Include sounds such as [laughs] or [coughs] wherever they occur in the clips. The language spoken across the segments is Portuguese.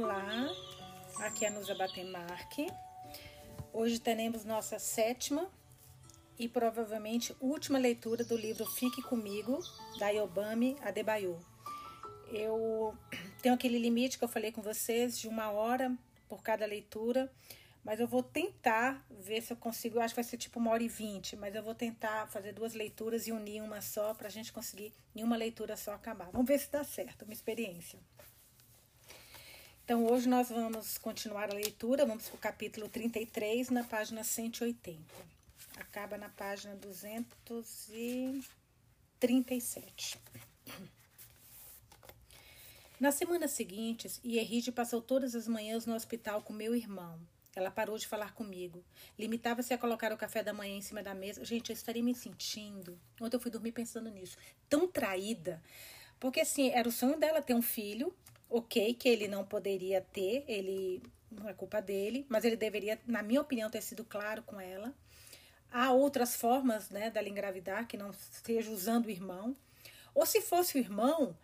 Olá, aqui é a Nusa Batemarque. Hoje teremos nossa sétima e provavelmente última leitura do livro Fique Comigo, da Yobami Adebayo. Eu tenho aquele limite que eu falei com vocês de uma hora por cada leitura, mas eu vou tentar ver se eu consigo. Eu acho que vai ser tipo uma hora e vinte, mas eu vou tentar fazer duas leituras e unir uma só para a gente conseguir em uma leitura só acabar. Vamos ver se dá certo, uma experiência. Então, hoje nós vamos continuar a leitura, vamos para o capítulo 33, na página 180. Acaba na página 237. Nas semanas seguintes, Ierride passou todas as manhãs no hospital com meu irmão. Ela parou de falar comigo. Limitava-se a colocar o café da manhã em cima da mesa. Gente, eu estaria me sentindo. Ontem eu fui dormir pensando nisso. Tão traída. Porque, assim, era o sonho dela ter um filho ok que ele não poderia ter, ele não é culpa dele, mas ele deveria, na minha opinião, ter sido claro com ela. Há outras formas, né, dela engravidar que não esteja usando o irmão. Ou se fosse o irmão,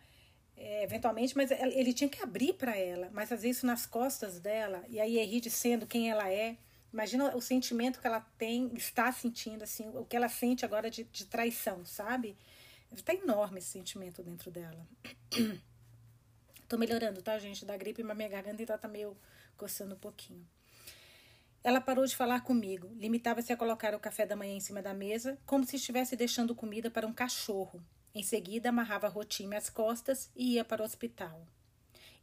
é, eventualmente, mas ele tinha que abrir para ela, mas fazer isso nas costas dela, e aí Eride sendo quem ela é. Imagina o sentimento que ela tem, está sentindo, assim, o que ela sente agora de, de traição, sabe? Está enorme esse sentimento dentro dela. [clears throat] Tô melhorando, tá, gente? Da gripe, mas minha garganta ainda tá meio coçando um pouquinho. Ela parou de falar comigo, limitava-se a colocar o café da manhã em cima da mesa, como se estivesse deixando comida para um cachorro. Em seguida, amarrava a rotina às costas e ia para o hospital.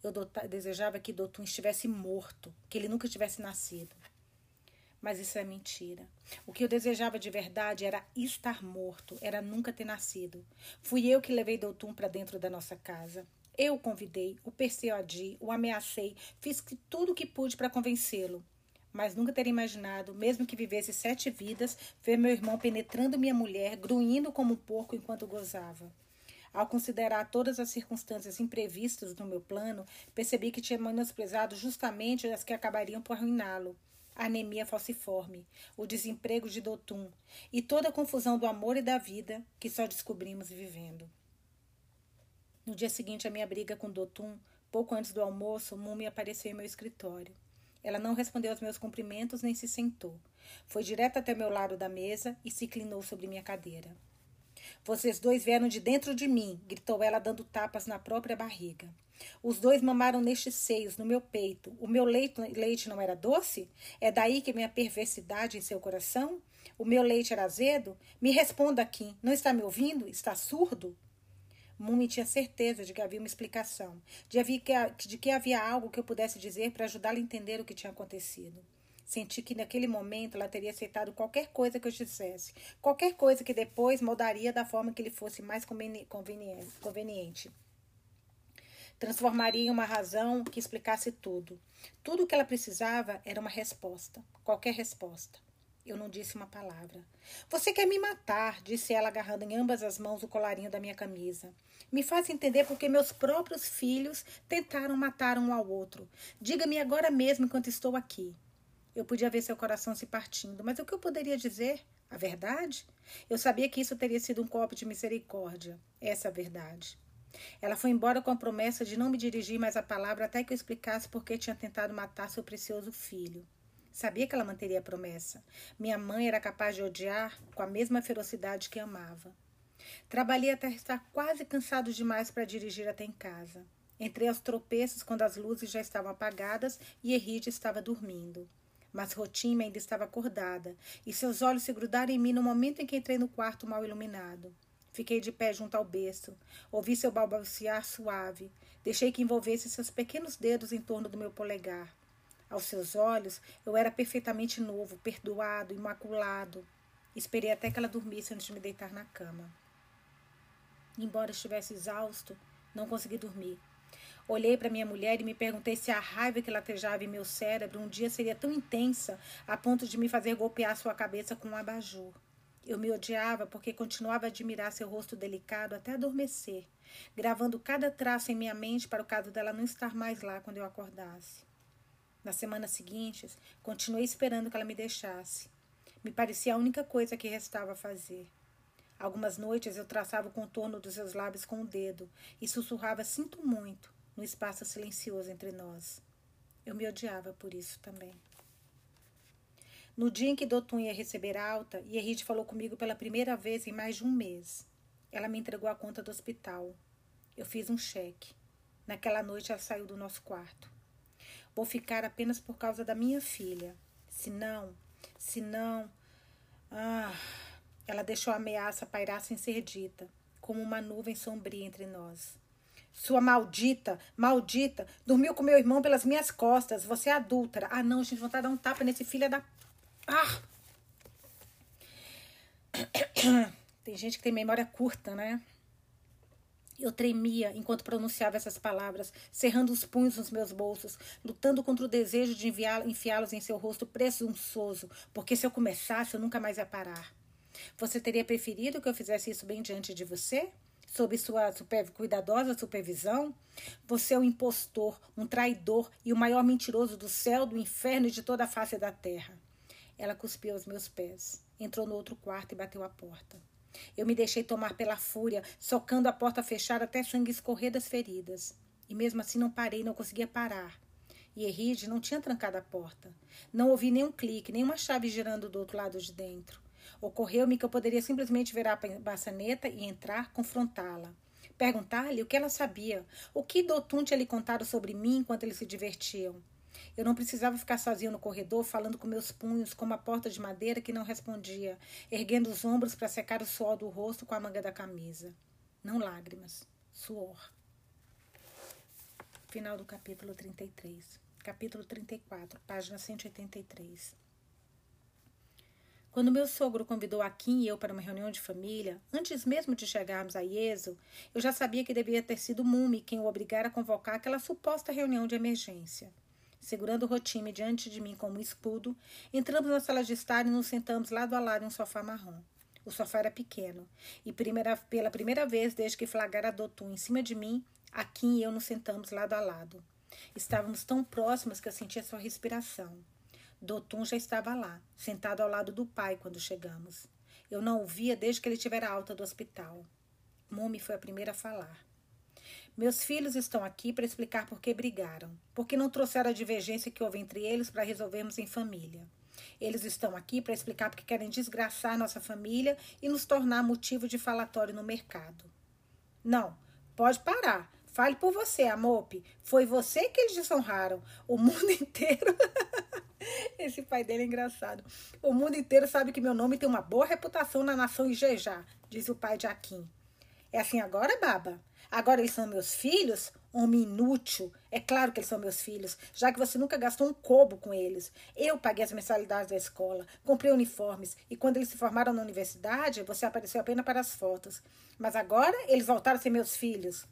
Eu desejava que Dotun estivesse morto, que ele nunca tivesse nascido. Mas isso é mentira. O que eu desejava de verdade era estar morto, era nunca ter nascido. Fui eu que levei Doutum para dentro da nossa casa. Eu o convidei, o persuadi, o ameacei, fiz tudo o que pude para convencê-lo. Mas nunca teria imaginado, mesmo que vivesse sete vidas, ver meu irmão penetrando minha mulher, gruindo como um porco enquanto gozava. Ao considerar todas as circunstâncias imprevistas no meu plano, percebi que tinha menosprezado justamente as que acabariam por arruiná-lo. A anemia falciforme, o desemprego de Dotum e toda a confusão do amor e da vida que só descobrimos vivendo. No dia seguinte à minha briga com Dotum, pouco antes do almoço, Mumi apareceu em meu escritório. Ela não respondeu aos meus cumprimentos nem se sentou. Foi direto até meu lado da mesa e se inclinou sobre minha cadeira. Vocês dois vieram de dentro de mim, gritou ela, dando tapas na própria barriga. Os dois mamaram nestes seios, no meu peito. O meu leite, leite não era doce? É daí que vem a perversidade em seu coração? O meu leite era azedo? Me responda aqui. Não está me ouvindo? Está surdo? Mumi tinha certeza de que havia uma explicação, de, que, havia algo que eu pudesse dizer para ajudá-la a entender o que tinha acontecido. Senti que naquele momento ela teria aceitado qualquer coisa que eu dissesse, qualquer coisa que depois moldaria da forma que lhe fosse mais conveniente. Transformaria em uma razão que explicasse tudo. Tudo o que ela precisava era uma resposta, qualquer resposta. Eu não disse uma palavra. Você quer me matar, disse ela, agarrando em ambas as mãos o colarinho da minha camisa. Me faz entender porque meus próprios filhos tentaram matar um ao outro. Diga-me agora mesmo enquanto estou aqui. Eu podia ver seu coração se partindo, mas o que eu poderia dizer? A verdade? Eu sabia que isso teria sido um copo de misericórdia. Essa é a verdade. Ela foi embora com a promessa de não me dirigir mais a palavra até que eu explicasse por que tinha tentado matar seu precioso filho. Sabia que ela manteria a promessa. Minha mãe era capaz de odiar com a mesma ferocidade que amava. Trabalhei até estar quase cansado demais para dirigir até em casa. Entrei aos tropeços quando as luzes já estavam apagadas e Eride estava dormindo. Mas Rotima ainda estava acordada, e seus olhos se grudaram em mim no momento em que entrei no quarto mal iluminado. Fiquei de pé junto ao berço. Ouvi seu balbuciar suave. Deixei que envolvesse seus pequenos dedos em torno do meu polegar. Aos seus olhos, eu era perfeitamente novo, perdoado, imaculado. Esperei até que ela dormisse antes de me deitar na cama. Embora estivesse exausto, não consegui dormir. Olhei para minha mulher e me perguntei se a raiva que latejava em meu cérebro um dia seria tão intensa a ponto de me fazer golpear sua cabeça com um abajur. Eu me odiava porque continuava a admirar seu rosto delicado até adormecer, gravando cada traço em minha mente para o caso dela não estar mais lá quando eu acordasse. Nas semanas seguintes, continuei esperando que ela me deixasse. Me parecia a única coisa que restava a fazer. Algumas noites eu traçava o contorno dos seus lábios com o dedo e sussurrava Sinto muito no espaço silencioso entre nós. Eu me odiava por isso também. No dia em que Dotun ia receber alta, Yerrit falou comigo pela primeira vez em mais de um mês. Ela me entregou a conta do hospital. Eu fiz um cheque. Naquela noite ela saiu do nosso quarto. Vou ficar apenas por causa da minha filha. Se não, se não. Ah, ela deixou a ameaça pairar sem ser dita, como uma nuvem sombria entre nós. Sua maldita, maldita, dormiu com meu irmão pelas minhas costas. Você é adúltera. Ah, não, gente, vontade de dar um tapa nesse filho da. Ah! [coughs] Tem gente que tem memória curta, né? Eu tremia enquanto pronunciava essas palavras, cerrando os punhos nos meus bolsos, lutando contra o desejo de enfiá-los em seu rosto presunçoso, porque se eu começasse, eu nunca mais ia parar. Você teria preferido que eu fizesse isso bem diante de você? Sob sua super, cuidadosa supervisão? Você é um impostor, um traidor e o maior mentiroso do céu, do inferno e de toda a face da terra. Ela cuspiu aos meus pés, entrou no outro quarto e bateu a porta. Eu me deixei tomar pela fúria, socando a porta fechada até sangue escorrer das feridas. E mesmo assim não parei, não conseguia parar. E Eride não tinha trancado a porta. Não ouvi nenhum clique, nenhuma chave girando do outro lado de dentro. Ocorreu-me que eu poderia simplesmente virar a maçaneta e entrar, confrontá-la. Perguntar-lhe o que ela sabia, o que Dotun tinha lhe contado sobre mim enquanto eles se divertiam. Eu não precisava ficar sozinho no corredor, falando com meus punhos como a porta de madeira que não respondia, erguendo os ombros para secar o suor do rosto com a manga da camisa. Não lágrimas, suor. Final do capítulo 33. Capítulo 34, página 183. Quando meu sogro convidou a Kim e eu para uma reunião de família, antes mesmo de chegarmos a Ieso, eu já sabia que devia ter sido Mumi quem o obrigara a convocar aquela suposta reunião de emergência. Segurando o rotime diante de mim como escudo, entramos na sala de estar e nos sentamos lado a lado em um sofá marrom. O sofá era pequeno, e primeira, pela primeira vez desde que flagrara Dotun em cima de mim, a Kim e eu nos sentamos lado a lado. Estávamos tão próximos que eu sentia sua respiração. Dotun já estava lá, sentado ao lado do pai quando chegamos. Eu não o via desde que ele tivera alta do hospital. Mumi foi a primeira a falar. Meus filhos estão aqui para explicar por que brigaram, porque não trouxeram a divergência que houve entre eles para resolvermos em família. Eles estão aqui para explicar porque querem desgraçar nossa família e nos tornar motivo de falatório no mercado. Não, pode parar. Fale por você, Amope. Foi você que eles desonraram. O mundo [laughs] inteiro. [laughs] Esse pai dele é engraçado. O mundo inteiro sabe que meu nome tem uma boa reputação na nação Ijejá, diz o pai de Akin. É assim agora, baba? Agora eles são meus filhos? Homem inútil. É claro que eles são meus filhos, já que você nunca gastou um cobo com eles. Eu paguei as mensalidades da escola, comprei uniformes e quando eles se formaram na universidade, você apareceu apenas para as fotos. Mas agora eles voltaram a ser meus filhos.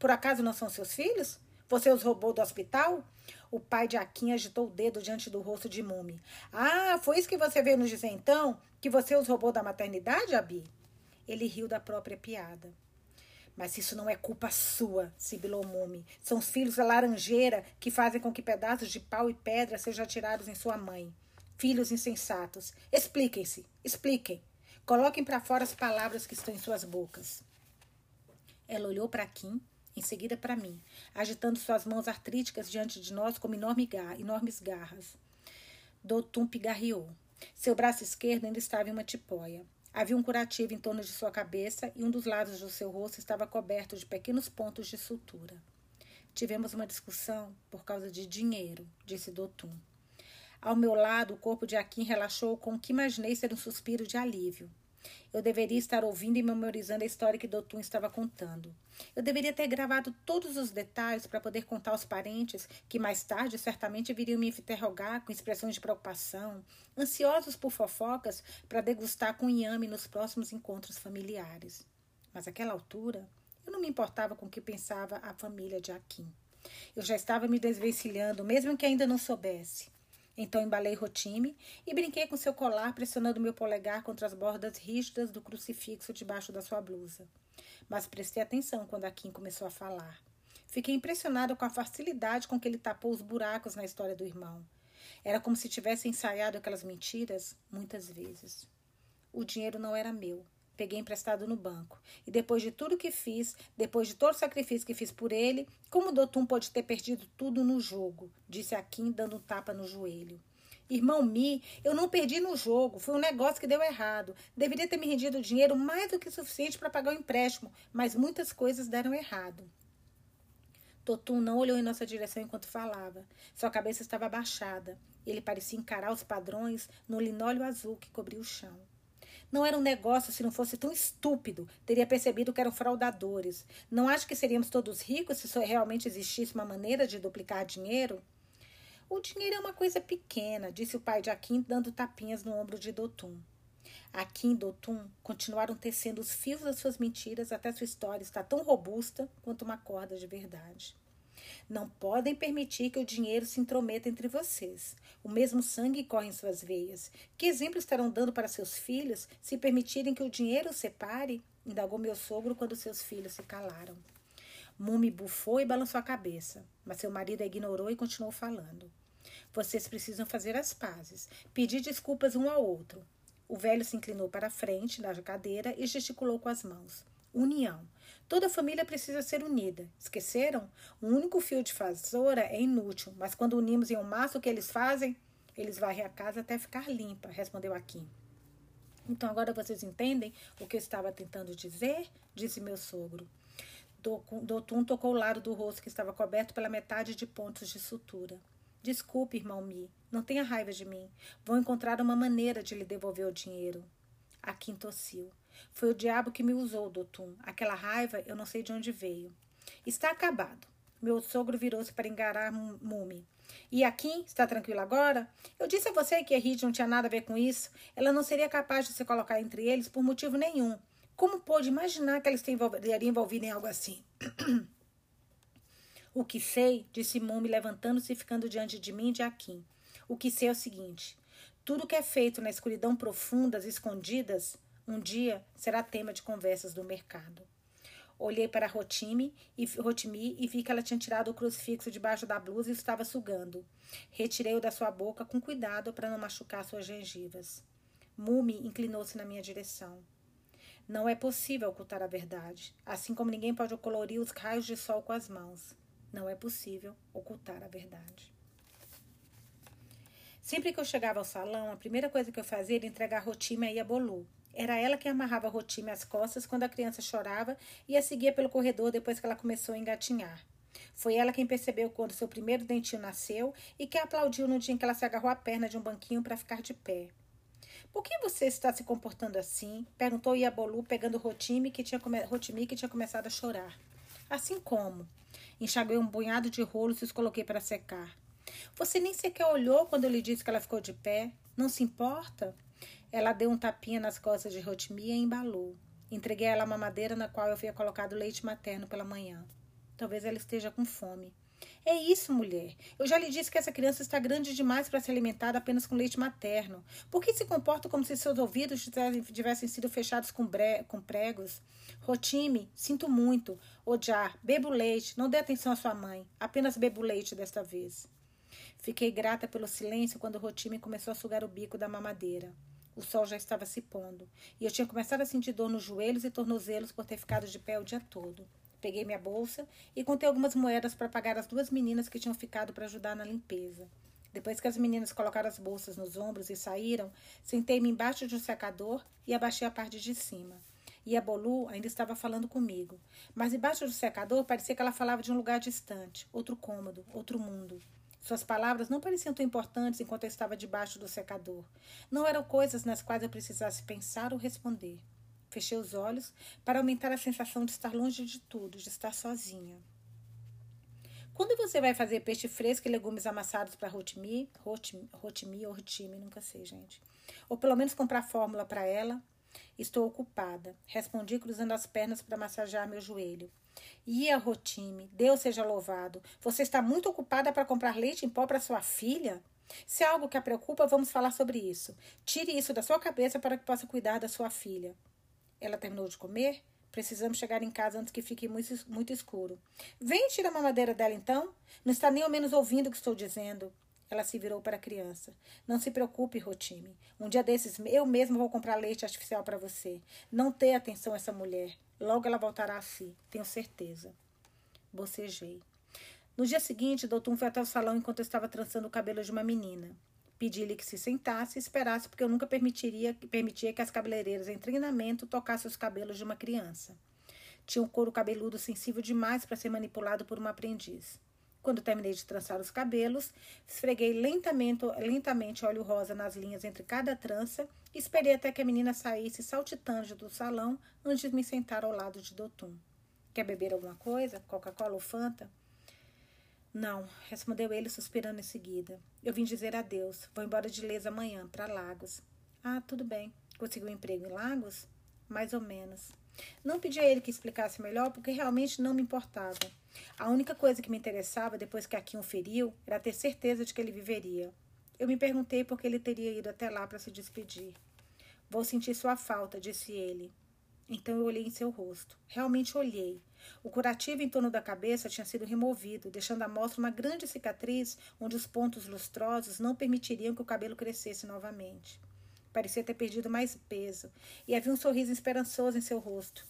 Por acaso não são seus filhos? Você os roubou do hospital? O pai de Akin agitou o dedo diante do rosto de Mume. Ah, foi isso que você veio nos dizer então? Que você os roubou da maternidade, Abi? Ele riu da própria piada. Mas isso não é culpa sua, sibilou Mume. São os filhos da laranjeira que fazem com que pedaços de pau e pedra sejam atirados em sua mãe. Filhos insensatos. Expliquem-se, expliquem. Coloquem para fora as palavras que estão em suas bocas. Ela olhou para Kim, em seguida para mim, agitando suas mãos artríticas diante de nós como enorme gar enormes garras. Dotum pigarreou. Seu braço esquerdo ainda estava em uma tipóia. Havia um curativo em torno de sua cabeça e um dos lados do seu rosto estava coberto de pequenos pontos de sutura. Tivemos uma discussão por causa de dinheiro, disse Dotum. Ao meu lado, o corpo de Akin relaxou com o que imaginei ser um suspiro de alívio. Eu deveria estar ouvindo e memorizando a história que Dotun estava contando. Eu deveria ter gravado todos os detalhes para poder contar aos parentes que mais tarde certamente viriam me interrogar com expressões de preocupação, ansiosos por fofocas para degustar com inhame nos próximos encontros familiares. Mas àquela altura, eu não me importava com o que pensava a família de Akin. Eu já estava me desvencilhando, mesmo que ainda não soubesse. Então embalei Rotime e brinquei com seu colar, pressionando meu polegar contra as bordas rígidas do crucifixo debaixo da sua blusa. Mas prestei atenção quando a Kim começou a falar. Fiquei impressionada com a facilidade com que ele tapou os buracos na história do irmão. Era como se tivesse ensaiado aquelas mentiras muitas vezes. O dinheiro não era meu, Peguei emprestado no banco. E depois de tudo que fiz, depois de todo o sacrifício que fiz por ele, como Dotum pode ter perdido tudo no jogo? Disse Akin, dando um tapa no joelho. Irmão Mi, eu não perdi no jogo. Foi um negócio que deu errado. Deveria ter me rendido dinheiro mais do que suficiente para pagar o empréstimo, mas muitas coisas deram errado. Totum não olhou em nossa direção enquanto falava. Sua cabeça estava abaixada. Ele parecia encarar os padrões no linóleo azul que cobria o chão. Não era um negócio se não fosse tão estúpido. Teria percebido que eram fraudadores. Não acho que seríamos todos ricos se realmente existisse uma maneira de duplicar dinheiro? O dinheiro é uma coisa pequena, disse o pai de Akin, dando tapinhas no ombro de Dotum. Akin e Dotum continuaram tecendo os fios das suas mentiras até sua história estar tão robusta quanto uma corda de verdade. Não podem permitir que o dinheiro se intrometa entre vocês. O mesmo sangue corre em suas veias. Que exemplo estarão dando para seus filhos se permitirem que o dinheiro os separe? Indagou meu sogro quando seus filhos se calaram. Mumi bufou e balançou a cabeça, mas seu marido a ignorou e continuou falando. Vocês precisam fazer as pazes, pedir desculpas um ao outro. O velho se inclinou para a frente da cadeira e gesticulou com as mãos. União. Toda família precisa ser unida. Esqueceram? Um único fio de vassoura é inútil, mas quando unimos em um maço, o que eles fazem? Eles varrem a casa até ficar limpa, respondeu Akin. Então agora vocês entendem o que eu estava tentando dizer? Disse meu sogro. Dotum tocou o lado do rosto que estava coberto pela metade de pontos de sutura. Desculpe, irmão Mi, não tenha raiva de mim. Vou encontrar uma maneira de lhe devolver o dinheiro. Akin tossiu. Foi o diabo que me usou, Dotum. Aquela raiva eu não sei de onde veio. Está acabado. Meu sogro virou-se para engarar Mumi. E aqui, está tranquilo agora? Eu disse a você que a Reed não tinha nada a ver com isso. Ela não seria capaz de se colocar entre eles por motivo nenhum. Como pôde imaginar que ela estaria envolvida em algo assim? [clears throat] o que sei, disse Mumi, levantando-se e ficando diante de mim e de Akin. O que sei é o seguinte: tudo que é feito na escuridão profundas, escondidas, um dia será tema de conversas do mercado. Olhei para Rotimi e, Rotimi e vi que ela tinha tirado o crucifixo debaixo da blusa e estava sugando. Retirei-o da sua boca com cuidado para não machucar suas gengivas. Mumi inclinou-se na minha direção. Não é possível ocultar a verdade, assim como ninguém pode colorir os raios de sol com as mãos. Não é possível ocultar a verdade. Sempre que eu chegava ao salão, a primeira coisa que eu fazia era entregar Rotimi a Iabolu. Era ela que amarrava Rotime às costas quando a criança chorava e a seguia pelo corredor depois que ela começou a engatinhar. Foi ela quem percebeu quando seu primeiro dentinho nasceu e que aplaudiu no dia em que ela se agarrou à perna de um banquinho para ficar de pé. Por que você está se comportando assim? perguntou Iabolu, pegando Rotime, que tinha come... Rotimi, que tinha começado a chorar. Assim como? Enxaguei um punhado de rolos e os coloquei para secar. Você nem sequer olhou quando eu lhe disse que ela ficou de pé. Não se importa? Ela deu um tapinha nas costas de Rotimi e embalou. Entreguei a ela uma madeira na qual eu havia colocado leite materno pela manhã. Talvez ela esteja com fome. É isso, mulher. Eu já lhe disse que essa criança está grande demais para ser alimentada apenas com leite materno. Por que se comporta como se seus ouvidos tivessem sido fechados com, com pregos? Rotime, sinto muito. Odiar, bebo leite. Não dê atenção à sua mãe. Apenas bebo leite desta vez. Fiquei grata pelo silêncio quando Rotime começou a sugar o bico da mamadeira. O sol já estava se pondo, e eu tinha começado a sentir dor nos joelhos e tornozelos por ter ficado de pé o dia todo. Peguei minha bolsa e contei algumas moedas para pagar as duas meninas que tinham ficado para ajudar na limpeza. Depois que as meninas colocaram as bolsas nos ombros e saíram, sentei-me embaixo de um secador e abaixei a parte de cima. E a Bolu ainda estava falando comigo, mas embaixo do secador parecia que ela falava de um lugar distante, outro cômodo, outro mundo. Suas palavras não pareciam tão importantes enquanto eu estava debaixo do secador. Não eram coisas nas quais eu precisasse pensar ou responder. Fechei os olhos para aumentar a sensação de estar longe de tudo, de estar sozinha. Quando você vai fazer peixe fresco e legumes amassados para Rotimi, Rotimi, Rotimi ou Rotimi, nunca sei, gente. Ou pelo menos comprar fórmula para ela. Estou ocupada, respondi cruzando as pernas para massagear meu joelho. Ia, Rotime, Deus seja louvado. Você está muito ocupada para comprar leite em pó para sua filha? Se é algo que a preocupa, vamos falar sobre isso. Tire isso da sua cabeça para que possa cuidar da sua filha. Ela terminou de comer? Precisamos chegar em casa antes que fique muito, muito escuro. Vem tirar a mamadeira dela, então. Não está nem ao menos ouvindo o que estou dizendo. Ela se virou para a criança. Não se preocupe, Rotime. Um dia desses eu mesmo vou comprar leite artificial para você. Não dê atenção a essa mulher. Logo ela voltará a si, tenho certeza. Bocejei. No dia seguinte, Doutor foi até o salão enquanto eu estava trançando o cabelo de uma menina. Pedi-lhe que se sentasse e esperasse, porque eu nunca permitiria, permitia que as cabeleireiras em treinamento tocassem os cabelos de uma criança. Tinha um couro cabeludo sensível demais para ser manipulado por uma aprendiz. Quando terminei de trançar os cabelos, esfreguei lentamente, lentamente óleo rosa nas linhas entre cada trança e esperei até que a menina saísse saltitando do salão antes de me sentar ao lado de Dotum. Quer beber alguma coisa? Coca-Cola ou Fanta? Não, respondeu ele suspirando em seguida. Eu vim dizer adeus. Vou embora de Lesa amanhã, para Lagos. Ah, tudo bem. Conseguiu um emprego em Lagos? Mais ou menos. Não pedi a ele que explicasse melhor, porque realmente não me importava. A única coisa que me interessava depois que Akin o feriu era ter certeza de que ele viveria. Eu me perguntei por que ele teria ido até lá para se despedir. Vou sentir sua falta, disse ele. Então eu olhei em seu rosto. Realmente olhei. O curativo em torno da cabeça tinha sido removido, deixando à mostra uma grande cicatriz onde os pontos lustrosos não permitiriam que o cabelo crescesse novamente. Parecia ter perdido mais peso, e havia um sorriso esperançoso em seu rosto.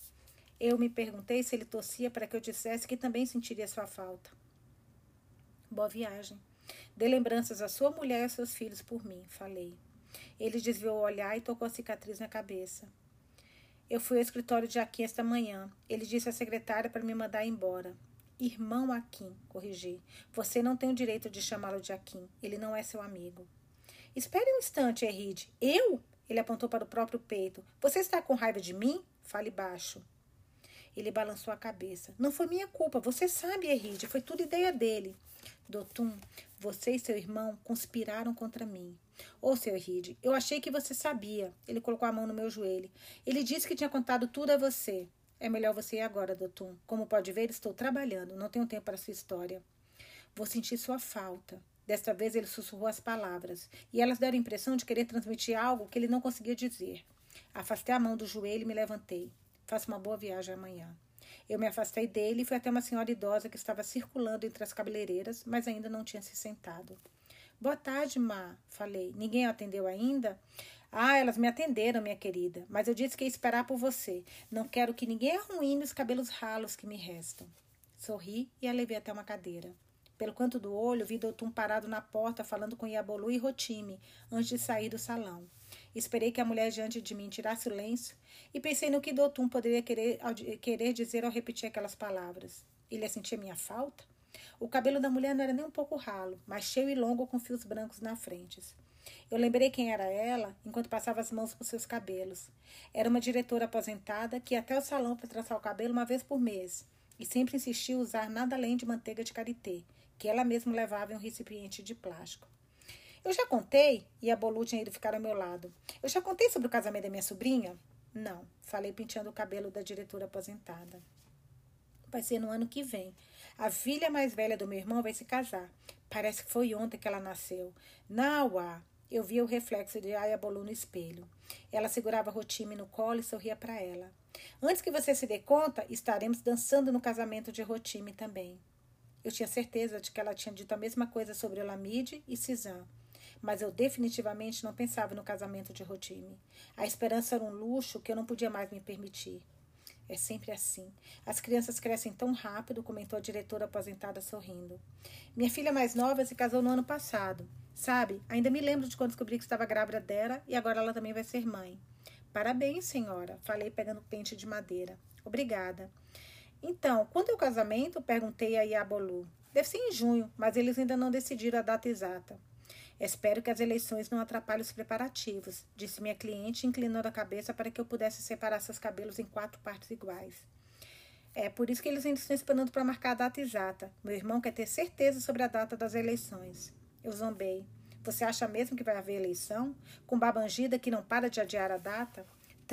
Eu me perguntei se ele tossia para que eu dissesse que também sentiria sua falta. Boa viagem. Dê lembranças à sua mulher e aos seus filhos por mim, falei. Ele desviou o olhar e tocou a cicatriz na cabeça. Eu fui ao escritório de Akin esta manhã. Ele disse à secretária para me mandar embora. Irmão Akin, corrigi. Você não tem o direito de chamá-lo de Akin. Ele não é seu amigo. Espere um instante, Eride. Eu? Ele apontou para o próprio peito. Você está com raiva de mim? Fale baixo. Ele balançou a cabeça. Não foi minha culpa. Você sabe, Eride. Foi tudo ideia dele. Dotum, você e seu irmão conspiraram contra mim. Ô, oh, seu Ride, eu achei que você sabia. Ele colocou a mão no meu joelho. Ele disse que tinha contado tudo a você. É melhor você ir agora, Dotum. Como pode ver, estou trabalhando. Não tenho tempo para sua história. Vou sentir sua falta. Desta vez ele sussurrou as palavras, e elas deram a impressão de querer transmitir algo que ele não conseguia dizer. Afastei a mão do joelho e me levantei. Faça uma boa viagem amanhã. Eu me afastei dele e fui até uma senhora idosa que estava circulando entre as cabeleireiras, mas ainda não tinha se sentado. Boa tarde, Má, falei. Ninguém atendeu ainda? Ah, elas me atenderam, minha querida, mas eu disse que ia esperar por você. Não quero que ninguém arruine os cabelos ralos que me restam. Sorri e a levei até uma cadeira. Pelo canto do olho, vi Doutum parado na porta falando com Iabolu e Rotime antes de sair do salão. Esperei que a mulher diante de mim tirasse o lenço e pensei no que Dotum poderia querer, querer dizer ao repetir aquelas palavras. Ele ia sentir minha falta? O cabelo da mulher não era nem um pouco ralo, mas cheio e longo com fios brancos na frente. Eu lembrei quem era ela enquanto passava as mãos por seus cabelos. Era uma diretora aposentada que ia até o salão para traçar o cabelo uma vez por mês e sempre insistia em usar nada além de manteiga de karité, que ela mesma levava em um recipiente de plástico. Eu já contei, e a Bolu tinha ido ficar ao meu lado. Eu já contei sobre o casamento da minha sobrinha? Não, falei penteando o cabelo da diretora aposentada. Vai ser no ano que vem. A filha mais velha do meu irmão vai se casar. Parece que foi ontem que ela nasceu. Naua! Eu via o reflexo de Ayabolu no espelho. Ela segurava Rotime no colo e sorria para ela. Antes que você se dê conta, estaremos dançando no casamento de Rotime também. Eu tinha certeza de que ela tinha dito a mesma coisa sobre Olamide e Cizan mas eu definitivamente não pensava no casamento de Rotime. A esperança era um luxo que eu não podia mais me permitir. É sempre assim. As crianças crescem tão rápido, comentou a diretora aposentada sorrindo. Minha filha mais nova se casou no ano passado. Sabe, ainda me lembro de quando descobri que estava grávida dela e agora ela também vai ser mãe. Parabéns, senhora, falei pegando pente de madeira. Obrigada. Então, quando é o casamento? Perguntei a Iabolu. Deve ser em junho, mas eles ainda não decidiram a data exata. Espero que as eleições não atrapalhem os preparativos, disse minha cliente, inclinando a cabeça para que eu pudesse separar seus cabelos em quatro partes iguais. É por isso que eles ainda estão esperando para marcar a data exata. Meu irmão quer ter certeza sobre a data das eleições. Eu zombei. Você acha mesmo que vai haver eleição? Com babangida que não para de adiar a data?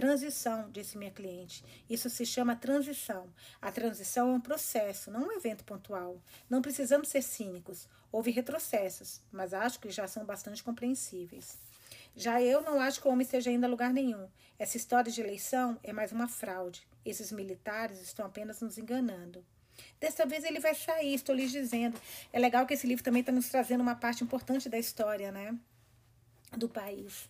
Transição, disse minha cliente. Isso se chama transição. A transição é um processo, não um evento pontual. Não precisamos ser cínicos. Houve retrocessos, mas acho que já são bastante compreensíveis. Já eu não acho que o homem esteja ainda a lugar nenhum. Essa história de eleição é mais uma fraude. Esses militares estão apenas nos enganando. Dessa vez ele vai sair, estou lhes dizendo. É legal que esse livro também está nos trazendo uma parte importante da história, né? Do país.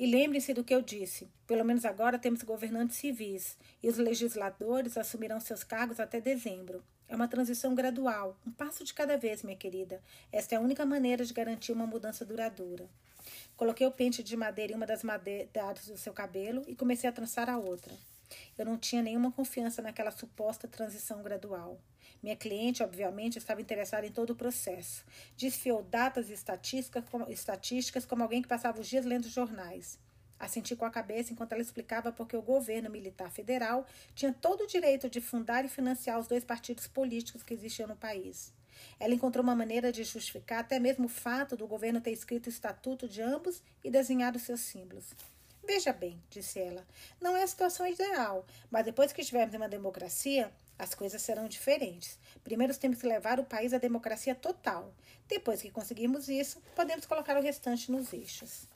E lembre-se do que eu disse: pelo menos agora temos governantes civis, e os legisladores assumirão seus cargos até dezembro. É uma transição gradual, um passo de cada vez, minha querida. Esta é a única maneira de garantir uma mudança duradoura. Coloquei o pente de madeira em uma das madeiras do seu cabelo e comecei a trançar a outra. Eu não tinha nenhuma confiança naquela suposta transição gradual. Minha cliente, obviamente, estava interessada em todo o processo. Desfiou datas e estatísticas como, estatísticas como alguém que passava os dias lendo jornais. Assenti com a cabeça enquanto ela explicava porque o governo militar federal tinha todo o direito de fundar e financiar os dois partidos políticos que existiam no país. Ela encontrou uma maneira de justificar até mesmo o fato do governo ter escrito o estatuto de ambos e desenhado seus símbolos. Veja bem, disse ela, não é a situação ideal, mas depois que estivermos em uma democracia, as coisas serão diferentes. Primeiro temos que levar o país à democracia total. Depois que conseguirmos isso, podemos colocar o restante nos eixos.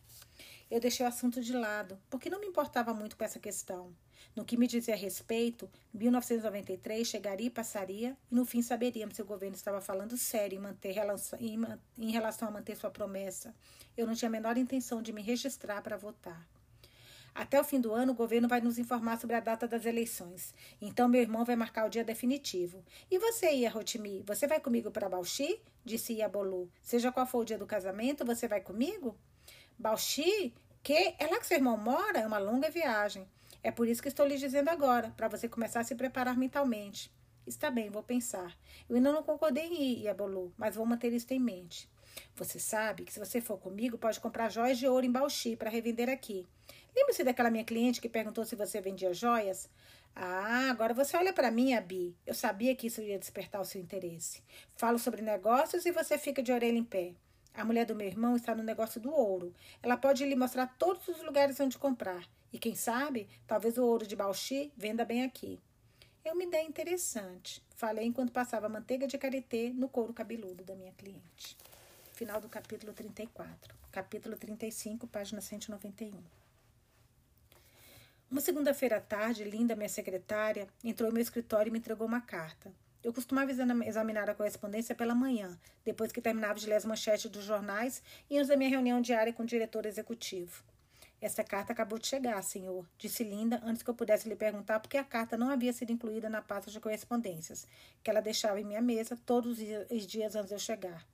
Eu deixei o assunto de lado, porque não me importava muito com essa questão. No que me dizia respeito, 1993 chegaria e passaria, e no fim saberíamos se o governo estava falando sério em, manter relação, em, em relação a manter sua promessa. Eu não tinha a menor intenção de me registrar para votar. Até o fim do ano, o governo vai nos informar sobre a data das eleições. Então, meu irmão vai marcar o dia definitivo. E você, Ia Rotimi, você vai comigo para Bauxi? Disse Ia Bolu. Seja qual for o dia do casamento, você vai comigo? Bauxi? Que? É lá que seu irmão mora? É uma longa viagem. É por isso que estou lhe dizendo agora, para você começar a se preparar mentalmente. Está bem, vou pensar. Eu ainda não concordei em ir, Iabolu, mas vou manter isso em mente. Você sabe que se você for comigo, pode comprar joias de ouro em Bauxi para revender aqui. Lembra-se daquela minha cliente que perguntou se você vendia joias? Ah, agora você olha para mim, Abi. Eu sabia que isso ia despertar o seu interesse. Falo sobre negócios e você fica de orelha em pé. A mulher do meu irmão está no negócio do ouro. Ela pode lhe mostrar todos os lugares onde comprar. E quem sabe, talvez o ouro de Bauxi venda bem aqui. É uma ideia interessante. Falei enquanto passava manteiga de karité no couro cabeludo da minha cliente. Final do capítulo 34. Capítulo 35, página 191. Uma segunda-feira à tarde, Linda, minha secretária, entrou em meu escritório e me entregou uma carta. Eu costumava examinar a correspondência pela manhã, depois que terminava de ler as manchetes dos jornais e antes da minha reunião diária com o diretor executivo. Essa carta acabou de chegar, senhor, disse Linda, antes que eu pudesse lhe perguntar por que a carta não havia sido incluída na pasta de correspondências, que ela deixava em minha mesa todos os dias antes de eu chegar.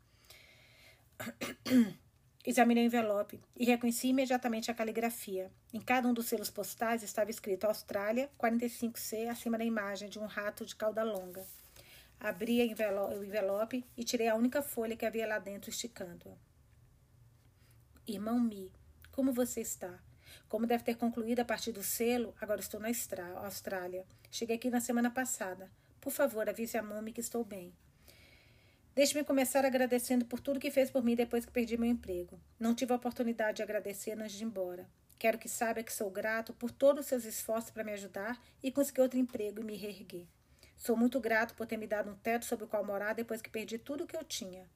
Examinei o envelope e reconheci imediatamente a caligrafia. Em cada um dos selos postais estava escrito Austrália 45C acima da imagem de um rato de cauda longa. Abri o envelope e tirei a única folha que havia lá dentro, esticando-a. Irmão Mi, como você está? Como deve ter concluído a partir do selo, agora estou na Austrália. Cheguei aqui na semana passada. Por favor, avise a Mami que estou bem. Deixe-me começar agradecendo por tudo que fez por mim depois que perdi meu emprego. Não tive a oportunidade de agradecer antes de ir embora. Quero que saiba que sou grato por todos os seus esforços para me ajudar e conseguir outro emprego e me reerguer. Sou muito grato por ter me dado um teto sobre o qual morar depois que perdi tudo o que eu tinha.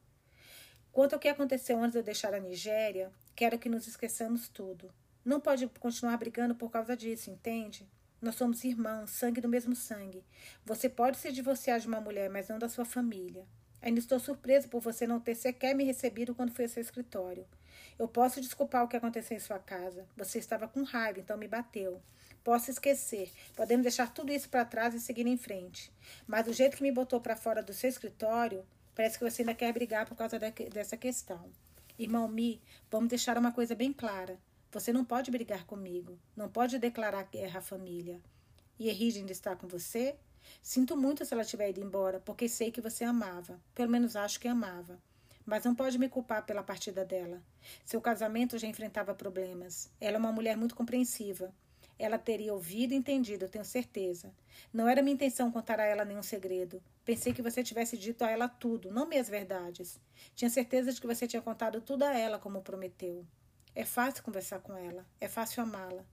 Quanto ao que aconteceu antes de eu deixar a Nigéria, quero que nos esqueçamos tudo. Não pode continuar brigando por causa disso, entende? Nós somos irmãos, sangue do mesmo sangue. Você pode se divorciar de uma mulher, mas não da sua família. Ainda estou surpresa por você não ter sequer me recebido quando fui ao seu escritório. Eu posso desculpar o que aconteceu em sua casa. Você estava com raiva, então me bateu. Posso esquecer. Podemos deixar tudo isso para trás e seguir em frente. Mas do jeito que me botou para fora do seu escritório, parece que você ainda quer brigar por causa dessa questão. Irmão Mi, vamos deixar uma coisa bem clara. Você não pode brigar comigo. Não pode declarar guerra à família. E Erige ainda está com você? Sinto muito se ela tiver ido embora, porque sei que você amava. Pelo menos acho que amava. Mas não pode me culpar pela partida dela. Seu casamento já enfrentava problemas. Ela é uma mulher muito compreensiva. Ela teria ouvido e entendido, eu tenho certeza. Não era minha intenção contar a ela nenhum segredo. Pensei que você tivesse dito a ela tudo, não minhas verdades. Tinha certeza de que você tinha contado tudo a ela, como prometeu. É fácil conversar com ela, é fácil amá-la.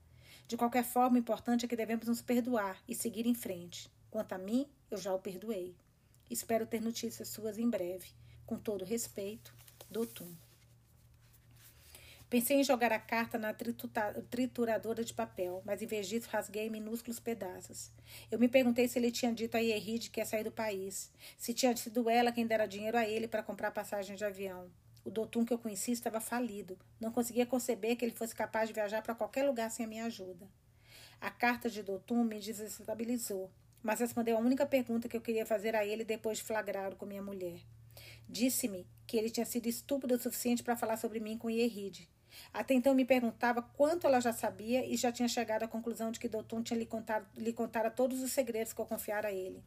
De qualquer forma, o importante é que devemos nos perdoar e seguir em frente. Quanto a mim, eu já o perdoei. Espero ter notícias suas em breve. Com todo respeito, Dotum. Pensei em jogar a carta na trituradora de papel, mas em vez disso rasguei minúsculos pedaços. Eu me perguntei se ele tinha dito a Yerride que ia sair do país, se tinha sido ela quem dera dinheiro a ele para comprar passagem de avião. O Dotum que eu conheci estava falido. Não conseguia conceber que ele fosse capaz de viajar para qualquer lugar sem a minha ajuda. A carta de Dotum me desestabilizou, mas respondeu a única pergunta que eu queria fazer a ele depois de flagrá-lo com minha mulher. Disse-me que ele tinha sido estúpido o suficiente para falar sobre mim com Yerride. Até então me perguntava quanto ela já sabia e já tinha chegado à conclusão de que Dotum tinha lhe contado, lhe contara todos os segredos que eu confiara a ele.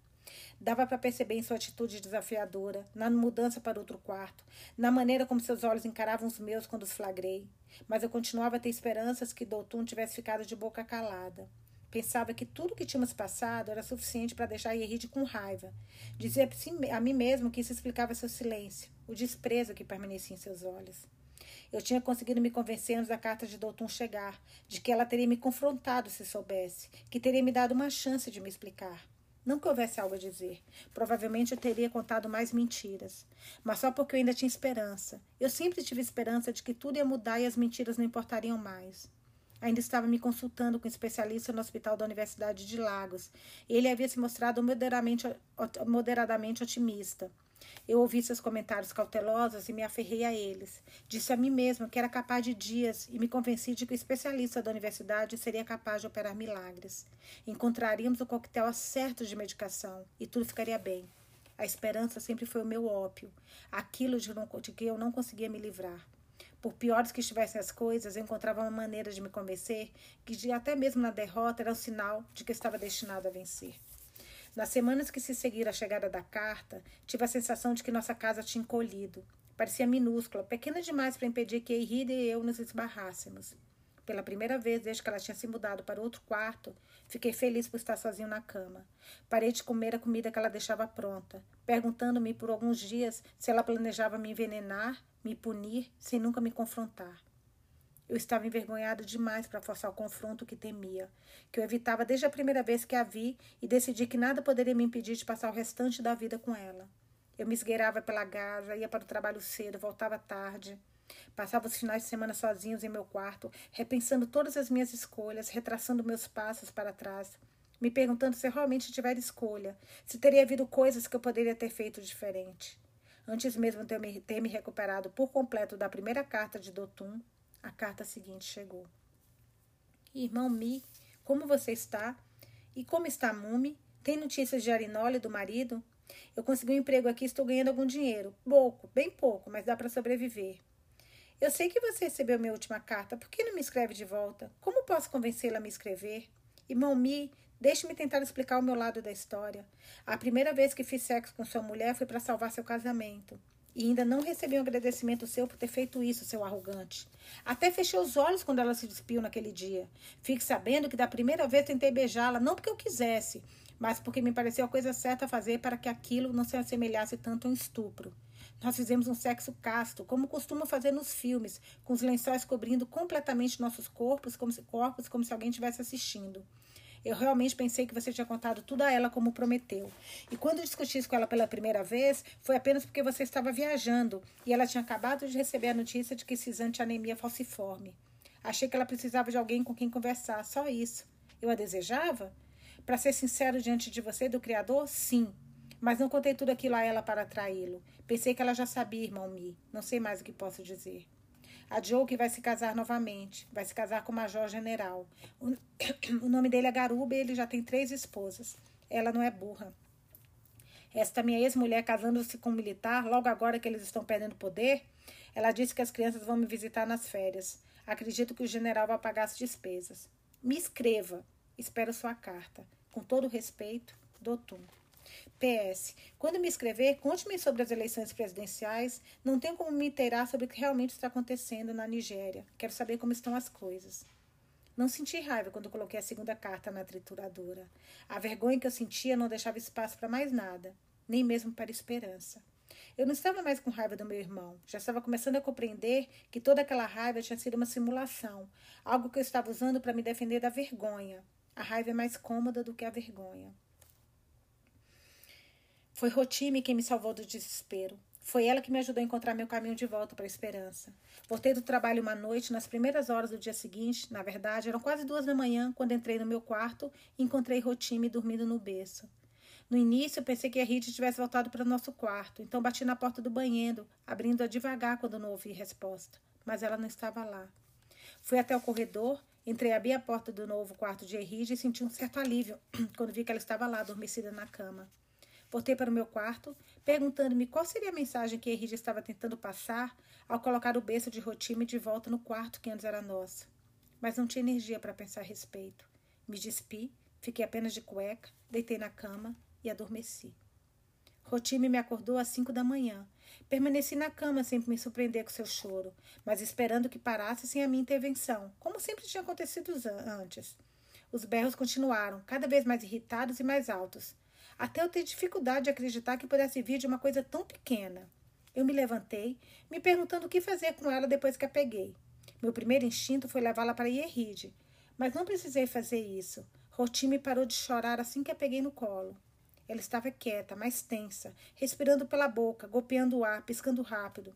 Dava para perceber em sua atitude desafiadora, na mudança para outro quarto, na maneira como seus olhos encaravam os meus quando os flagrei. Mas eu continuava a ter esperanças que Doutum tivesse ficado de boca calada. Pensava que tudo que tínhamos passado era suficiente para deixar Yeride com raiva. Dizia a mim mesmo que isso explicava seu silêncio, o desprezo que permanecia em seus olhos. Eu tinha conseguido me convencer antes da carta de Doutum chegar, de que ela teria me confrontado se soubesse, que teria me dado uma chance de me explicar. Não que houvesse algo a dizer. Provavelmente eu teria contado mais mentiras. Mas só porque eu ainda tinha esperança. Eu sempre tive esperança de que tudo ia mudar e as mentiras não importariam mais. Ainda estava me consultando com um especialista no hospital da Universidade de Lagos. Ele havia se mostrado moderadamente, moderadamente otimista. Eu ouvi seus comentários cautelosos e me aferrei a eles. Disse a mim mesma que era capaz de dias e me convenci de que o especialista da universidade seria capaz de operar milagres. Encontraríamos o coquetel certo de medicação e tudo ficaria bem. A esperança sempre foi o meu ópio, aquilo de que eu não conseguia me livrar. Por piores que estivessem as coisas, eu encontrava uma maneira de me convencer que, até mesmo na derrota, era um sinal de que estava destinado a vencer. Nas semanas que se seguiram à chegada da carta, tive a sensação de que nossa casa tinha encolhido. Parecia minúscula, pequena demais para impedir que Irida e eu nos esbarrássemos. Pela primeira vez desde que ela tinha se mudado para outro quarto, fiquei feliz por estar sozinho na cama. Parei de comer a comida que ela deixava pronta, perguntando-me por alguns dias se ela planejava me envenenar me punir sem nunca me confrontar. Eu estava envergonhado demais para forçar o confronto que temia, que eu evitava desde a primeira vez que a vi e decidi que nada poderia me impedir de passar o restante da vida com ela. Eu me esgueirava pela casa, ia para o trabalho cedo, voltava tarde. Passava os finais de semana sozinhos em meu quarto, repensando todas as minhas escolhas, retraçando meus passos para trás, me perguntando se realmente tiver escolha, se teria havido coisas que eu poderia ter feito diferente. Antes mesmo de eu ter me recuperado por completo da primeira carta de Dotum, a carta seguinte chegou. Irmão Mi, como você está? E como está Mumi? Tem notícias de Arinole do marido? Eu consegui um emprego aqui estou ganhando algum dinheiro. Pouco, bem pouco, mas dá para sobreviver. Eu sei que você recebeu minha última carta. Por que não me escreve de volta? Como posso convencê-la a me escrever? Irmão Mi, Deixe-me tentar explicar o meu lado da história. A primeira vez que fiz sexo com sua mulher foi para salvar seu casamento. E ainda não recebi um agradecimento seu por ter feito isso, seu arrogante. Até fechei os olhos quando ela se despiu naquele dia. Fique sabendo que da primeira vez tentei beijá-la, não porque eu quisesse, mas porque me pareceu a coisa certa a fazer para que aquilo não se assemelhasse tanto a um estupro. Nós fizemos um sexo casto, como costuma fazer nos filmes, com os lençóis cobrindo completamente nossos corpos, como se, corpos, como se alguém estivesse assistindo. Eu realmente pensei que você tinha contado tudo a ela como prometeu. E quando discuti isso com ela pela primeira vez, foi apenas porque você estava viajando e ela tinha acabado de receber a notícia de que Cisane tinha anemia falciforme. Achei que ela precisava de alguém com quem conversar, só isso. Eu a desejava? Para ser sincero diante de você, do Criador, sim. Mas não contei tudo aquilo a ela para atraí-lo. Pensei que ela já sabia, irmão Mi. Não sei mais o que posso dizer. A Joe vai se casar novamente. Vai se casar com o Major General. O, [clears throat] o nome dele é Garuba e ele já tem três esposas. Ela não é burra. Esta minha ex-mulher casando-se com um militar, logo agora que eles estão perdendo poder, ela disse que as crianças vão me visitar nas férias. Acredito que o general vai pagar as despesas. Me escreva. Espero sua carta. Com todo respeito, Dotum. PS. Quando me escrever, conte-me sobre as eleições presidenciais. Não tenho como me inteirar sobre o que realmente está acontecendo na Nigéria. Quero saber como estão as coisas. Não senti raiva quando coloquei a segunda carta na trituradora. A vergonha que eu sentia não deixava espaço para mais nada, nem mesmo para esperança. Eu não estava mais com raiva do meu irmão. Já estava começando a compreender que toda aquela raiva tinha sido uma simulação, algo que eu estava usando para me defender da vergonha. A raiva é mais cômoda do que a vergonha. Foi Rotime quem me salvou do desespero. Foi ela que me ajudou a encontrar meu caminho de volta para a esperança. Voltei do trabalho uma noite, nas primeiras horas do dia seguinte, na verdade, eram quase duas da manhã, quando entrei no meu quarto e encontrei Rotime dormindo no berço. No início, pensei que a Rita tivesse voltado para o nosso quarto, então bati na porta do banheiro, abrindo-a devagar quando não ouvi resposta. Mas ela não estava lá. Fui até o corredor, entrei abri a porta do novo quarto de Erride e senti um certo alívio [clears throat] quando vi que ela estava lá, adormecida na cama. Voltei para o meu quarto, perguntando-me qual seria a mensagem que Henrique estava tentando passar ao colocar o berço de Rotime de volta no quarto que antes era nosso. Mas não tinha energia para pensar a respeito. Me despi, fiquei apenas de cueca, deitei na cama e adormeci. Rotime me acordou às cinco da manhã. Permaneci na cama sem me surpreender com seu choro, mas esperando que parasse sem a minha intervenção, como sempre tinha acontecido antes. Os berros continuaram, cada vez mais irritados e mais altos até eu ter dificuldade de acreditar que pudesse vir de uma coisa tão pequena. Eu me levantei, me perguntando o que fazer com ela depois que a peguei. Meu primeiro instinto foi levá-la para Ierride, mas não precisei fazer isso. Rotime parou de chorar assim que a peguei no colo. Ela estava quieta, mais tensa, respirando pela boca, golpeando o ar, piscando rápido.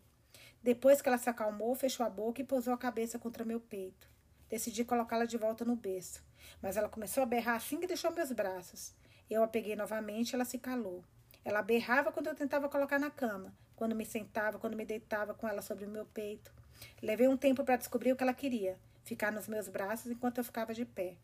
Depois que ela se acalmou, fechou a boca e pousou a cabeça contra meu peito. Decidi colocá-la de volta no berço, mas ela começou a berrar assim que deixou meus braços. Eu a peguei novamente, ela se calou. Ela berrava quando eu tentava colocar na cama, quando me sentava, quando me deitava com ela sobre o meu peito. Levei um tempo para descobrir o que ela queria, ficar nos meus braços enquanto eu ficava de pé.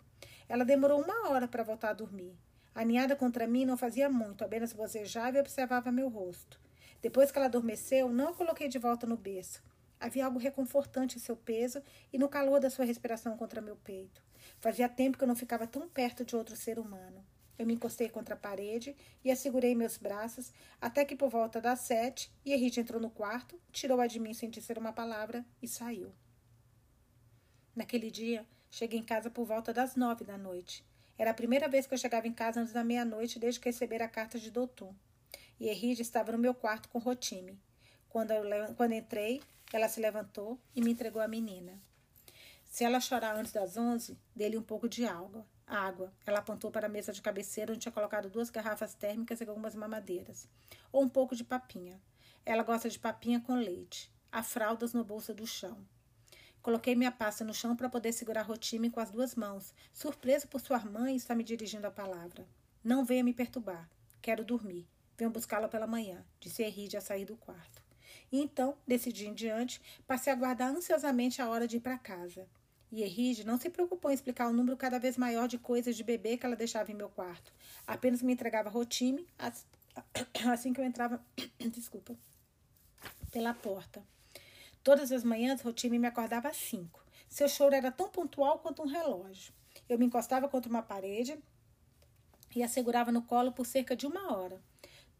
Ela demorou uma hora para voltar a dormir. Aninhada contra mim, não fazia muito, apenas bocejava e observava meu rosto. Depois que ela adormeceu, não a coloquei de volta no berço. Havia algo reconfortante em seu peso e no calor da sua respiração contra meu peito. Fazia tempo que eu não ficava tão perto de outro ser humano. Eu me encostei contra a parede e assegurei meus braços até que por volta das sete, Henrique entrou no quarto, tirou-a de mim sem dizer uma palavra e saiu. Naquele dia, cheguei em casa por volta das nove da noite. Era a primeira vez que eu chegava em casa antes da meia-noite desde que recebera a carta de Doutor. Henrique estava no meu quarto com Rotime. Quando, eu, quando entrei, ela se levantou e me entregou a menina. Se ela chorar antes das onze, dê-lhe um pouco de água. Água. Ela apontou para a mesa de cabeceira onde tinha colocado duas garrafas térmicas e algumas mamadeiras. Ou um pouco de papinha. Ela gosta de papinha com leite. Há fraldas no bolso do chão. Coloquei minha pasta no chão para poder segurar Rotime com as duas mãos, surpresa por sua mãe estar me dirigindo a palavra. Não venha me perturbar. Quero dormir. Venho buscá-la pela manhã, disse Erride a sair do quarto. E então, desse dia em diante, passei a aguardar ansiosamente a hora de ir para casa. E Erige não se preocupou em explicar o número cada vez maior de coisas de bebê que ela deixava em meu quarto. Apenas me entregava rotime [coughs] assim que eu entrava, [coughs] desculpa, pela porta. Todas as manhãs, Rotime me acordava às cinco. Seu choro era tão pontual quanto um relógio. Eu me encostava contra uma parede e a segurava no colo por cerca de uma hora.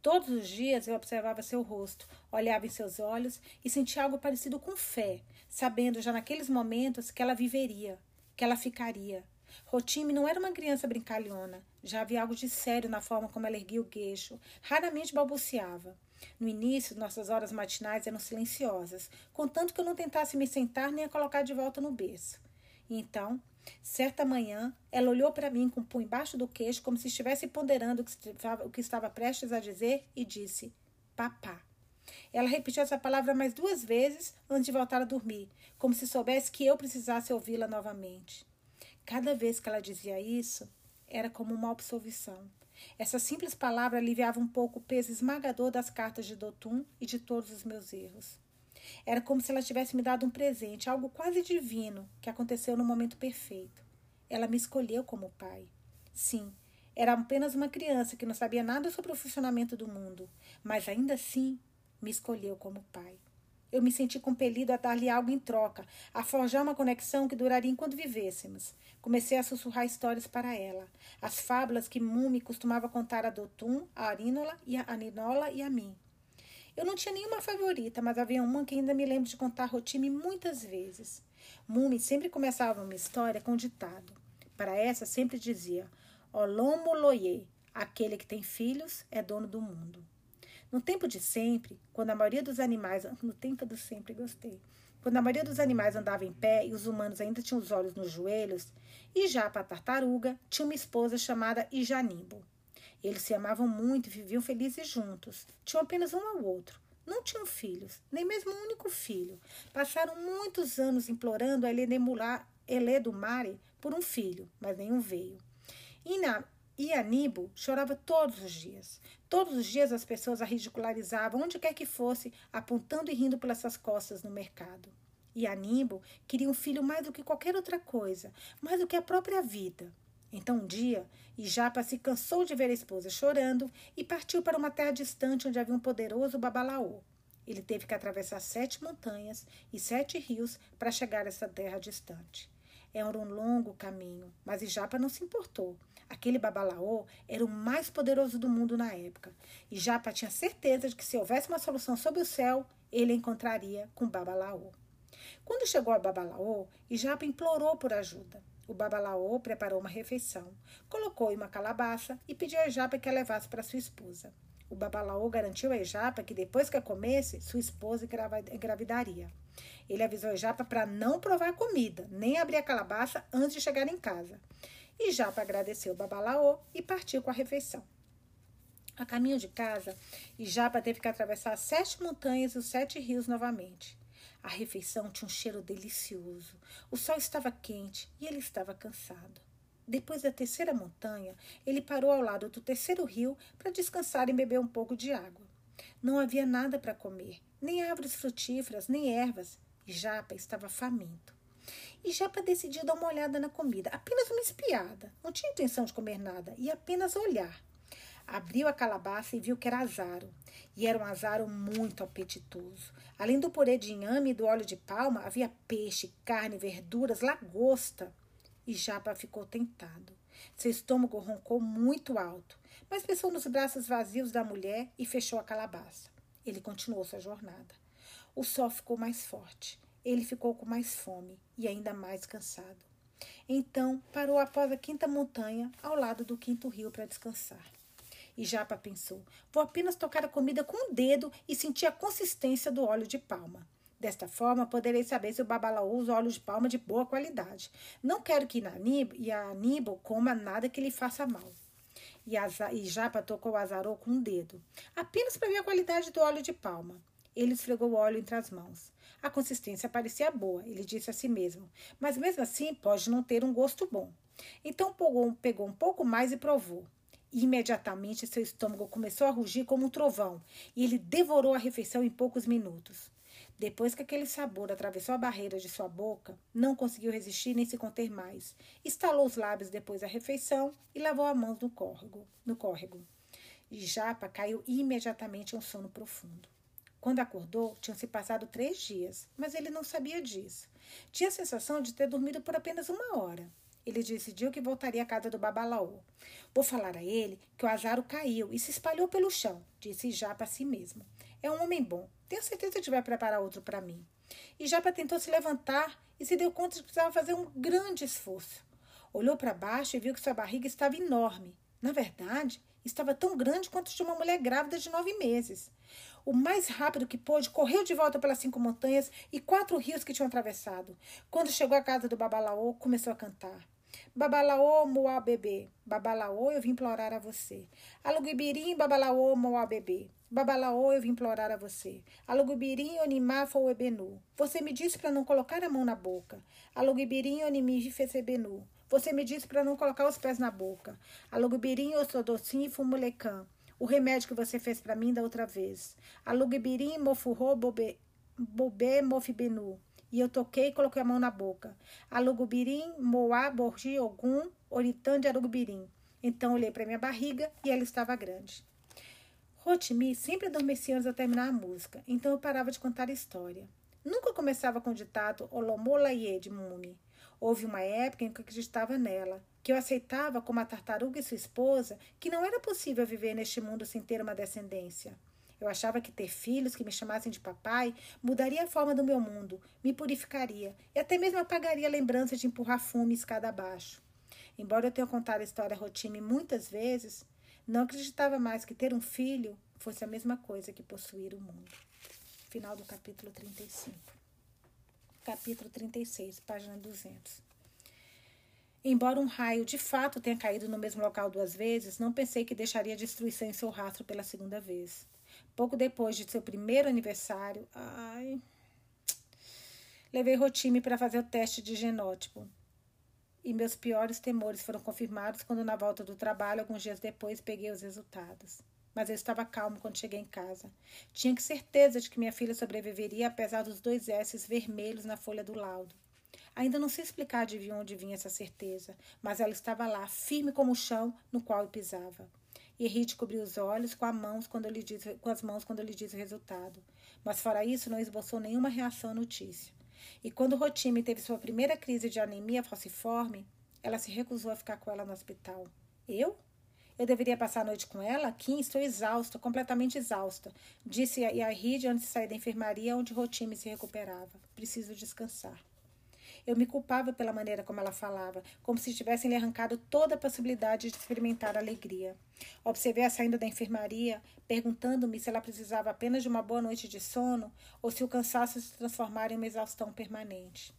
Todos os dias eu observava seu rosto, olhava em seus olhos e sentia algo parecido com fé, sabendo já naqueles momentos que ela viveria, que ela ficaria. Rotime não era uma criança brincalhona, já havia algo de sério na forma como ela erguia o queixo, raramente balbuciava. No início, nossas horas matinais eram silenciosas, contanto que eu não tentasse me sentar nem a colocar de volta no berço. E então, Certa manhã, ela olhou para mim com o punho embaixo do queixo, como se estivesse ponderando o que estava prestes a dizer, e disse: Papá. Ela repetiu essa palavra mais duas vezes antes de voltar a dormir, como se soubesse que eu precisasse ouvi-la novamente. Cada vez que ela dizia isso, era como uma absolvição. Essa simples palavra aliviava um pouco o peso esmagador das cartas de Dotum e de todos os meus erros. Era como se ela tivesse me dado um presente, algo quase divino, que aconteceu no momento perfeito. Ela me escolheu como pai. Sim, era apenas uma criança que não sabia nada sobre o funcionamento do mundo, mas ainda assim me escolheu como pai. Eu me senti compelido a dar-lhe algo em troca, a forjar uma conexão que duraria enquanto vivêssemos. Comecei a sussurrar histórias para ela, as fábulas que Mumi costumava contar a Dotum, a Arínola e a Aninola e a mim. Eu não tinha nenhuma favorita, mas havia uma que ainda me lembro de contar Rotime muitas vezes. Mumi sempre começava uma história com um ditado. Para essa, sempre dizia: Olomo loye, aquele que tem filhos é dono do mundo. No tempo de sempre, quando a maioria dos animais. No tempo do sempre, gostei. Quando a maioria dos animais andava em pé e os humanos ainda tinham os olhos nos joelhos, e já para a tartaruga tinha uma esposa chamada Ijanimbo. Eles se amavam muito e viviam felizes juntos. Tinham apenas um ao outro. Não tinham filhos, nem mesmo um único filho. Passaram muitos anos implorando a Elê do Mare por um filho, mas nenhum veio. E, na, e Aníbal chorava todos os dias. Todos os dias as pessoas a ridicularizavam, onde quer que fosse, apontando e rindo pelas suas costas no mercado. E Aníbal queria um filho mais do que qualquer outra coisa, mais do que a própria vida. Então um dia, Ijapa se cansou de ver a esposa chorando e partiu para uma terra distante onde havia um poderoso babalaô. Ele teve que atravessar sete montanhas e sete rios para chegar a essa terra distante. Era um longo caminho, mas Ijapa não se importou. Aquele babalaô era o mais poderoso do mundo na época. E Japa tinha certeza de que se houvesse uma solução sob o céu, ele a encontraria com Babalaô. Quando chegou a Babalaô, Ijapa implorou por ajuda. O Babalaô preparou uma refeição, colocou em uma calabaça e pediu a Ejapa que a levasse para sua esposa. O Babalaô garantiu a Ejapa que depois que a comesse, sua esposa engravidaria. Ele avisou a Ejapa para não provar comida, nem abrir a calabaça antes de chegar em casa. E Japa agradeceu o Babalaô e partiu com a refeição. A caminho de casa, Ijapa teve que atravessar sete montanhas e os sete rios novamente. A refeição tinha um cheiro delicioso. O sol estava quente e ele estava cansado. Depois da terceira montanha, ele parou ao lado do terceiro rio para descansar e beber um pouco de água. Não havia nada para comer, nem árvores frutíferas, nem ervas, e Japa estava faminto. E Japa decidiu dar uma olhada na comida, apenas uma espiada. Não tinha intenção de comer nada, e apenas olhar. Abriu a calabaça e viu que era azaro. E era um azaro muito apetitoso. Além do purê de inhame e do óleo de palma, havia peixe, carne, verduras, lagosta. E Japa ficou tentado. Seu estômago roncou muito alto, mas pensou nos braços vazios da mulher e fechou a calabaça. Ele continuou sua jornada. O sol ficou mais forte. Ele ficou com mais fome e ainda mais cansado. Então parou após a quinta montanha, ao lado do quinto rio, para descansar. E Japa pensou: vou apenas tocar a comida com o dedo e sentir a consistência do óleo de palma. Desta forma, poderei saber se o babalaú usa óleo de palma de boa qualidade. Não quero que a Aníbal coma nada que lhe faça mal. E, e Japa tocou o azarou com o um dedo, apenas para ver a qualidade do óleo de palma. Ele esfregou o óleo entre as mãos. A consistência parecia boa, ele disse a si mesmo, mas mesmo assim pode não ter um gosto bom. Então pegou um pouco mais e provou. Imediatamente seu estômago começou a rugir como um trovão e ele devorou a refeição em poucos minutos. Depois que aquele sabor atravessou a barreira de sua boca, não conseguiu resistir nem se conter mais. Estalou os lábios depois da refeição e lavou as mãos no córrego. No córrego. Japa caiu imediatamente em um sono profundo. Quando acordou, tinham se passado três dias, mas ele não sabia disso. Tinha a sensação de ter dormido por apenas uma hora. Ele decidiu que voltaria à casa do Babalaô. Vou falar a ele que o azaro caiu e se espalhou pelo chão, disse Japa a si mesmo. É um homem bom. Tenho certeza que vai preparar outro para mim. E Japa tentou se levantar e se deu conta de que precisava fazer um grande esforço. Olhou para baixo e viu que sua barriga estava enorme. Na verdade, estava tão grande quanto de uma mulher grávida de nove meses o mais rápido que pôde, correu de volta pelas cinco montanhas e quatro rios que tinham atravessado. Quando chegou à casa do Babalaô, começou a cantar. Babalaô, moá bebê. Babalaô, eu vim implorar a você. Alugubirim, babalaô, moá bebê. Babalaô, eu vim implorar a você. Alugubirim, onimá, foi ebenu. Você me disse para não colocar a mão na boca. Alugubirim, onimi, fecebenu. Você me disse para não colocar os pés na boca. Alugubirim, osodocim, fumulecã o remédio que você fez para mim da outra vez. Alugubirim mofurro bobe, bobe mofibenu. E eu toquei e coloquei a mão na boca. Alugubirim moá borgi ogum oritã de alugubirim. Então olhei para minha barriga e ela estava grande. Rotimi sempre adormecia antes de terminar a música, então eu parava de contar a história. Nunca começava com o ditado Olomolaie de Mumi. Houve uma época em que eu acreditava nela, que eu aceitava como a tartaruga e sua esposa que não era possível viver neste mundo sem ter uma descendência. Eu achava que ter filhos que me chamassem de papai mudaria a forma do meu mundo, me purificaria e até mesmo apagaria a lembrança de empurrar fumo escada abaixo. Embora eu tenha contado a história Rotime muitas vezes, não acreditava mais que ter um filho fosse a mesma coisa que possuir o mundo. Final do capítulo 35 capítulo 36, página 200. Embora um raio de fato tenha caído no mesmo local duas vezes, não pensei que deixaria destruição em seu rastro pela segunda vez. Pouco depois de seu primeiro aniversário, ai, levei Rotime para fazer o teste de genótipo. E meus piores temores foram confirmados quando, na volta do trabalho, alguns dias depois, peguei os resultados. Mas eu estava calmo quando cheguei em casa. Tinha certeza de que minha filha sobreviveria, apesar dos dois S vermelhos na folha do laudo. Ainda não sei explicar de onde vinha essa certeza, mas ela estava lá, firme como o chão no qual eu pisava. E Henrique cobriu os olhos com, mãos quando disse, com as mãos quando lhe disse o resultado. Mas fora isso, não esboçou nenhuma reação à notícia. E quando Rotime teve sua primeira crise de anemia falciforme, ela se recusou a ficar com ela no hospital. Eu? Eu deveria passar a noite com ela? Aqui estou exausta, completamente exausta. Disse Yahid antes de sair da enfermaria onde Rotime se recuperava. Preciso descansar. Eu me culpava pela maneira como ela falava, como se tivessem lhe arrancado toda a possibilidade de experimentar alegria. Observei-a saindo da enfermaria, perguntando-me se ela precisava apenas de uma boa noite de sono ou se o cansaço se transformara em uma exaustão permanente.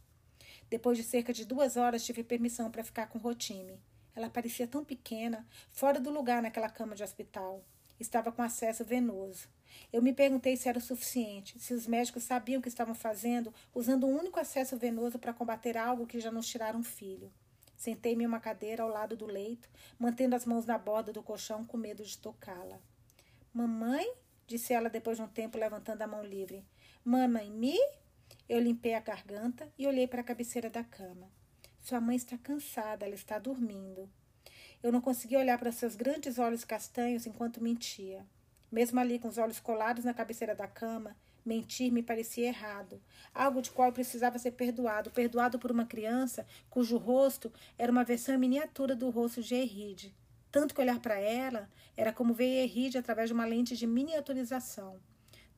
Depois de cerca de duas horas, tive permissão para ficar com Rotime. Ela parecia tão pequena, fora do lugar naquela cama de hospital. Estava com acesso venoso. Eu me perguntei se era o suficiente, se os médicos sabiam o que estavam fazendo, usando um único acesso venoso para combater algo que já nos tiraram um filho. Sentei-me em uma cadeira ao lado do leito, mantendo as mãos na borda do colchão com medo de tocá-la. Mamãe? disse ela depois de um tempo, levantando a mão livre. Mamãe, me? Eu limpei a garganta e olhei para a cabeceira da cama. Sua mãe está cansada, ela está dormindo. Eu não conseguia olhar para seus grandes olhos castanhos enquanto mentia. Mesmo ali com os olhos colados na cabeceira da cama, mentir me parecia errado, algo de qual eu precisava ser perdoado, perdoado por uma criança cujo rosto era uma versão miniatura do rosto de Erride. Tanto que olhar para ela era como ver Erride através de uma lente de miniaturização.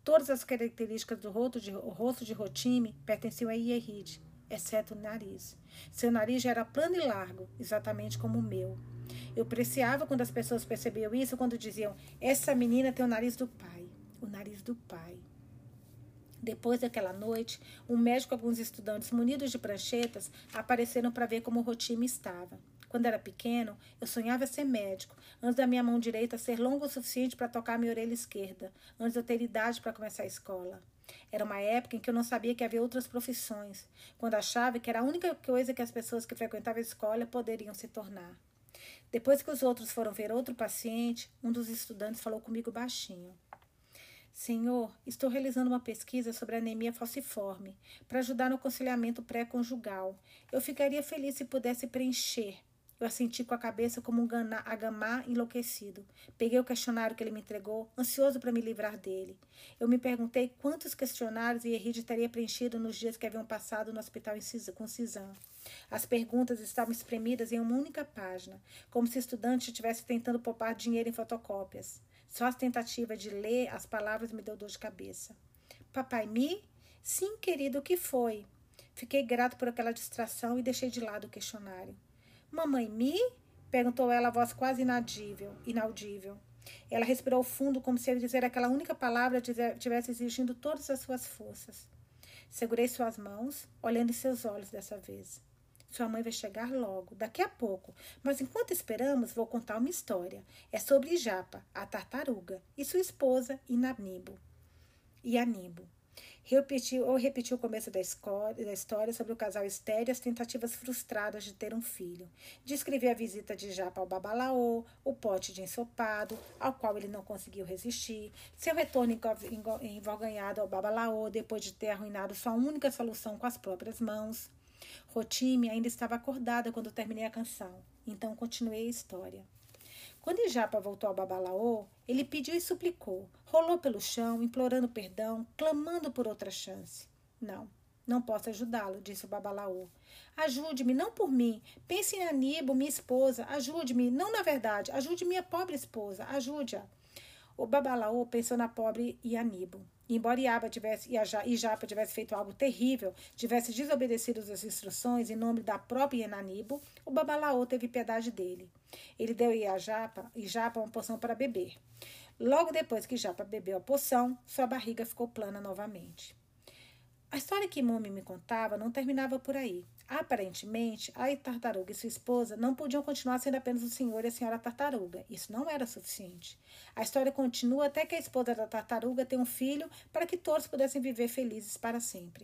Todas as características do rosto de, rosto de Rotime pertenciam a Erride, exceto o nariz. Seu nariz já era plano e largo, exatamente como o meu. Eu apreciava quando as pessoas percebiam isso, quando diziam: Essa menina tem o nariz do pai. O nariz do pai. Depois daquela noite, um médico e alguns estudantes munidos de pranchetas apareceram para ver como o Rotime estava. Quando era pequeno, eu sonhava ser médico, antes da minha mão direita ser longa o suficiente para tocar minha orelha esquerda, antes de eu ter idade para começar a escola. Era uma época em que eu não sabia que havia outras profissões, quando achava que era a única coisa que as pessoas que frequentavam a escola poderiam se tornar. Depois que os outros foram ver outro paciente, um dos estudantes falou comigo baixinho. Senhor, estou realizando uma pesquisa sobre anemia falciforme para ajudar no aconselhamento pré-conjugal. Eu ficaria feliz se pudesse preencher eu assenti com a cabeça como um agamá enlouquecido. Peguei o questionário que ele me entregou, ansioso para me livrar dele. Eu me perguntei quantos questionários Henrique teria preenchido nos dias que haviam passado no hospital com Cisã. As perguntas estavam espremidas em uma única página, como se o estudante estivesse tentando poupar dinheiro em fotocópias. Só a tentativa de ler as palavras me deu dor de cabeça. Papai Mi? Sim, querido, o que foi? Fiquei grato por aquela distração e deixei de lado o questionário. Mamãe Mi? perguntou ela, a voz quase inadível, inaudível. Ela respirou fundo, como se dizer aquela única palavra tivesse exigindo todas as suas forças. Segurei suas mãos, olhando em seus olhos dessa vez. Sua mãe vai chegar logo, daqui a pouco. Mas enquanto esperamos, vou contar uma história. É sobre Japa, a tartaruga, e sua esposa, Inanibo. E Anibo. Repetiu, ou repetiu o começo da, da história sobre o casal estéreo e as tentativas frustradas de ter um filho. Descrevi a visita de Japa ao Babalaô, o pote de ensopado, ao qual ele não conseguiu resistir, seu retorno envergonhado ao Babalaô depois de ter arruinado sua única solução com as próprias mãos. Rotime ainda estava acordada quando terminei a canção, então continuei a história. Quando Ijapa voltou ao Babalaô, ele pediu e suplicou, rolou pelo chão, implorando perdão, clamando por outra chance. Não, não posso ajudá-lo, disse o Babalaô. Ajude-me, não por mim. Pense em Aníbal, minha esposa. Ajude-me, não na verdade. Ajude minha pobre esposa. Ajude-a. O Babalaô pensou na pobre Aníbal. Embora Iaba tivesse, e Japa tivesse feito algo terrível, tivesse desobedecido as instruções em nome da própria Enanibo, o Babalaô teve piedade dele. Ele deu a Japa, Japa uma poção para beber. Logo depois que Japa bebeu a poção, sua barriga ficou plana novamente. A história que Mumi me contava não terminava por aí. Aparentemente, a tartaruga e sua esposa não podiam continuar sendo apenas o senhor e a senhora tartaruga. Isso não era suficiente. A história continua até que a esposa da tartaruga tenha um filho para que todos pudessem viver felizes para sempre.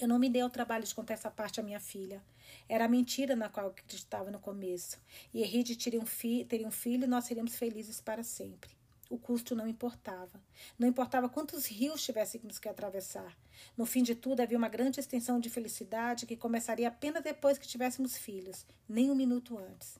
Eu não me dei ao trabalho de contar essa parte à minha filha. Era a mentira na qual eu acreditava no começo. E Eride teria um, teria um filho e nós seríamos felizes para sempre. O custo não importava. Não importava quantos rios tivéssemos que atravessar. No fim de tudo, havia uma grande extensão de felicidade que começaria apenas depois que tivéssemos filhos, nem um minuto antes.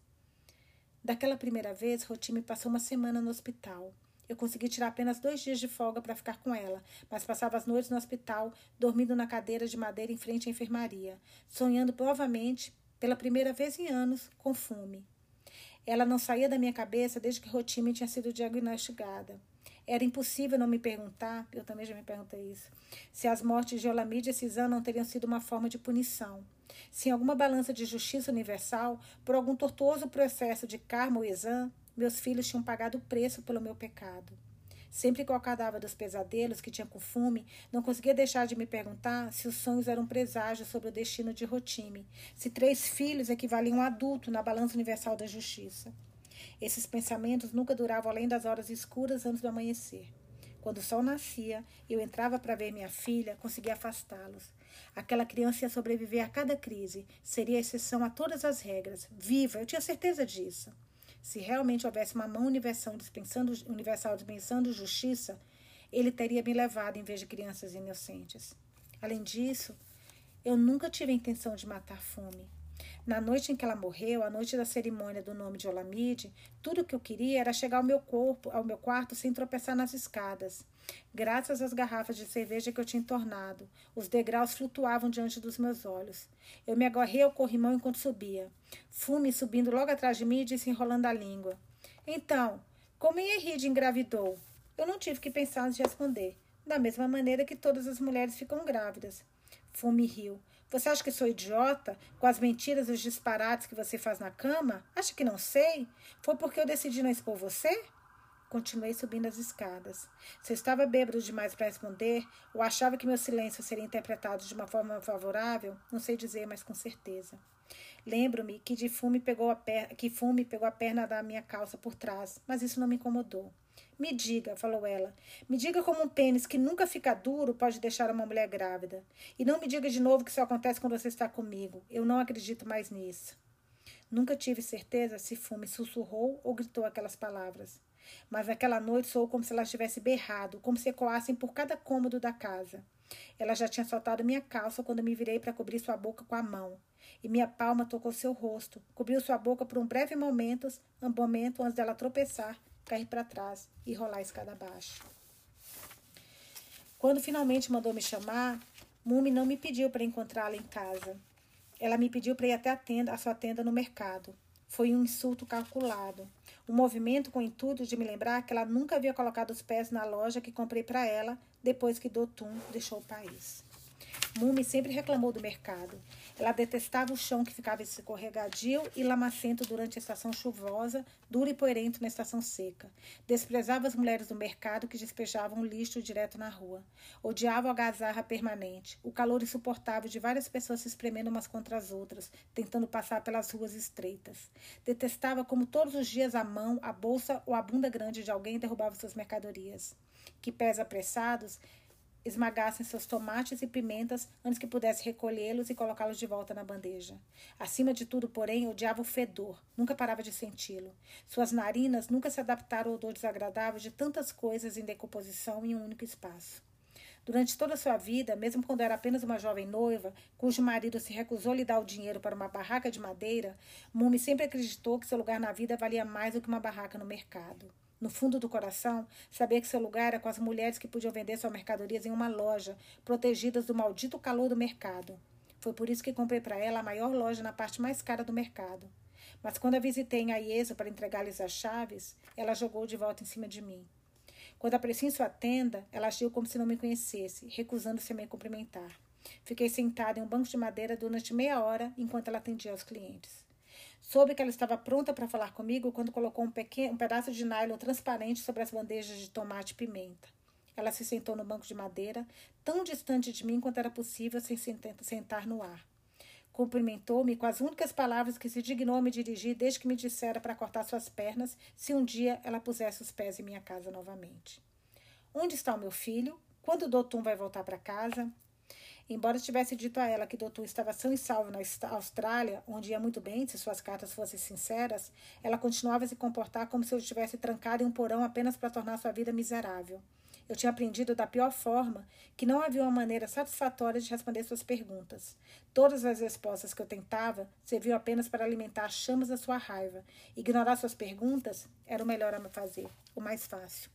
Daquela primeira vez, Rotimi passou uma semana no hospital. Eu consegui tirar apenas dois dias de folga para ficar com ela, mas passava as noites no hospital, dormindo na cadeira de madeira em frente à enfermaria, sonhando novamente, pela primeira vez em anos, com fume. Ela não saía da minha cabeça desde que Rotimi tinha sido diagnosticada. Era impossível não me perguntar, eu também já me perguntei isso, se as mortes de Olamide e Cisã não teriam sido uma forma de punição. Se em alguma balança de justiça universal, por algum tortuoso processo de karma ou exame, meus filhos tinham pagado o preço pelo meu pecado. Sempre que eu acordava dos pesadelos que tinha com fume, não conseguia deixar de me perguntar se os sonhos eram preságios sobre o destino de Rotime, se três filhos equivaliam a um adulto na balança universal da justiça. Esses pensamentos nunca duravam além das horas escuras antes do amanhecer. Quando o sol nascia, eu entrava para ver minha filha, conseguia afastá-los. Aquela criança ia sobreviver a cada crise, seria exceção a todas as regras. Viva, eu tinha certeza disso. Se realmente houvesse uma mão universal dispensando, universal dispensando justiça, ele teria me levado em vez de crianças inocentes. Além disso, eu nunca tive a intenção de matar fome. Na noite em que ela morreu, a noite da cerimônia do nome de Olamide, tudo o que eu queria era chegar ao meu corpo, ao meu quarto sem tropeçar nas escadas. Graças às garrafas de cerveja que eu tinha entornado, os degraus flutuavam diante dos meus olhos. Eu me agarrei ao corrimão enquanto subia. Fume subindo logo atrás de mim e disse enrolando a língua. Então, como Henrique engravidou? Eu não tive que pensar antes de responder. Da mesma maneira que todas as mulheres ficam grávidas. Fume riu. Você acha que sou idiota com as mentiras e os disparates que você faz na cama? Acha que não sei? Foi porque eu decidi não expor você? Continuei subindo as escadas. Se eu estava bêbado demais para responder, ou achava que meu silêncio seria interpretado de uma forma favorável, não sei dizer, mas com certeza. Lembro-me que de fume pegou a per... que fume pegou a perna da minha calça por trás, mas isso não me incomodou. Me diga, falou ela, me diga como um pênis que nunca fica duro pode deixar uma mulher grávida. E não me diga de novo que isso acontece quando você está comigo. Eu não acredito mais nisso. Nunca tive certeza se Fume sussurrou ou gritou aquelas palavras. Mas naquela noite soou como se ela tivesse berrado, como se ecoassem por cada cômodo da casa. Ela já tinha soltado minha calça quando me virei para cobrir sua boca com a mão. E minha palma tocou seu rosto, cobriu sua boca por um breve momento, um momento antes dela tropeçar cair para trás e rolar a escada abaixo. Quando finalmente mandou me chamar, Mumi não me pediu para encontrá-la em casa. Ela me pediu para ir até a, tenda, a sua tenda no mercado. Foi um insulto calculado. Um movimento com o intuito de me lembrar que ela nunca havia colocado os pés na loja que comprei para ela depois que Dotum deixou o país. Mumi sempre reclamou do mercado. Ela detestava o chão que ficava escorregadio e lamacento durante a estação chuvosa, duro e poerento na estação seca. Desprezava as mulheres do mercado que despejavam lixo direto na rua. Odiava a algazarra permanente, o calor insuportável de várias pessoas se espremendo umas contra as outras, tentando passar pelas ruas estreitas. Detestava como todos os dias a mão, a bolsa ou a bunda grande de alguém derrubava suas mercadorias. Que pés apressados esmagassem seus tomates e pimentas antes que pudesse recolhê-los e colocá-los de volta na bandeja. Acima de tudo, porém, odiava o fedor, nunca parava de senti-lo. Suas narinas nunca se adaptaram ao odor desagradável de tantas coisas em decomposição em um único espaço. Durante toda a sua vida, mesmo quando era apenas uma jovem noiva, cujo marido se recusou a lhe dar o dinheiro para uma barraca de madeira, Mumi sempre acreditou que seu lugar na vida valia mais do que uma barraca no mercado. No fundo do coração, sabia que seu lugar era com as mulheres que podiam vender suas mercadorias em uma loja, protegidas do maldito calor do mercado. Foi por isso que comprei para ela a maior loja na parte mais cara do mercado. Mas quando a visitei em Aieso para entregar-lhes as chaves, ela jogou de volta em cima de mim. Quando apareci em sua tenda, ela agiu como se não me conhecesse, recusando-se a me cumprimentar. Fiquei sentada em um banco de madeira durante meia hora enquanto ela atendia aos clientes. Soube que ela estava pronta para falar comigo quando colocou um, pequeno, um pedaço de nylon transparente sobre as bandejas de tomate e pimenta. Ela se sentou no banco de madeira, tão distante de mim quanto era possível sem sentar no ar. Cumprimentou-me com as únicas palavras que se dignou a me dirigir desde que me dissera para cortar suas pernas se um dia ela pusesse os pés em minha casa novamente. Onde está o meu filho? Quando o Dotum vai voltar para casa? Embora tivesse dito a ela que Doutor estava são e salvo na Austrália, onde ia muito bem se suas cartas fossem sinceras, ela continuava a se comportar como se eu estivesse trancada em um porão apenas para tornar sua vida miserável. Eu tinha aprendido da pior forma que não havia uma maneira satisfatória de responder suas perguntas. Todas as respostas que eu tentava serviam apenas para alimentar as chamas da sua raiva. Ignorar suas perguntas era o melhor a fazer, o mais fácil.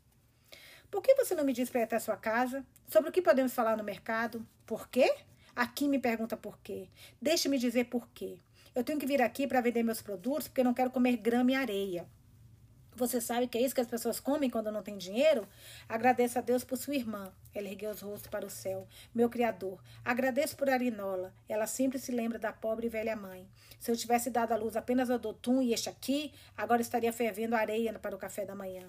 Por que você não me diz para ir até a sua casa? Sobre o que podemos falar no mercado? Por quê? Aqui me pergunta por quê. Deixe-me dizer por quê. Eu tenho que vir aqui para vender meus produtos porque eu não quero comer grama e areia. Você sabe que é isso que as pessoas comem quando não têm dinheiro? Agradeça a Deus por sua irmã. Ela ergueu os rostos para o céu. Meu Criador. Agradeço por Arinola. Ela sempre se lembra da pobre e velha mãe. Se eu tivesse dado à luz apenas ao Dotum e este aqui, agora estaria fervendo areia para o café da manhã.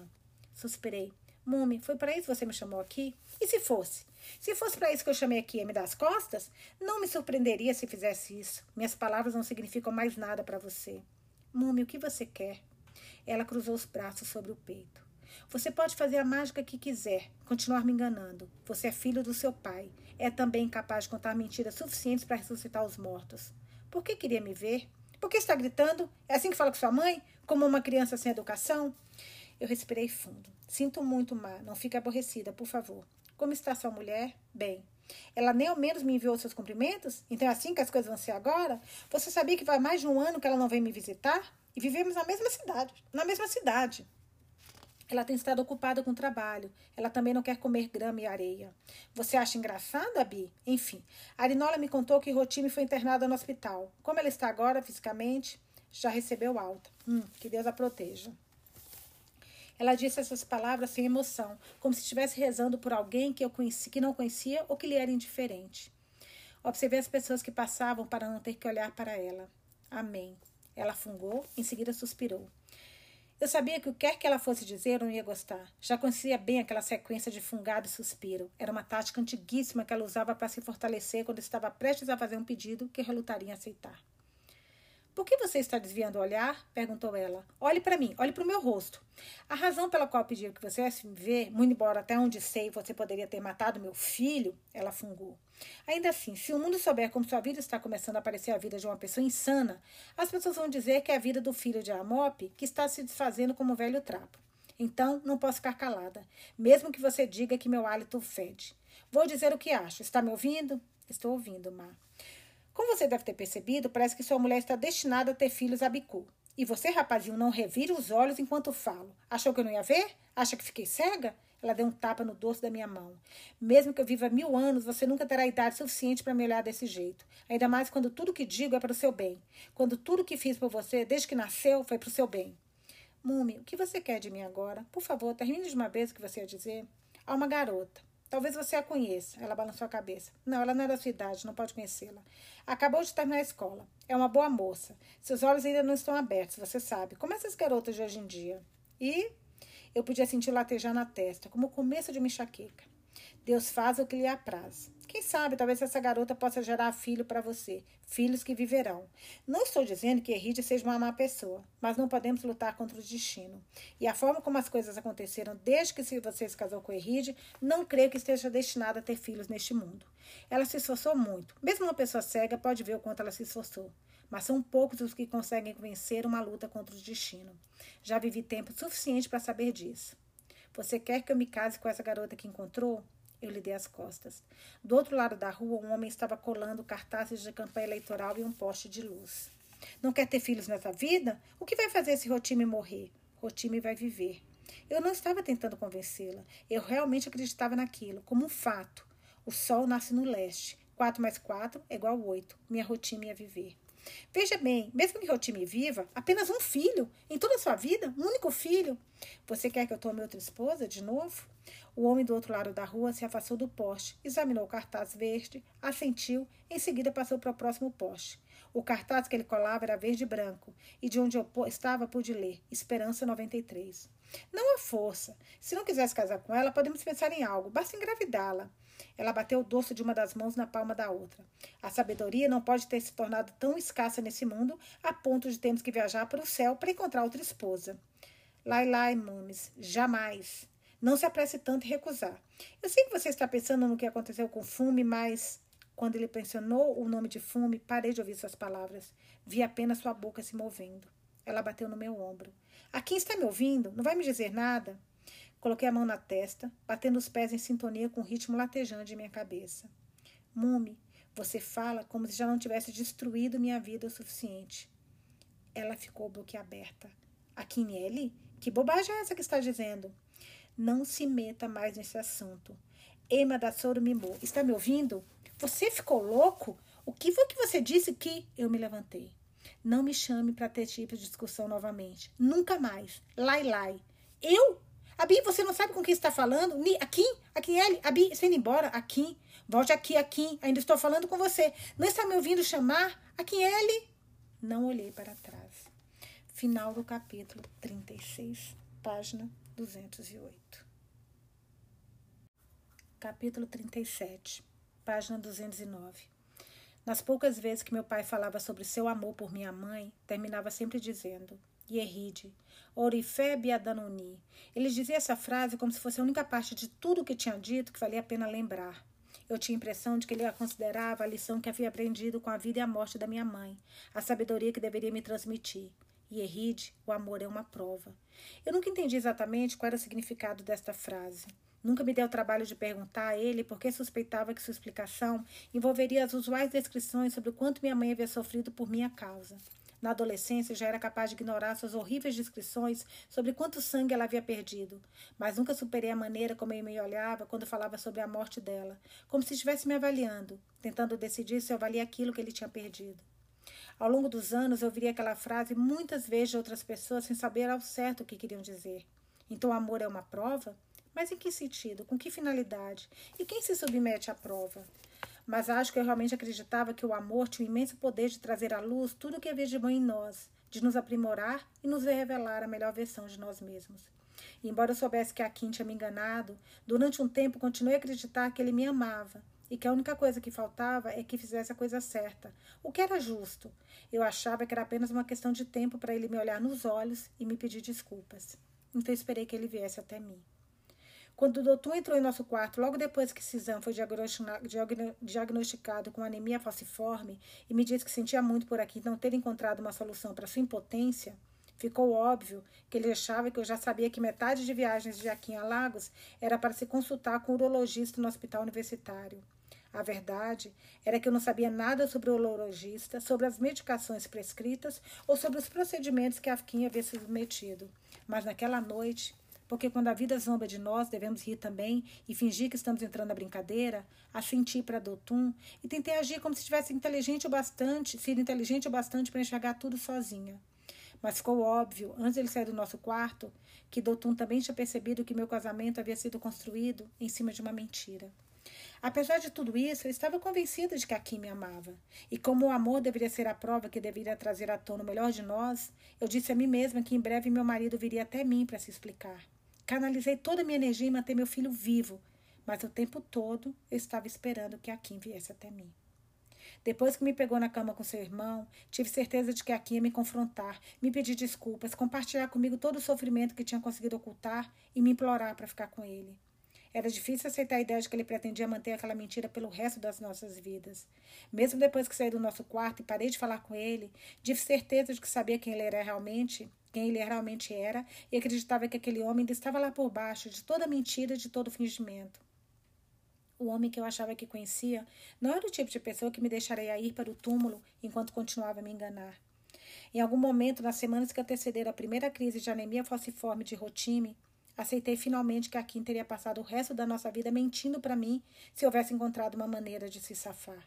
Suspirei. Mume, foi para isso que você me chamou aqui? E se fosse? Se fosse para isso que eu chamei aqui e me dar as costas, não me surpreenderia se fizesse isso. Minhas palavras não significam mais nada para você. Mume, o que você quer? Ela cruzou os braços sobre o peito. Você pode fazer a mágica que quiser, continuar me enganando. Você é filho do seu pai. É também capaz de contar mentiras suficientes para ressuscitar os mortos. Por que queria me ver? Por que está gritando? É assim que fala com sua mãe? Como uma criança sem educação? Eu respirei fundo. Sinto muito, Má. Não fique aborrecida, por favor. Como está sua mulher? Bem. Ela nem ao menos me enviou seus cumprimentos? Então é assim que as coisas vão ser agora? Você sabia que vai mais de um ano que ela não vem me visitar? E vivemos na mesma cidade. Na mesma cidade. Ela tem estado ocupada com trabalho. Ela também não quer comer grama e areia. Você acha engraçado, Abi? Enfim, a Arinola me contou que Rotime foi internada no hospital. Como ela está agora, fisicamente? Já recebeu alta. Hum, que Deus a proteja. Ela disse essas palavras sem emoção, como se estivesse rezando por alguém que eu conheci, que não conhecia ou que lhe era indiferente. Observei as pessoas que passavam para não ter que olhar para ela. Amém. Ela fungou, em seguida suspirou. Eu sabia que o que quer que ela fosse dizer, eu não ia gostar. Já conhecia bem aquela sequência de fungado e suspiro. Era uma tática antiguíssima que ela usava para se fortalecer quando estava prestes a fazer um pedido que relutaria em aceitar. Por que você está desviando o olhar? perguntou ela. Olhe para mim, olhe para o meu rosto. A razão pela qual pedi que você viesse me ver, muito embora até onde sei você poderia ter matado meu filho, ela fungou. Ainda assim, se o mundo souber como sua vida está começando a parecer a vida de uma pessoa insana, as pessoas vão dizer que é a vida do filho de Amop que está se desfazendo como um velho trapo. Então, não posso ficar calada, mesmo que você diga que meu hálito fede. Vou dizer o que acho. Está me ouvindo? Estou ouvindo, Mar. Como você deve ter percebido, parece que sua mulher está destinada a ter filhos a bicu. E você, rapazinho, não revira os olhos enquanto falo. Achou que eu não ia ver? Acha que fiquei cega? Ela deu um tapa no dorso da minha mão. Mesmo que eu viva mil anos, você nunca terá idade suficiente para me olhar desse jeito. Ainda mais quando tudo que digo é para o seu bem. Quando tudo que fiz por você, desde que nasceu, foi para o seu bem. Mume, o que você quer de mim agora? Por favor, termine de uma vez o que você ia dizer. Há uma garota. Talvez você a conheça. Ela balançou a cabeça. Não, ela não é da sua idade, não pode conhecê-la. Acabou de terminar a escola. É uma boa moça. Seus olhos ainda não estão abertos, você sabe. Como essas garotas de hoje em dia. E eu podia sentir latejar na testa, como o começo de uma enxaqueca. Deus faz o que lhe apraz. Quem sabe, talvez essa garota possa gerar filho para você, filhos que viverão. Não estou dizendo que Eride seja uma má pessoa, mas não podemos lutar contra o destino. E a forma como as coisas aconteceram desde que você se casou com Eride, não creio que esteja destinada a ter filhos neste mundo. Ela se esforçou muito. Mesmo uma pessoa cega pode ver o quanto ela se esforçou. Mas são poucos os que conseguem vencer uma luta contra o destino. Já vivi tempo suficiente para saber disso. Você quer que eu me case com essa garota que encontrou? Eu lhe dei as costas. Do outro lado da rua, um homem estava colando cartazes de campanha eleitoral em um poste de luz. Não quer ter filhos nessa vida? O que vai fazer se Rotime morrer? Rotime vai viver. Eu não estava tentando convencê-la. Eu realmente acreditava naquilo, como um fato. O sol nasce no leste. 4 mais 4 é igual a 8. Minha Rotime ia viver. Veja bem, mesmo que Rotime viva, apenas um filho em toda a sua vida, um único filho. Você quer que eu tome outra esposa de novo? O homem do outro lado da rua se afastou do poste, examinou o cartaz verde, assentiu, em seguida passou para o próximo poste. O cartaz que ele colava era verde e branco, e de onde eu estava pude ler Esperança 93. Não a força. Se não quisesse casar com ela, podemos pensar em algo. Basta engravidá-la. Ela bateu o dorso de uma das mãos na palma da outra. A sabedoria não pode ter se tornado tão escassa nesse mundo a ponto de termos que viajar para o céu para encontrar outra esposa. Lai, lai, mames, jamais. Não se apresse tanto em recusar. Eu sei que você está pensando no que aconteceu com Fume, mas quando ele mencionou o nome de Fume, parei de ouvir suas palavras. Vi apenas sua boca se movendo. Ela bateu no meu ombro. Aqui está me ouvindo? Não vai me dizer nada? Coloquei a mão na testa, batendo os pés em sintonia com o ritmo latejante de minha cabeça. Mume, você fala como se já não tivesse destruído minha vida o suficiente. Ela ficou boquiaberta. A Quinelli? Que bobagem é essa que está dizendo? Não se meta mais nesse assunto. Ema da Soro Mimô, está me ouvindo? Você ficou louco? O que foi que você disse que. Eu me levantei. Não me chame para ter tipo de discussão novamente. Nunca mais. Lai, lai. Eu? Abi, você não sabe com quem está falando? Ni, aqui? Aqui, ele? Abi, você indo embora? Aqui. Volte aqui, aqui. Ainda estou falando com você. Não está me ouvindo chamar? Aqui, ele? Não olhei para trás. Final do capítulo 36, página 208. Capítulo 37, página 209. Nas poucas vezes que meu pai falava sobre seu amor por minha mãe, terminava sempre dizendo: Yeride, Orifebe Adanoni. Ele dizia essa frase como se fosse a única parte de tudo o que tinha dito que valia a pena lembrar. Eu tinha a impressão de que ele a considerava a lição que havia aprendido com a vida e a morte da minha mãe, a sabedoria que deveria me transmitir. Yeride, o amor é uma prova. Eu nunca entendi exatamente qual era o significado desta frase. Nunca me deu o trabalho de perguntar a ele porque suspeitava que sua explicação envolveria as usuais descrições sobre o quanto minha mãe havia sofrido por minha causa. Na adolescência, já era capaz de ignorar suas horríveis descrições sobre quanto sangue ela havia perdido, mas nunca superei a maneira como ele me olhava quando falava sobre a morte dela, como se estivesse me avaliando, tentando decidir se eu valia aquilo que ele tinha perdido. Ao longo dos anos, eu ouviria aquela frase muitas vezes de outras pessoas sem saber ao certo o que queriam dizer. Então, amor é uma prova? Mas em que sentido? Com que finalidade? E quem se submete à prova? Mas acho que eu realmente acreditava que o amor tinha o imenso poder de trazer à luz tudo o que havia de bom em nós, de nos aprimorar e nos revelar a melhor versão de nós mesmos. E embora eu soubesse que a Kim tinha me enganado, durante um tempo continuei a acreditar que ele me amava e que a única coisa que faltava é que fizesse a coisa certa, o que era justo. Eu achava que era apenas uma questão de tempo para ele me olhar nos olhos e me pedir desculpas. Então esperei que ele viesse até mim. Quando o doutor entrou em nosso quarto, logo depois que Cisam foi diagnosticado com anemia falciforme e me disse que sentia muito por aqui não ter encontrado uma solução para sua impotência, ficou óbvio que ele achava que eu já sabia que metade de viagens de Jaquim a Lagos era para se consultar com o urologista no hospital universitário. A verdade era que eu não sabia nada sobre o urologista, sobre as medicações prescritas ou sobre os procedimentos que a Kim havia submetido. Mas naquela noite porque quando a vida zomba de nós, devemos rir também e fingir que estamos entrando na brincadeira, assentir para Dotum e tentei agir como se estivesse inteligente o bastante, sido inteligente o bastante para enxergar tudo sozinha. Mas ficou óbvio, antes ele sair do nosso quarto, que Dotum também tinha percebido que meu casamento havia sido construído em cima de uma mentira. Apesar de tudo isso, eu estava convencida de que a Kim me amava. E como o amor deveria ser a prova que deveria trazer à tona o melhor de nós, eu disse a mim mesma que em breve meu marido viria até mim para se explicar. Canalizei toda a minha energia em manter meu filho vivo, mas o tempo todo eu estava esperando que a Kim viesse até mim. Depois que me pegou na cama com seu irmão, tive certeza de que a Kim ia me confrontar, me pedir desculpas, compartilhar comigo todo o sofrimento que tinha conseguido ocultar e me implorar para ficar com ele. Era difícil aceitar a ideia de que ele pretendia manter aquela mentira pelo resto das nossas vidas. Mesmo depois que saí do nosso quarto e parei de falar com ele, tive certeza de que sabia quem ele era realmente, quem ele realmente era, e acreditava que aquele homem ainda estava lá por baixo de toda mentira e de todo fingimento. O homem que eu achava que conhecia não era o tipo de pessoa que me deixaria ir para o túmulo enquanto continuava a me enganar. Em algum momento, nas semanas que antecederam a primeira crise de anemia falciforme de Rotime, Aceitei finalmente que a Kim teria passado o resto da nossa vida mentindo para mim se houvesse encontrado uma maneira de se safar.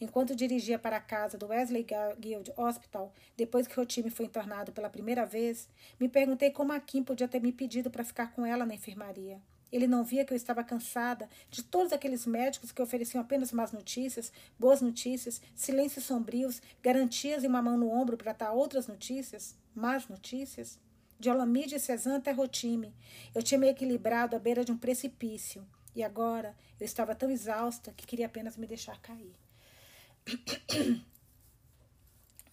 Enquanto dirigia para a casa do Wesley Guild Hospital, depois que o time foi entornado pela primeira vez, me perguntei como a Kim podia ter me pedido para ficar com ela na enfermaria. Ele não via que eu estava cansada de todos aqueles médicos que ofereciam apenas más notícias, boas notícias, silêncios sombrios, garantias e uma mão no ombro para dar outras notícias, más notícias? De Olamide Cezanne até Rotime. Eu tinha me equilibrado à beira de um precipício. E agora eu estava tão exausta que queria apenas me deixar cair. [coughs]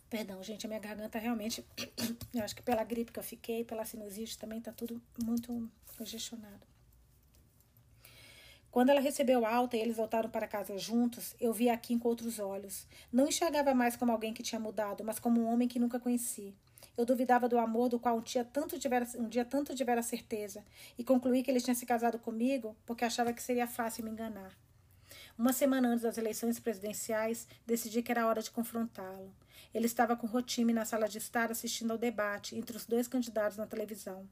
Perdão, gente, a minha garganta realmente. [coughs] Eu acho que pela gripe que eu fiquei, pela sinusite também tá tudo muito congestionado. Quando ela recebeu alta e eles voltaram para casa juntos, eu vi Kim com outros olhos. Não enxergava mais como alguém que tinha mudado, mas como um homem que nunca conheci. Eu duvidava do amor do qual um dia tanto tivera, um dia tanto tivera certeza, e concluí que ele tinha se casado comigo porque achava que seria fácil me enganar. Uma semana antes das eleições presidenciais, decidi que era hora de confrontá-lo. Ele estava com Rotime na sala de estar assistindo ao debate entre os dois candidatos na televisão.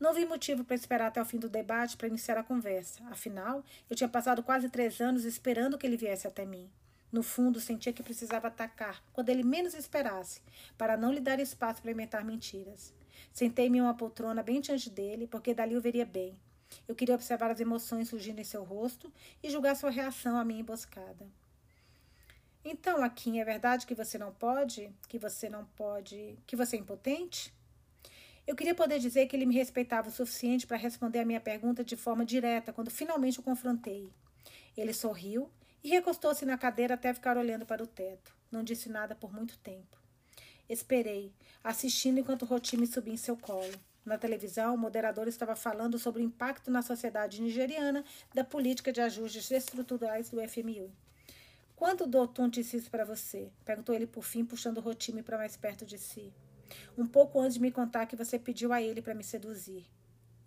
Não vi motivo para esperar até o fim do debate para iniciar a conversa. Afinal, eu tinha passado quase três anos esperando que ele viesse até mim. No fundo, sentia que precisava atacar, quando ele menos esperasse, para não lhe dar espaço para inventar mentiras. Sentei-me em uma poltrona bem diante dele, porque dali o veria bem. Eu queria observar as emoções surgindo em seu rosto e julgar sua reação à minha emboscada. Então, Akin, é verdade que você não pode? Que você não pode. que você é impotente? Eu queria poder dizer que ele me respeitava o suficiente para responder a minha pergunta de forma direta quando finalmente o confrontei. Ele sorriu e recostou-se na cadeira até ficar olhando para o teto. Não disse nada por muito tempo. Esperei, assistindo enquanto Rotimi subia em seu colo. Na televisão, o moderador estava falando sobre o impacto na sociedade nigeriana da política de ajustes estruturais do FMI. Quanto dou Tom disse isso para você? Perguntou ele por fim, puxando o Rotimi para mais perto de si. Um pouco antes de me contar que você pediu a ele para me seduzir.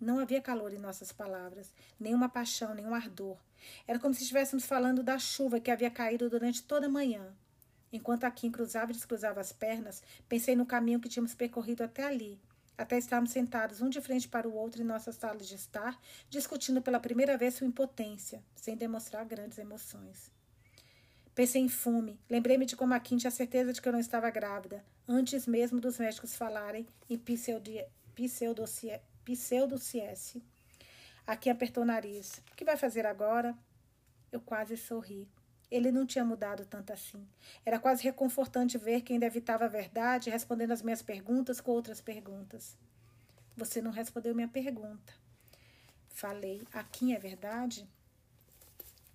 Não havia calor em nossas palavras, nenhuma paixão, nenhum ardor. Era como se estivéssemos falando da chuva que havia caído durante toda a manhã. Enquanto Kim cruzava e descruzava as pernas, pensei no caminho que tínhamos percorrido até ali, até estarmos sentados um de frente para o outro em nossa sala de estar, discutindo pela primeira vez sua impotência, sem demonstrar grandes emoções. Pensei em fume. Lembrei-me de como a Kim tinha certeza de que eu não estava grávida, antes mesmo dos médicos falarem em pseudociese. Pseudo-ciesse. Aqui apertou o nariz. O que vai fazer agora? Eu quase sorri. Ele não tinha mudado tanto assim. Era quase reconfortante ver que ainda evitava a verdade, respondendo as minhas perguntas com outras perguntas. Você não respondeu minha pergunta. Falei, aqui é verdade?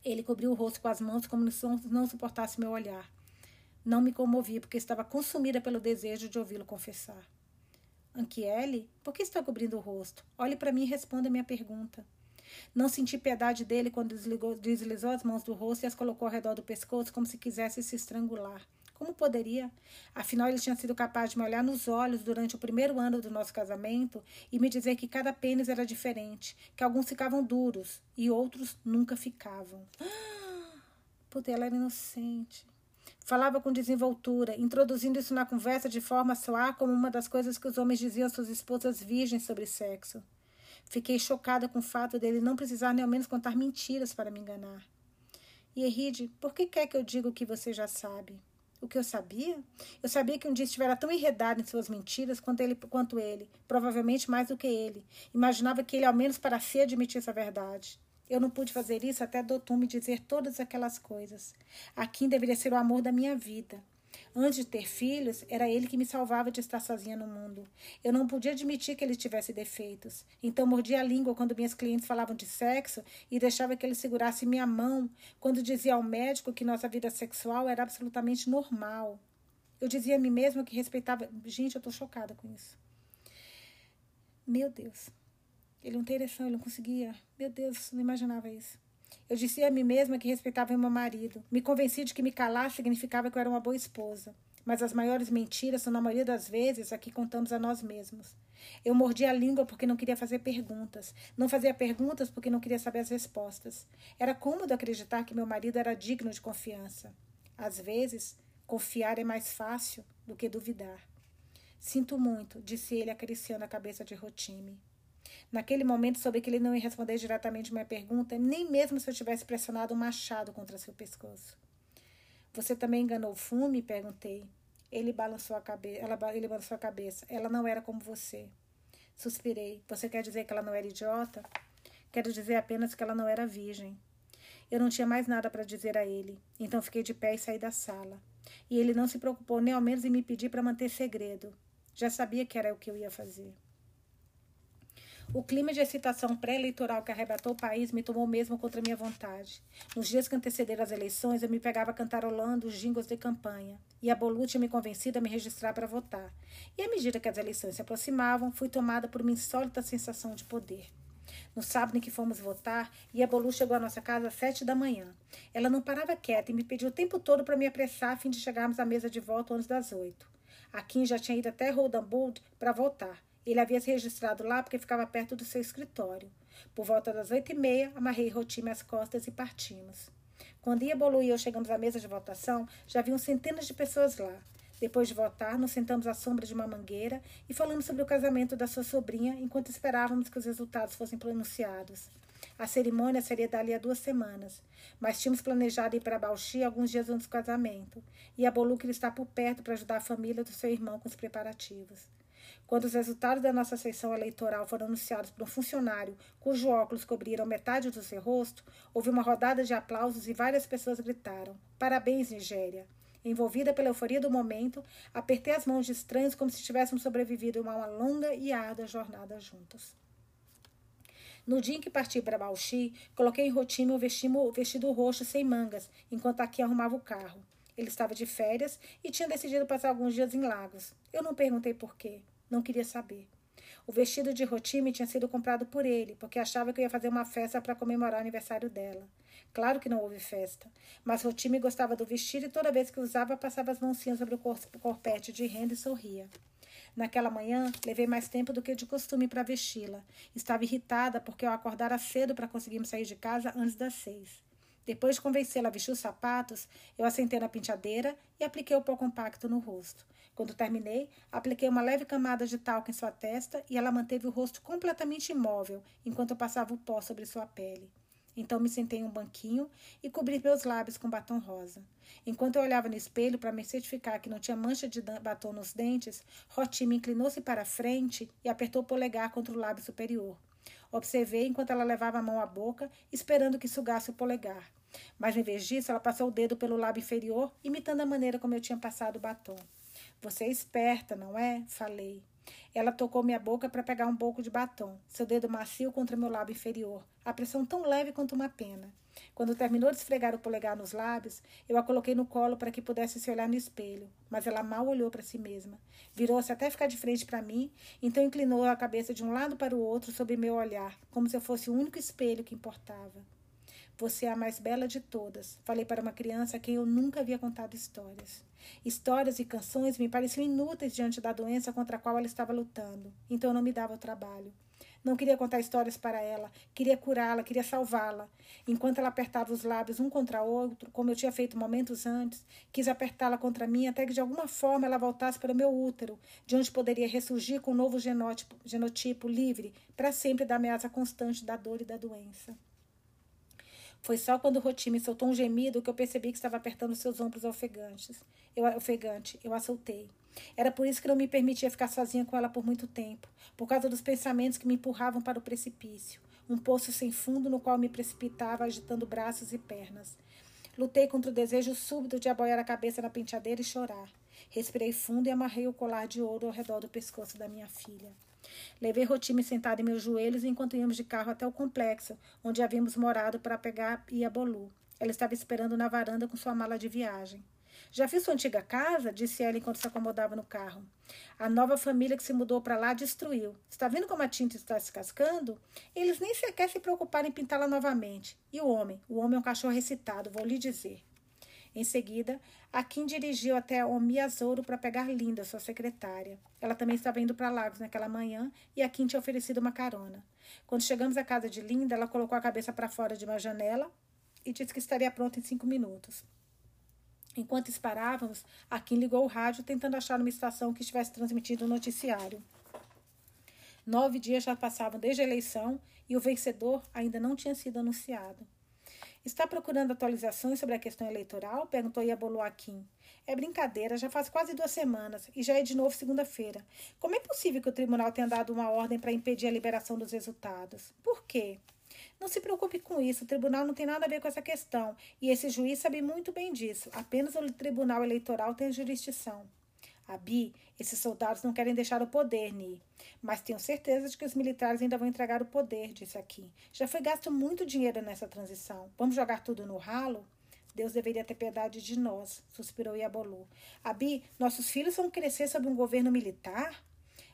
Ele cobriu o rosto com as mãos como se não suportasse meu olhar. Não me comovi porque estava consumida pelo desejo de ouvi-lo confessar. Anquiele, por que está cobrindo o rosto? Olhe para mim e responda a minha pergunta. Não senti piedade dele quando desligou, deslizou as mãos do rosto e as colocou ao redor do pescoço como se quisesse se estrangular. Como poderia? Afinal, ele tinha sido capaz de me olhar nos olhos durante o primeiro ano do nosso casamento e me dizer que cada pênis era diferente, que alguns ficavam duros e outros nunca ficavam. [gasps] Puta, ela era inocente. Falava com desenvoltura, introduzindo isso na conversa de forma a soar como uma das coisas que os homens diziam às suas esposas virgens sobre sexo. Fiquei chocada com o fato dele não precisar nem ao menos contar mentiras para me enganar. E Eride, por que quer que eu diga o que você já sabe? O que eu sabia? Eu sabia que um dia estivera tão enredado em suas mentiras quanto ele, quanto ele, provavelmente mais do que ele. Imaginava que ele ao menos para si admitisse a verdade. Eu não pude fazer isso até Dotum me dizer todas aquelas coisas. Akin deveria ser o amor da minha vida. Antes de ter filhos, era ele que me salvava de estar sozinha no mundo. Eu não podia admitir que ele tivesse defeitos. Então mordia a língua quando minhas clientes falavam de sexo e deixava que ele segurasse minha mão quando dizia ao médico que nossa vida sexual era absolutamente normal. Eu dizia a mim mesma que respeitava. Gente, eu tô chocada com isso. Meu Deus. Ele não tem ereção, ele não conseguia. Meu Deus, não imaginava isso. Eu disse a mim mesma que respeitava meu marido. Me convenci de que me calar significava que eu era uma boa esposa. Mas as maiores mentiras são, na maioria das vezes, a que contamos a nós mesmos. Eu mordi a língua porque não queria fazer perguntas. Não fazia perguntas porque não queria saber as respostas. Era cômodo acreditar que meu marido era digno de confiança. Às vezes, confiar é mais fácil do que duvidar. Sinto muito, disse ele acariciando a cabeça de Rotime. Naquele momento, soube que ele não ia responder diretamente minha pergunta, nem mesmo se eu tivesse pressionado um machado contra seu pescoço. Você também enganou o fume? perguntei. Ele balançou a cabeça. Ela, ele balançou a cabeça. Ela não era como você. Suspirei. Você quer dizer que ela não era idiota? Quero dizer apenas que ela não era virgem. Eu não tinha mais nada para dizer a ele, então fiquei de pé e saí da sala. E ele não se preocupou nem ao menos em me pedir para manter segredo. Já sabia que era o que eu ia fazer. O clima de excitação pré-eleitoral que arrebatou o país me tomou mesmo contra minha vontade. Nos dias que antecederam as eleições, eu me pegava cantarolando os jingles de campanha, e a tinha me convencido a me registrar para votar. E à medida que as eleições se aproximavam, fui tomada por uma insólita sensação de poder. No sábado em que fomos votar, Iabolu chegou à nossa casa às sete da manhã. Ela não parava quieta e me pediu o tempo todo para me apressar a fim de chegarmos à mesa de voto antes das oito. A Kim já tinha ido até Rodenbold para voltar. Ele havia se registrado lá porque ficava perto do seu escritório. Por volta das oito e meia, amarrei Rotime as costas e partimos. Quando Iabolu e eu chegamos à mesa de votação, já haviam centenas de pessoas lá. Depois de votar, nos sentamos à sombra de uma mangueira e falamos sobre o casamento da sua sobrinha enquanto esperávamos que os resultados fossem pronunciados. A cerimônia seria dali a duas semanas, mas tínhamos planejado ir para Bauchi alguns dias antes do casamento, e a Bolu queria estar por perto para ajudar a família do seu irmão com os preparativos. Quando os resultados da nossa sessão eleitoral foram anunciados por um funcionário cujo óculos cobriram metade do seu rosto, houve uma rodada de aplausos e várias pessoas gritaram: Parabéns, Nigéria! Envolvida pela euforia do momento, apertei as mãos de estranhos como se tivéssemos sobrevivido a uma longa e árdua jornada juntos. No dia em que parti para Bauchi, coloquei em Rotime o vestido, vestido roxo sem mangas, enquanto aqui arrumava o carro. Ele estava de férias e tinha decidido passar alguns dias em Lagos. Eu não perguntei por quê. Não queria saber. O vestido de Rotime tinha sido comprado por ele, porque achava que eu ia fazer uma festa para comemorar o aniversário dela. Claro que não houve festa, mas Rotime gostava do vestido e toda vez que usava passava as mãozinhas sobre o corpete de renda e sorria. Naquela manhã, levei mais tempo do que de costume para vesti-la. Estava irritada porque eu acordara cedo para conseguirmos sair de casa antes das seis. Depois de convencê-la a vestir os sapatos, eu assentei na penteadeira e apliquei o pó compacto no rosto. Quando terminei, apliquei uma leve camada de talco em sua testa e ela manteve o rosto completamente imóvel enquanto eu passava o pó sobre sua pele. Então me sentei em um banquinho e cobri meus lábios com batom rosa. Enquanto eu olhava no espelho para me certificar que não tinha mancha de batom nos dentes, me inclinou-se para a frente e apertou o polegar contra o lábio superior. Observei enquanto ela levava a mão à boca, esperando que sugasse o polegar. Mas, em vez disso, ela passou o dedo pelo lábio inferior, imitando a maneira como eu tinha passado o batom. Você é esperta, não é? Falei. Ela tocou minha boca para pegar um pouco de batom, seu dedo macio contra meu lábio inferior, a pressão tão leve quanto uma pena. Quando terminou de esfregar o polegar nos lábios, eu a coloquei no colo para que pudesse se olhar no espelho, mas ela mal olhou para si mesma. Virou-se até ficar de frente para mim, então inclinou a cabeça de um lado para o outro sob meu olhar, como se eu fosse o único espelho que importava. Você é a mais bela de todas, falei para uma criança a quem eu nunca havia contado histórias. Histórias e canções me pareciam inúteis diante da doença contra a qual ela estava lutando, então eu não me dava o trabalho. Não queria contar histórias para ela, queria curá-la, queria salvá-la. Enquanto ela apertava os lábios um contra o outro, como eu tinha feito momentos antes, quis apertá-la contra mim até que de alguma forma ela voltasse para o meu útero, de onde poderia ressurgir com um novo genotipo, genotipo livre, para sempre da ameaça constante da dor e da doença. Foi só quando Rotimi soltou um gemido que eu percebi que estava apertando seus ombros ofegantes. Eu, ofegante. Eu a soltei. Era por isso que não me permitia ficar sozinha com ela por muito tempo, por causa dos pensamentos que me empurravam para o precipício, um poço sem fundo no qual me precipitava agitando braços e pernas. Lutei contra o desejo súbito de apoiar a cabeça na penteadeira e chorar. Respirei fundo e amarrei o colar de ouro ao redor do pescoço da minha filha. Levei Rotime sentada em meus joelhos enquanto íamos de carro até o complexo, onde havíamos morado para pegar Iabolu. Ela estava esperando na varanda com sua mala de viagem. Já vi sua antiga casa? disse ela enquanto se acomodava no carro. A nova família que se mudou para lá destruiu. Está vendo como a tinta está se cascando? Eles nem sequer se preocuparam em pintá-la novamente. E o homem? O homem é um cachorro recitado, vou lhe dizer. Em seguida, Akin dirigiu até Omiazouro para pegar Linda, sua secretária. Ela também estava indo para Lagos naquela manhã e Akin tinha oferecido uma carona. Quando chegamos à casa de Linda, ela colocou a cabeça para fora de uma janela e disse que estaria pronta em cinco minutos. Enquanto esperávamos, Akin ligou o rádio tentando achar uma estação que estivesse transmitindo o noticiário. Nove dias já passavam desde a eleição e o vencedor ainda não tinha sido anunciado. Está procurando atualizações sobre a questão eleitoral? Perguntou Iabolo Akin. É brincadeira, já faz quase duas semanas e já é de novo segunda-feira. Como é possível que o tribunal tenha dado uma ordem para impedir a liberação dos resultados? Por quê? Não se preocupe com isso, o tribunal não tem nada a ver com essa questão e esse juiz sabe muito bem disso. Apenas o tribunal eleitoral tem jurisdição. Abi, esses soldados não querem deixar o poder, Ni. Mas tenho certeza de que os militares ainda vão entregar o poder, disse aqui. Já foi gasto muito dinheiro nessa transição. Vamos jogar tudo no ralo? Deus deveria ter piedade de nós, suspirou Iabolu. Abi, nossos filhos vão crescer sob um governo militar?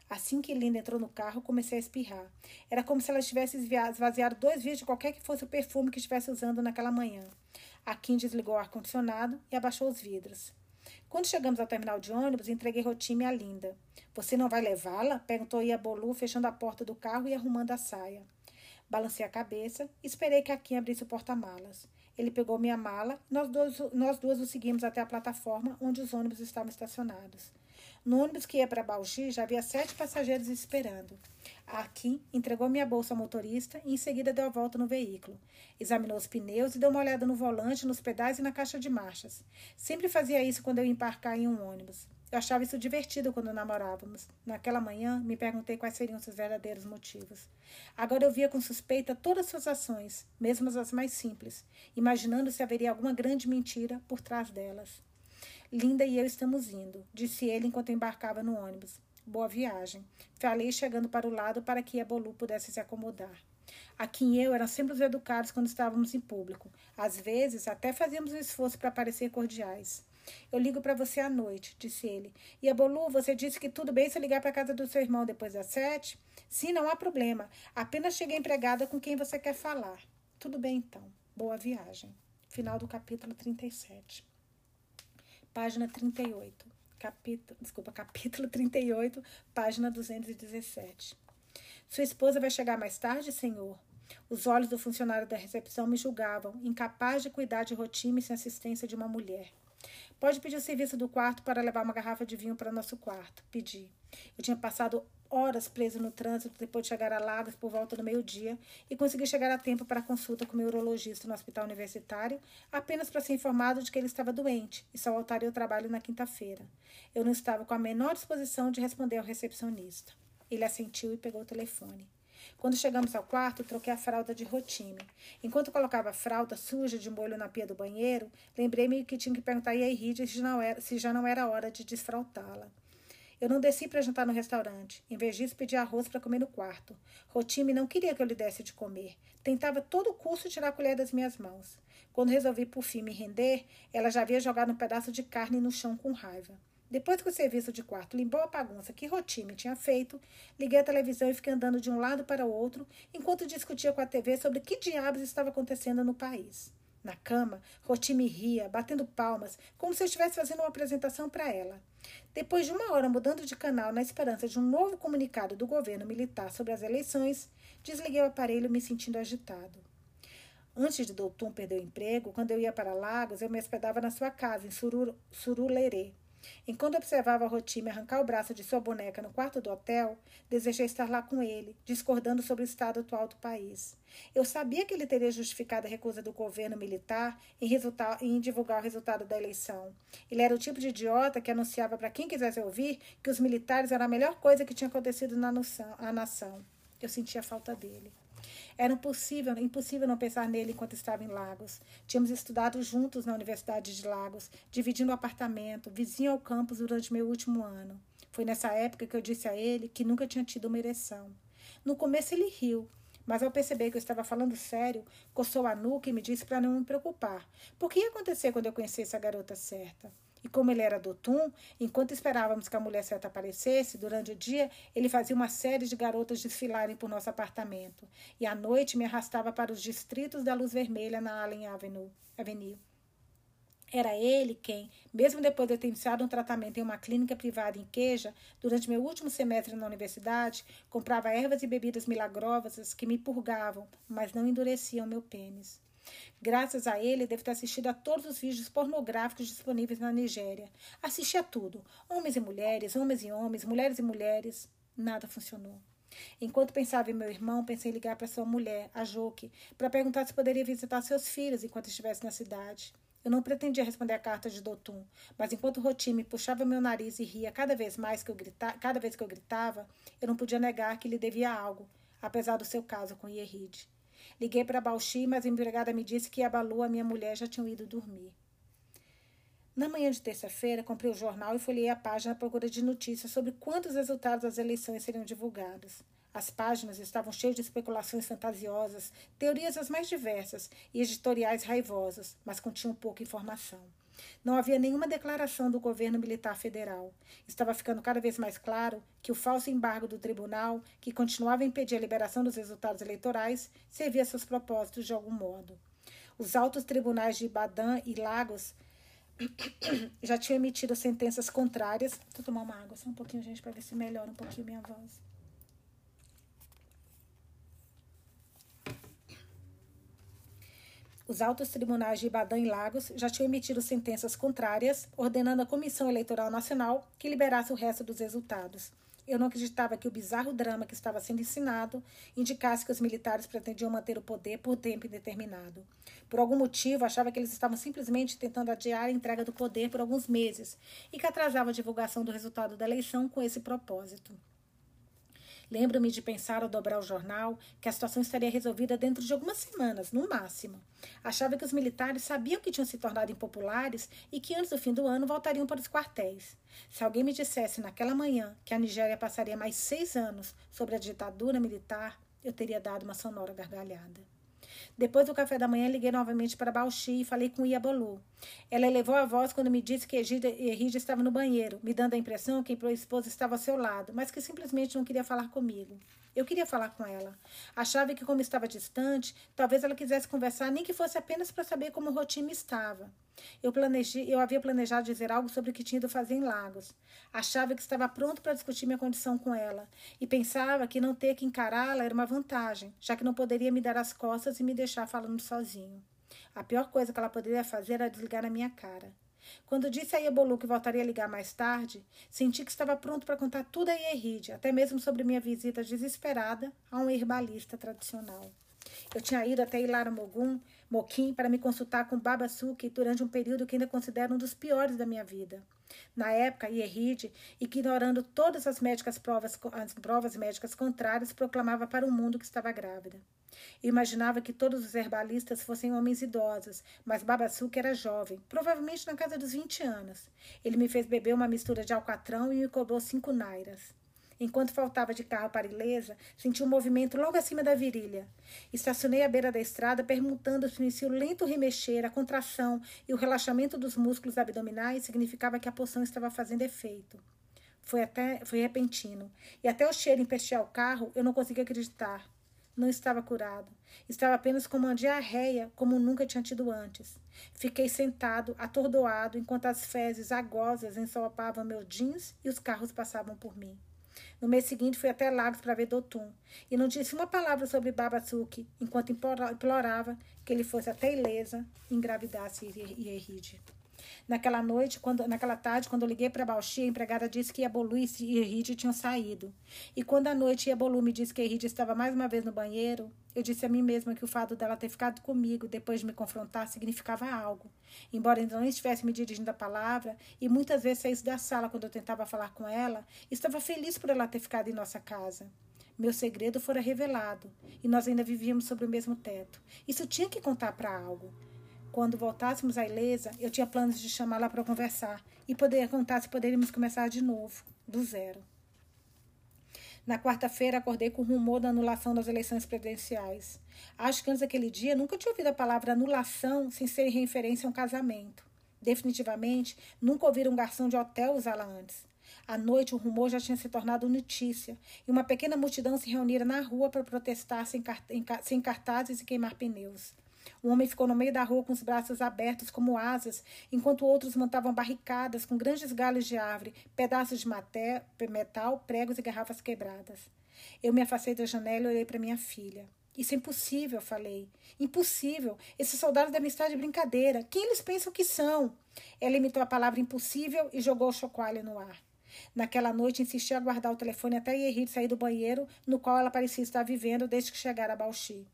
Assim que Linda entrou no carro, comecei a espirrar. Era como se ela tivesse esvaziado dois vidros de qualquer que fosse o perfume que estivesse usando naquela manhã. A Kim desligou o ar-condicionado e abaixou os vidros. Quando chegamos ao terminal de ônibus, entreguei Rotime à Linda. Você não vai levá-la? perguntou Iabolu, fechando a porta do carro e arrumando a saia. Balancei a cabeça esperei que a Kim abrisse o porta-malas. Ele pegou minha mala nós, dois, nós duas o seguimos até a plataforma onde os ônibus estavam estacionados. No ônibus que ia para Bauchi já havia sete passageiros esperando. A Kim entregou minha bolsa ao motorista e em seguida deu a volta no veículo. Examinou os pneus e deu uma olhada no volante, nos pedais e na caixa de marchas. Sempre fazia isso quando eu embarcar em um ônibus. Eu achava isso divertido quando namorávamos. Naquela manhã, me perguntei quais seriam seus verdadeiros motivos. Agora eu via com suspeita todas suas ações, mesmo as mais simples, imaginando se haveria alguma grande mentira por trás delas. Linda e eu estamos indo, disse ele enquanto embarcava no ônibus. Boa viagem. Falei chegando para o lado para que a Bolu pudesse se acomodar. Aqui e eu eram sempre os educados quando estávamos em público. Às vezes, até fazíamos um esforço para parecer cordiais. Eu ligo para você à noite, disse ele. E a Bolu, você disse que tudo bem se eu ligar para a casa do seu irmão depois das sete? Sim, não há problema. Apenas cheguei empregada com quem você quer falar. Tudo bem, então. Boa viagem. Final do capítulo 37 página 38. Capítulo, desculpa, capítulo 38, página 217. Sua esposa vai chegar mais tarde, senhor? Os olhos do funcionário da recepção me julgavam, incapaz de cuidar de rotina sem assistência de uma mulher. Pode pedir o serviço do quarto para levar uma garrafa de vinho para nosso quarto. Pedi. Eu tinha passado horas preso no trânsito depois de chegar a Lagos por volta do meio-dia e consegui chegar a tempo para a consulta com o meu urologista no hospital universitário, apenas para ser informado de que ele estava doente e só voltaria ao trabalho na quinta-feira. Eu não estava com a menor disposição de responder ao recepcionista. Ele assentiu e pegou o telefone. Quando chegamos ao quarto, troquei a fralda de rotina. Enquanto colocava a fralda suja de molho na pia do banheiro, lembrei-me que tinha que perguntar a Iride se, se já não era hora de desfraltá-la. Eu não desci para jantar no restaurante. Em vez disso, pedi arroz para comer no quarto. Rotime não queria que eu lhe desse de comer. Tentava a todo custo tirar a colher das minhas mãos. Quando resolvi por fim me render, ela já havia jogado um pedaço de carne no chão com raiva. Depois que o serviço de quarto limpou a bagunça que Rotime tinha feito, liguei a televisão e fiquei andando de um lado para o outro enquanto discutia com a TV sobre que diabos estava acontecendo no país. Na cama, Rotime ria, batendo palmas, como se eu estivesse fazendo uma apresentação para ela. Depois de uma hora mudando de canal na esperança de um novo comunicado do governo militar sobre as eleições, desliguei o aparelho me sentindo agitado. Antes de Doutum perder o emprego, quando eu ia para Lagos, eu me hospedava na sua casa, em Surulerê. Enquanto observava Rotime arrancar o braço de sua boneca no quarto do hotel, desejei estar lá com ele, discordando sobre o estado atual do país. Eu sabia que ele teria justificado a recusa do governo militar em, em divulgar o resultado da eleição. Ele era o tipo de idiota que anunciava para quem quisesse ouvir que os militares eram a melhor coisa que tinha acontecido na nação. Eu sentia falta dele. Era impossível, impossível não pensar nele enquanto estava em Lagos. Tínhamos estudado juntos na Universidade de Lagos, dividindo o apartamento, vizinho ao campus durante meu último ano. Foi nessa época que eu disse a ele que nunca tinha tido uma ereção. No começo ele riu, mas ao perceber que eu estava falando sério, coçou a nuca e me disse para não me preocupar. Por que ia acontecer quando eu conhecesse a garota certa? E como ele era dotum, enquanto esperávamos que a mulher certa aparecesse, durante o dia ele fazia uma série de garotas desfilarem por nosso apartamento. E à noite me arrastava para os distritos da luz vermelha na Allen Avenue. Avenue. Era ele quem, mesmo depois de ter iniciado um tratamento em uma clínica privada em Queja, durante meu último semestre na universidade, comprava ervas e bebidas milagrosas que me purgavam, mas não endureciam meu pênis. Graças a ele, devo ter assistido a todos os vídeos pornográficos disponíveis na Nigéria. Assisti a tudo: homens e mulheres, homens e homens, mulheres e mulheres. Nada funcionou. Enquanto pensava em meu irmão, pensei em ligar para sua mulher, a Joque, para perguntar se poderia visitar seus filhos enquanto estivesse na cidade. Eu não pretendia responder a carta de Dotum, mas enquanto Rotime puxava meu nariz e ria cada vez mais que eu cada vez que eu gritava, eu não podia negar que lhe devia algo, apesar do seu caso com Yeride. Liguei para Bauchi, mas a empregada me disse que a Balu, a minha mulher, já tinham ido dormir. Na manhã de terça-feira, comprei o jornal e folhei a página à procura de notícias sobre quantos resultados das eleições seriam divulgados. As páginas estavam cheias de especulações fantasiosas, teorias as mais diversas e editoriais raivosos, mas continham pouca informação. Não havia nenhuma declaração do governo militar federal. Estava ficando cada vez mais claro que o falso embargo do tribunal, que continuava a impedir a liberação dos resultados eleitorais, servia a seus propósitos de algum modo. Os altos tribunais de Ibadan e Lagos [coughs] já tinham emitido sentenças contrárias. Vou tomar uma água só um pouquinho, gente, para ver se melhora um pouquinho minha voz. Os altos tribunais de Ibadan e Lagos já tinham emitido sentenças contrárias, ordenando à Comissão Eleitoral Nacional que liberasse o resto dos resultados. Eu não acreditava que o bizarro drama que estava sendo ensinado indicasse que os militares pretendiam manter o poder por tempo indeterminado. Por algum motivo, achava que eles estavam simplesmente tentando adiar a entrega do poder por alguns meses e que atrasava a divulgação do resultado da eleição com esse propósito. Lembro-me de pensar ao dobrar o jornal que a situação estaria resolvida dentro de algumas semanas, no máximo. Achava que os militares sabiam que tinham se tornado impopulares e que antes do fim do ano voltariam para os quartéis. Se alguém me dissesse naquela manhã que a Nigéria passaria mais seis anos sobre a ditadura militar, eu teria dado uma sonora gargalhada. Depois do café da manhã, liguei novamente para Bauchi e falei com Iabolu. Ela elevou a voz quando me disse que Egídia estava no banheiro, me dando a impressão que a esposa estava ao seu lado, mas que simplesmente não queria falar comigo. Eu queria falar com ela. Achava que, como estava distante, talvez ela quisesse conversar, nem que fosse apenas para saber como o Rotime estava. Eu, planejei, eu havia planejado dizer algo sobre o que tinha ido fazer em Lagos. Achava que estava pronto para discutir minha condição com ela. E pensava que não ter que encará-la era uma vantagem, já que não poderia me dar as costas e me deixar falando sozinho. A pior coisa que ela poderia fazer era desligar na minha cara. Quando disse a Iebolu que voltaria a ligar mais tarde, senti que estava pronto para contar tudo a Ierride, até mesmo sobre minha visita desesperada a um herbalista tradicional. Eu tinha ido até Ilara Mogum, Moquim, para me consultar com Baba Suki durante um período que ainda considero um dos piores da minha vida. Na época, Ierride, ignorando todas as, médicas provas, as provas médicas contrárias, proclamava para o mundo que estava grávida. Imaginava que todos os herbalistas fossem homens idosos, mas Babassuca era jovem, provavelmente na casa dos 20 anos. Ele me fez beber uma mistura de alcatrão e me cobrou cinco nairas. Enquanto faltava de carro para Ilesa, senti um movimento logo acima da virilha. Estacionei à beira da estrada, perguntando se o lento remexer, a contração e o relaxamento dos músculos abdominais significava que a poção estava fazendo efeito. Foi até foi repentino, e até o cheiro empestear o carro, eu não conseguia acreditar. Não estava curado. Estava apenas com uma diarreia como nunca tinha tido antes. Fiquei sentado, atordoado, enquanto as fezes agosas ensolapavam meu jeans e os carros passavam por mim. No mês seguinte, fui até Lagos para ver Dotum e não disse uma palavra sobre Babatsuki, enquanto implorava que ele fosse até Ilesa e engravidasse Ieride. Naquela noite, quando, naquela tarde, quando eu liguei para Bauchi, a empregada disse que Iabolu e Ieride tinham saído. E quando à noite Iabolu me disse que Ieride estava mais uma vez no banheiro, eu disse a mim mesma que o fato dela ter ficado comigo depois de me confrontar significava algo. Embora ainda não estivesse me dirigindo a palavra e muitas vezes saísse da sala quando eu tentava falar com ela, estava feliz por ela ter ficado em nossa casa. Meu segredo fora revelado e nós ainda vivíamos sob o mesmo teto. Isso tinha que contar para algo. Quando voltássemos à Ilesa, eu tinha planos de chamá-la para conversar e poder contar se poderíamos começar de novo, do zero. Na quarta-feira, acordei com o rumor da anulação das eleições presidenciais. Acho que antes daquele dia nunca tinha ouvido a palavra anulação sem ser em referência a um casamento. Definitivamente, nunca ouvi um garçom de hotel usá-la antes. À noite, o rumor já tinha se tornado notícia e uma pequena multidão se reunira na rua para protestar sem cartazes e queimar pneus. Um homem ficou no meio da rua com os braços abertos como asas, enquanto outros montavam barricadas com grandes galhos de árvore, pedaços de metal, pregos e garrafas quebradas. Eu me afastei da janela e olhei para minha filha. Isso é impossível, falei. Impossível. Esses soldados devem estar de brincadeira. Quem eles pensam que são? Ela imitou a palavra impossível e jogou o chocalho no ar. Naquela noite, insisti a guardar o telefone até Yerrit sair do banheiro, no qual ela parecia estar vivendo desde que chegara a Bauchi.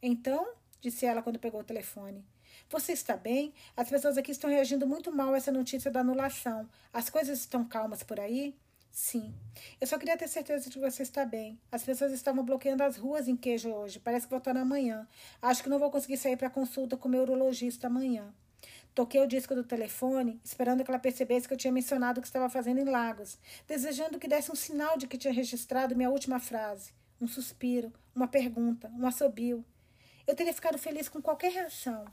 Então, disse ela quando pegou o telefone. Você está bem? As pessoas aqui estão reagindo muito mal a essa notícia da anulação. As coisas estão calmas por aí? Sim. Eu só queria ter certeza de que você está bem. As pessoas estavam bloqueando as ruas em queijo hoje. Parece que voltaram amanhã. Acho que não vou conseguir sair para consulta com o meu urologista amanhã. Toquei o disco do telefone, esperando que ela percebesse que eu tinha mencionado o que estava fazendo em Lagos, desejando que desse um sinal de que tinha registrado minha última frase. Um suspiro, uma pergunta, um assobio. Eu teria ficado feliz com qualquer reação.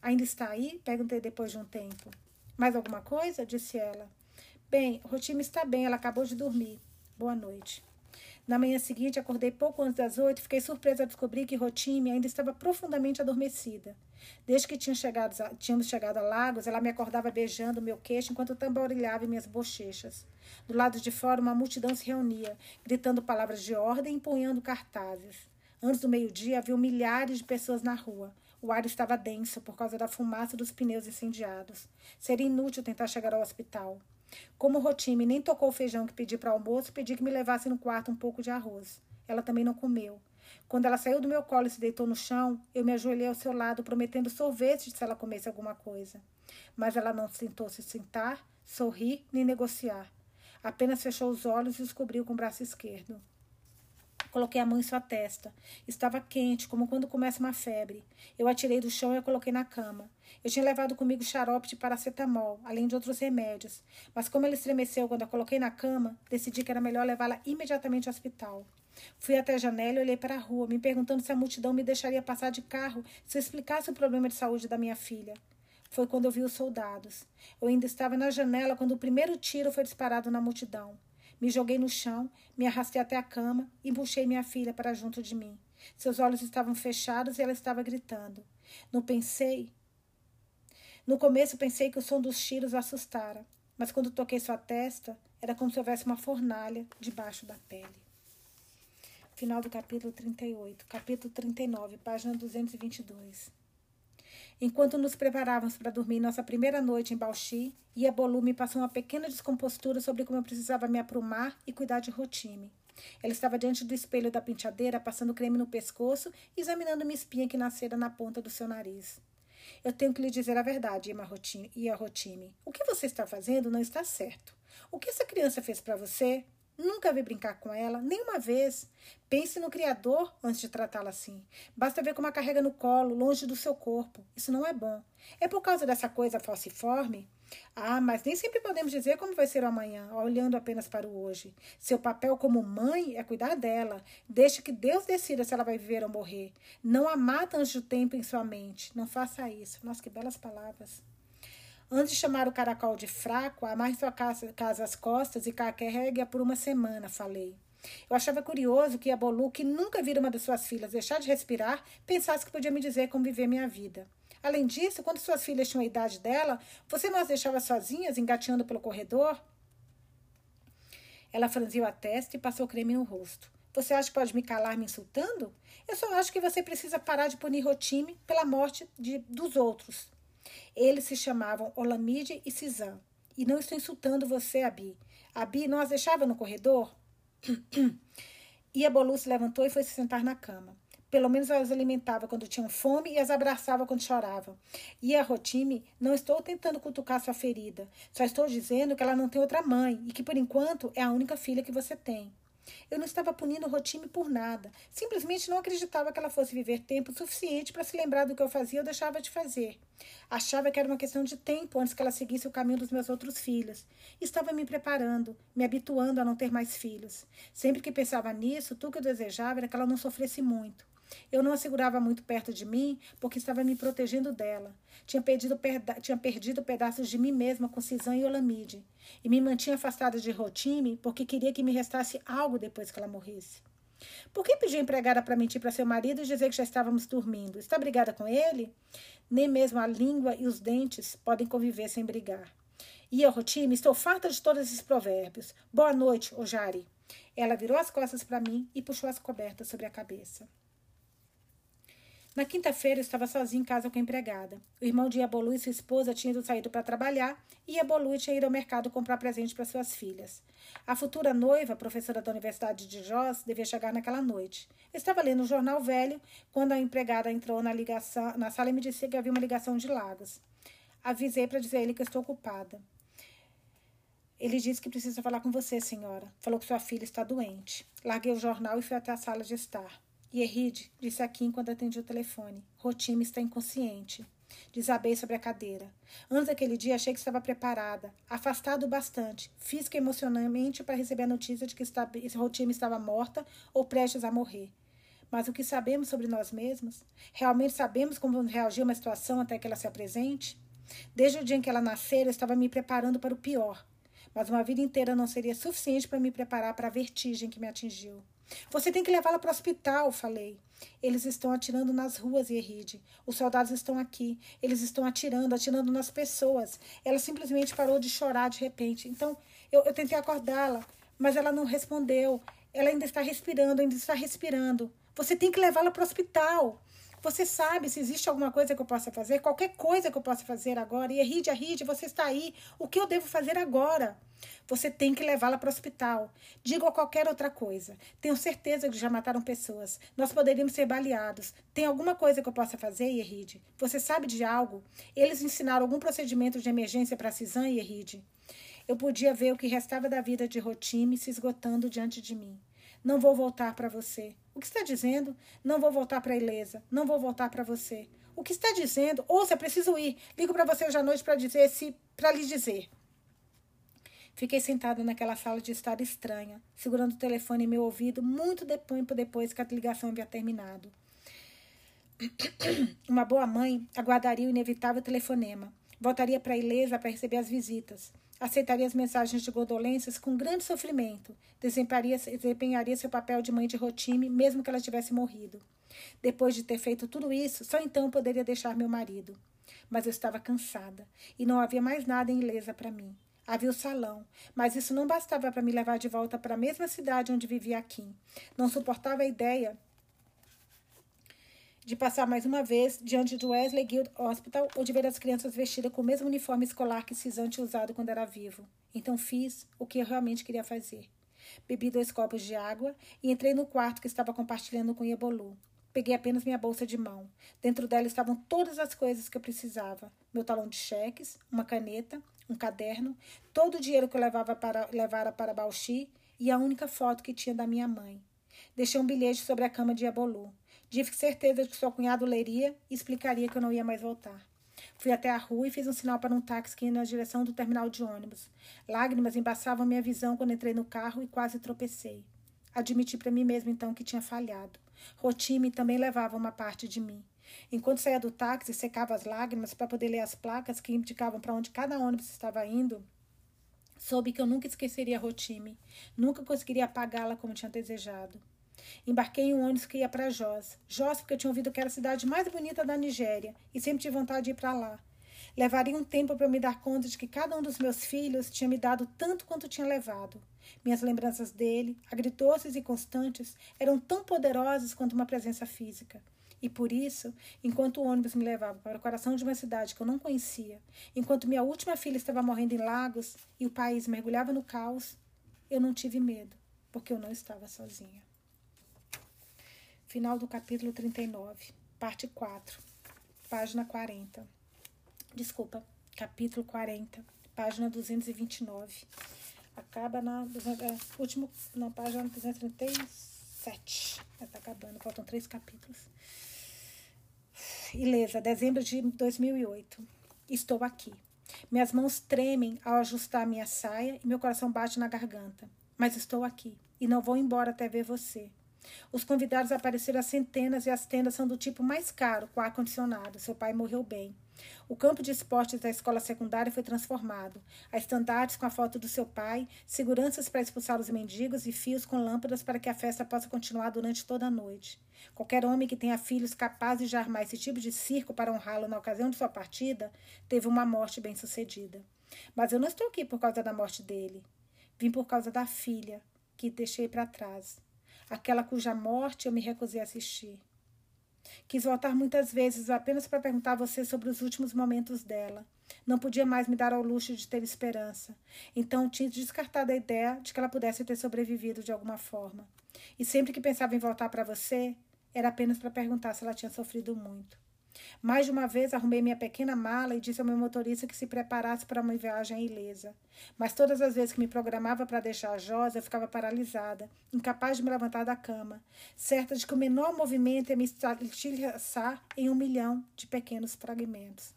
Ainda está aí? Perguntei depois de um tempo. Mais alguma coisa? disse ela. Bem, Rotime está bem, ela acabou de dormir. Boa noite. Na manhã seguinte, acordei pouco antes das oito e fiquei surpresa ao descobrir que Rotime ainda estava profundamente adormecida. Desde que tínhamos chegado, tínhamos chegado a Lagos, ela me acordava beijando meu queixo enquanto tamborilhava minhas bochechas. Do lado de fora, uma multidão se reunia, gritando palavras de ordem e empunhando cartazes. Antes do meio-dia, havia milhares de pessoas na rua. O ar estava denso por causa da fumaça dos pneus incendiados. Seria inútil tentar chegar ao hospital. Como Rotime nem tocou o feijão que pedi para almoço, pedi que me levasse no quarto um pouco de arroz. Ela também não comeu. Quando ela saiu do meu colo e se deitou no chão, eu me ajoelhei ao seu lado, prometendo sorvete se ela comesse alguma coisa. Mas ela não tentou se sentar, sorrir nem negociar. Apenas fechou os olhos e os cobriu com o braço esquerdo. Coloquei a mão em sua testa. Estava quente, como quando começa uma febre. Eu a tirei do chão e a coloquei na cama. Eu tinha levado comigo xarope de paracetamol, além de outros remédios. Mas como ela estremeceu quando a coloquei na cama, decidi que era melhor levá-la imediatamente ao hospital. Fui até a janela e olhei para a rua, me perguntando se a multidão me deixaria passar de carro se eu explicasse o problema de saúde da minha filha. Foi quando eu vi os soldados. Eu ainda estava na janela quando o primeiro tiro foi disparado na multidão. Me joguei no chão, me arrastei até a cama e puxei minha filha para junto de mim. Seus olhos estavam fechados e ela estava gritando. Não pensei. No começo pensei que o som dos tiros assustara, mas quando toquei sua testa, era como se houvesse uma fornalha debaixo da pele. Final do capítulo 38, capítulo 39, página 222. Enquanto nos preparávamos para dormir nossa primeira noite em Bauxi, Iabolu me passou uma pequena descompostura sobre como eu precisava me aprumar e cuidar de Rotime. Ela estava diante do espelho da penteadeira, passando creme no pescoço e examinando minha espinha que nascera na ponta do seu nariz. Eu tenho que lhe dizer a verdade, Ia Rotime. O que você está fazendo não está certo. O que essa criança fez para você Nunca vi brincar com ela, nem uma vez. Pense no Criador antes de tratá-la assim. Basta ver como a carrega no colo, longe do seu corpo. Isso não é bom. É por causa dessa coisa falciforme? Ah, mas nem sempre podemos dizer como vai ser o amanhã, olhando apenas para o hoje. Seu papel como mãe é cuidar dela. Deixe que Deus decida se ela vai viver ou morrer. Não a mata antes do tempo em sua mente. Não faça isso. Nossa, que belas palavras. Antes de chamar o caracol de fraco, amarre sua casa, casa às costas e carregue-a por uma semana, falei. Eu achava curioso que a Bolu, que nunca vira uma das suas filhas deixar de respirar, pensasse que podia me dizer como viver minha vida. Além disso, quando suas filhas tinham a idade dela, você não as deixava sozinhas, engateando pelo corredor? Ela franziu a testa e passou creme no rosto. Você acha que pode me calar me insultando? Eu só acho que você precisa parar de punir Rotime pela morte de, dos outros. Eles se chamavam Olamide e Cisã. E não estou insultando você, Abi. Abi não as deixava no corredor? [clears throat] e a Bolu se levantou e foi se sentar na cama. Pelo menos as alimentava quando tinham fome e as abraçava quando choravam. E a Rotime, não estou tentando cutucar sua ferida. Só estou dizendo que ela não tem outra mãe e que, por enquanto, é a única filha que você tem. Eu não estava punindo Rotime por nada. Simplesmente não acreditava que ela fosse viver tempo suficiente para se lembrar do que eu fazia ou deixava de fazer. Achava que era uma questão de tempo antes que ela seguisse o caminho dos meus outros filhos. Estava me preparando, me habituando a não ter mais filhos. Sempre que pensava nisso, tudo que eu desejava era que ela não sofresse muito. Eu não a segurava muito perto de mim porque estava me protegendo dela. Tinha perdido, tinha perdido pedaços de mim mesma com Cisã e Olamide. E me mantinha afastada de Rotime porque queria que me restasse algo depois que ela morresse. Por que pediu empregada para mentir para seu marido e dizer que já estávamos dormindo? Está brigada com ele? Nem mesmo a língua e os dentes podem conviver sem brigar. E eu, Rotime, estou farta de todos esses provérbios. Boa noite, Ojari. Ela virou as costas para mim e puxou as cobertas sobre a cabeça. Na quinta-feira, estava sozinha em casa com a empregada. O irmão de Iabolu e sua esposa tinham ido saído para trabalhar e Iabolu tinha ido ao mercado comprar presente para suas filhas. A futura noiva, professora da Universidade de Jos, devia chegar naquela noite. estava lendo o um jornal velho quando a empregada entrou na, ligação, na sala e me disse que havia uma ligação de Lagos. Avisei para dizer a ele que estou ocupada. Ele disse que precisa falar com você, senhora. Falou que sua filha está doente. Larguei o jornal e fui até a sala de estar. Yerrid disse aqui enquanto atendi o telefone. Rotime está inconsciente. Desabei sobre a cadeira. Antes daquele dia, achei que estava preparada, afastado bastante, física e emocionalmente, para receber a notícia de que Rotime estava morta ou prestes a morrer. Mas o que sabemos sobre nós mesmos? Realmente sabemos como reagir a uma situação até que ela se apresente? Desde o dia em que ela nasceu, eu estava me preparando para o pior. Mas uma vida inteira não seria suficiente para me preparar para a vertigem que me atingiu. Você tem que levá-la para o hospital, falei. Eles estão atirando nas ruas, Yeride. Os soldados estão aqui. Eles estão atirando, atirando nas pessoas. Ela simplesmente parou de chorar de repente. Então, eu, eu tentei acordá-la, mas ela não respondeu. Ela ainda está respirando, ainda está respirando. Você tem que levá-la para o hospital. Você sabe se existe alguma coisa que eu possa fazer, qualquer coisa que eu possa fazer agora. E Ride, Ride, você está aí. O que eu devo fazer agora? Você tem que levá-la para o hospital. Diga qualquer outra coisa. Tenho certeza que já mataram pessoas. Nós poderíamos ser baleados. Tem alguma coisa que eu possa fazer, Yeride? Você sabe de algo? Eles ensinaram algum procedimento de emergência para Cisã, Yeride? Eu podia ver o que restava da vida de Rotime se esgotando diante de mim. Não vou voltar para você. O que está dizendo? Não vou voltar para a Ilesa. Não vou voltar para você. O que está dizendo? Ouça, preciso ir. Ligo para você hoje à noite para dizer se para lhe dizer. Fiquei sentada naquela sala de estar estranha, segurando o telefone em meu ouvido, muito tempo depois que a ligação havia terminado. [clears throat] Uma boa mãe aguardaria o inevitável telefonema. Voltaria para a Ilesa para receber as visitas. Aceitaria as mensagens de godolências com grande sofrimento. Desempenharia seu papel de mãe de Rotime, mesmo que ela tivesse morrido. Depois de ter feito tudo isso, só então poderia deixar meu marido. Mas eu estava cansada e não havia mais nada em Ilesa para mim. Havia o salão, mas isso não bastava para me levar de volta para a mesma cidade onde vivia Kim. Não suportava a ideia de passar mais uma vez diante do Wesley Guild Hospital ou de ver as crianças vestidas com o mesmo uniforme escolar que tinha usado quando era vivo. Então fiz o que eu realmente queria fazer. Bebi dois copos de água e entrei no quarto que estava compartilhando com Yebolu. Peguei apenas minha bolsa de mão. Dentro dela estavam todas as coisas que eu precisava: meu talão de cheques, uma caneta, um caderno, todo o dinheiro que eu levava para, levara para Bauxi e a única foto que tinha da minha mãe. Deixei um bilhete sobre a cama de Yebolu. Tive certeza de que seu cunhado leria e explicaria que eu não ia mais voltar. Fui até a rua e fiz um sinal para um táxi que ia na direção do terminal de ônibus. Lágrimas embaçavam minha visão quando entrei no carro e quase tropecei. Admiti para mim mesmo então que tinha falhado. Rotime também levava uma parte de mim. Enquanto saía do táxi secava as lágrimas para poder ler as placas que indicavam para onde cada ônibus estava indo, soube que eu nunca esqueceria Rotime. Nunca conseguiria apagá-la como tinha desejado. Embarquei em um ônibus que ia para Jos. Jos, porque eu tinha ouvido que era a cidade mais bonita da Nigéria e sempre tive vontade de ir para lá. Levaria um tempo para me dar conta de que cada um dos meus filhos tinha me dado tanto quanto tinha levado. Minhas lembranças dele, agridoces e constantes, eram tão poderosas quanto uma presença física. E por isso, enquanto o ônibus me levava para o coração de uma cidade que eu não conhecia, enquanto minha última filha estava morrendo em lagos e o país mergulhava no caos, eu não tive medo, porque eu não estava sozinha. Final do capítulo 39, parte 4, página 40. Desculpa, capítulo 40, página 229. Acaba na, é, último, na página 237. Já tá acabando, faltam três capítulos. Ilesa, dezembro de 2008. Estou aqui. Minhas mãos tremem ao ajustar minha saia e meu coração bate na garganta. Mas estou aqui e não vou embora até ver você. Os convidados apareceram a centenas e as tendas são do tipo mais caro, com ar-condicionado. Seu pai morreu bem. O campo de esportes da escola secundária foi transformado. Há estandartes com a foto do seu pai, seguranças para expulsar os mendigos e fios com lâmpadas para que a festa possa continuar durante toda a noite. Qualquer homem que tenha filhos capazes de armar esse tipo de circo para honrá-lo na ocasião de sua partida teve uma morte bem-sucedida. Mas eu não estou aqui por causa da morte dele. Vim por causa da filha, que deixei para trás aquela cuja morte eu me recusei a assistir. Quis voltar muitas vezes apenas para perguntar a você sobre os últimos momentos dela. Não podia mais me dar ao luxo de ter esperança. Então tinha descartado a ideia de que ela pudesse ter sobrevivido de alguma forma. E sempre que pensava em voltar para você, era apenas para perguntar se ela tinha sofrido muito. Mais de uma vez arrumei minha pequena mala e disse ao meu motorista que se preparasse para uma viagem ilesa. Mas todas as vezes que me programava para deixar a Josa, eu ficava paralisada, incapaz de me levantar da cama, certa de que o menor movimento ia me estilhaçar em um milhão de pequenos fragmentos.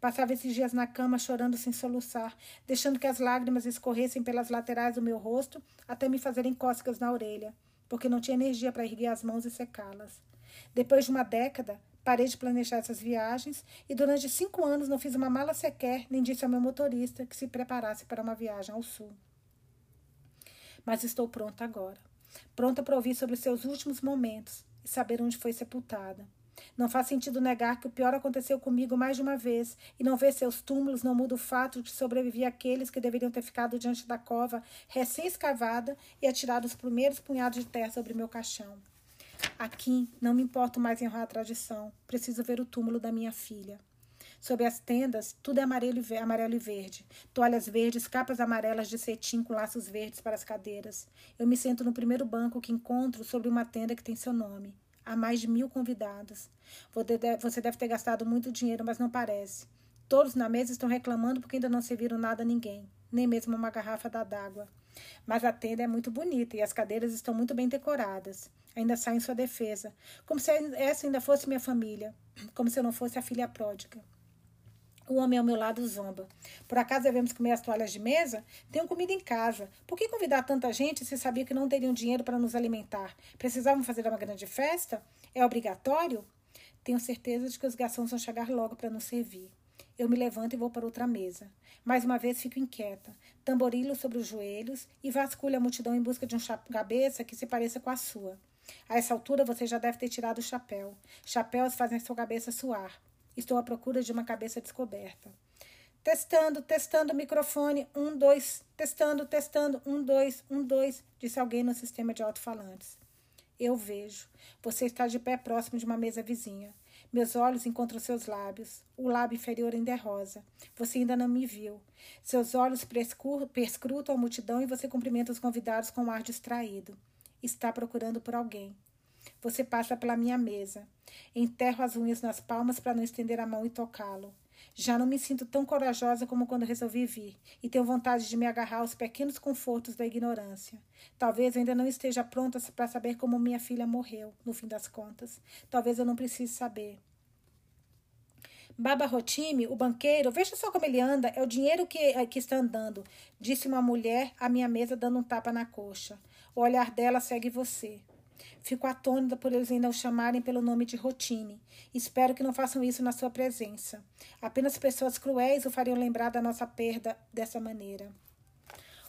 Passava esses dias na cama chorando sem soluçar, deixando que as lágrimas escorressem pelas laterais do meu rosto até me fazerem cócegas na orelha, porque não tinha energia para erguer as mãos e secá-las. Depois de uma década, Parei de planejar essas viagens e durante cinco anos não fiz uma mala sequer, nem disse ao meu motorista que se preparasse para uma viagem ao sul. Mas estou pronta agora. Pronta para ouvir sobre seus últimos momentos e saber onde foi sepultada. Não faz sentido negar que o pior aconteceu comigo mais de uma vez, e não ver seus túmulos não muda o fato de que sobrevivi àqueles que deveriam ter ficado diante da cova recém-escavada e atirado os primeiros punhados de terra sobre meu caixão. Aqui não me importo mais em honrar a tradição. Preciso ver o túmulo da minha filha. Sob as tendas, tudo é amarelo e, amarelo e verde. Toalhas verdes, capas amarelas de cetim com laços verdes para as cadeiras. Eu me sento no primeiro banco que encontro sobre uma tenda que tem seu nome. Há mais de mil convidados. Você deve ter gastado muito dinheiro, mas não parece. Todos na mesa estão reclamando porque ainda não serviram nada a ninguém, nem mesmo uma garrafa d'água. Mas a tenda é muito bonita e as cadeiras estão muito bem decoradas. Ainda sai em sua defesa, como se essa ainda fosse minha família, como se eu não fosse a filha pródiga. O homem ao meu lado zomba. Por acaso devemos comer as toalhas de mesa? Tenho comida em casa. Por que convidar tanta gente se sabia que não teriam dinheiro para nos alimentar? Precisavam fazer uma grande festa? É obrigatório? Tenho certeza de que os garçons vão chegar logo para nos servir. Eu me levanto e vou para outra mesa. Mais uma vez fico inquieta. Tamborilo sobre os joelhos e vasculho a multidão em busca de um cabeça que se pareça com a sua. A essa altura você já deve ter tirado o chapéu. Chapéus fazem sua cabeça suar. Estou à procura de uma cabeça descoberta. Testando, testando o microfone. Um, dois. Testando, testando. Um, dois, um, dois. Disse alguém no sistema de alto-falantes. Eu vejo. Você está de pé próximo de uma mesa vizinha. Meus olhos encontram seus lábios. O lábio inferior ainda é rosa. Você ainda não me viu. Seus olhos perscrutam a multidão e você cumprimenta os convidados com um ar distraído. Está procurando por alguém. Você passa pela minha mesa. Enterro as unhas nas palmas para não estender a mão e tocá-lo. Já não me sinto tão corajosa como quando resolvi vir, e tenho vontade de me agarrar aos pequenos confortos da ignorância. Talvez eu ainda não esteja pronta para saber como minha filha morreu, no fim das contas. Talvez eu não precise saber. Baba Rotimi, o banqueiro, veja só como ele anda, é o dinheiro que, eh, que está andando, disse uma mulher à minha mesa, dando um tapa na coxa. O olhar dela segue você. Fico atônita por eles ainda o chamarem pelo nome de Rotine. Espero que não façam isso na sua presença. Apenas pessoas cruéis o fariam lembrar da nossa perda dessa maneira.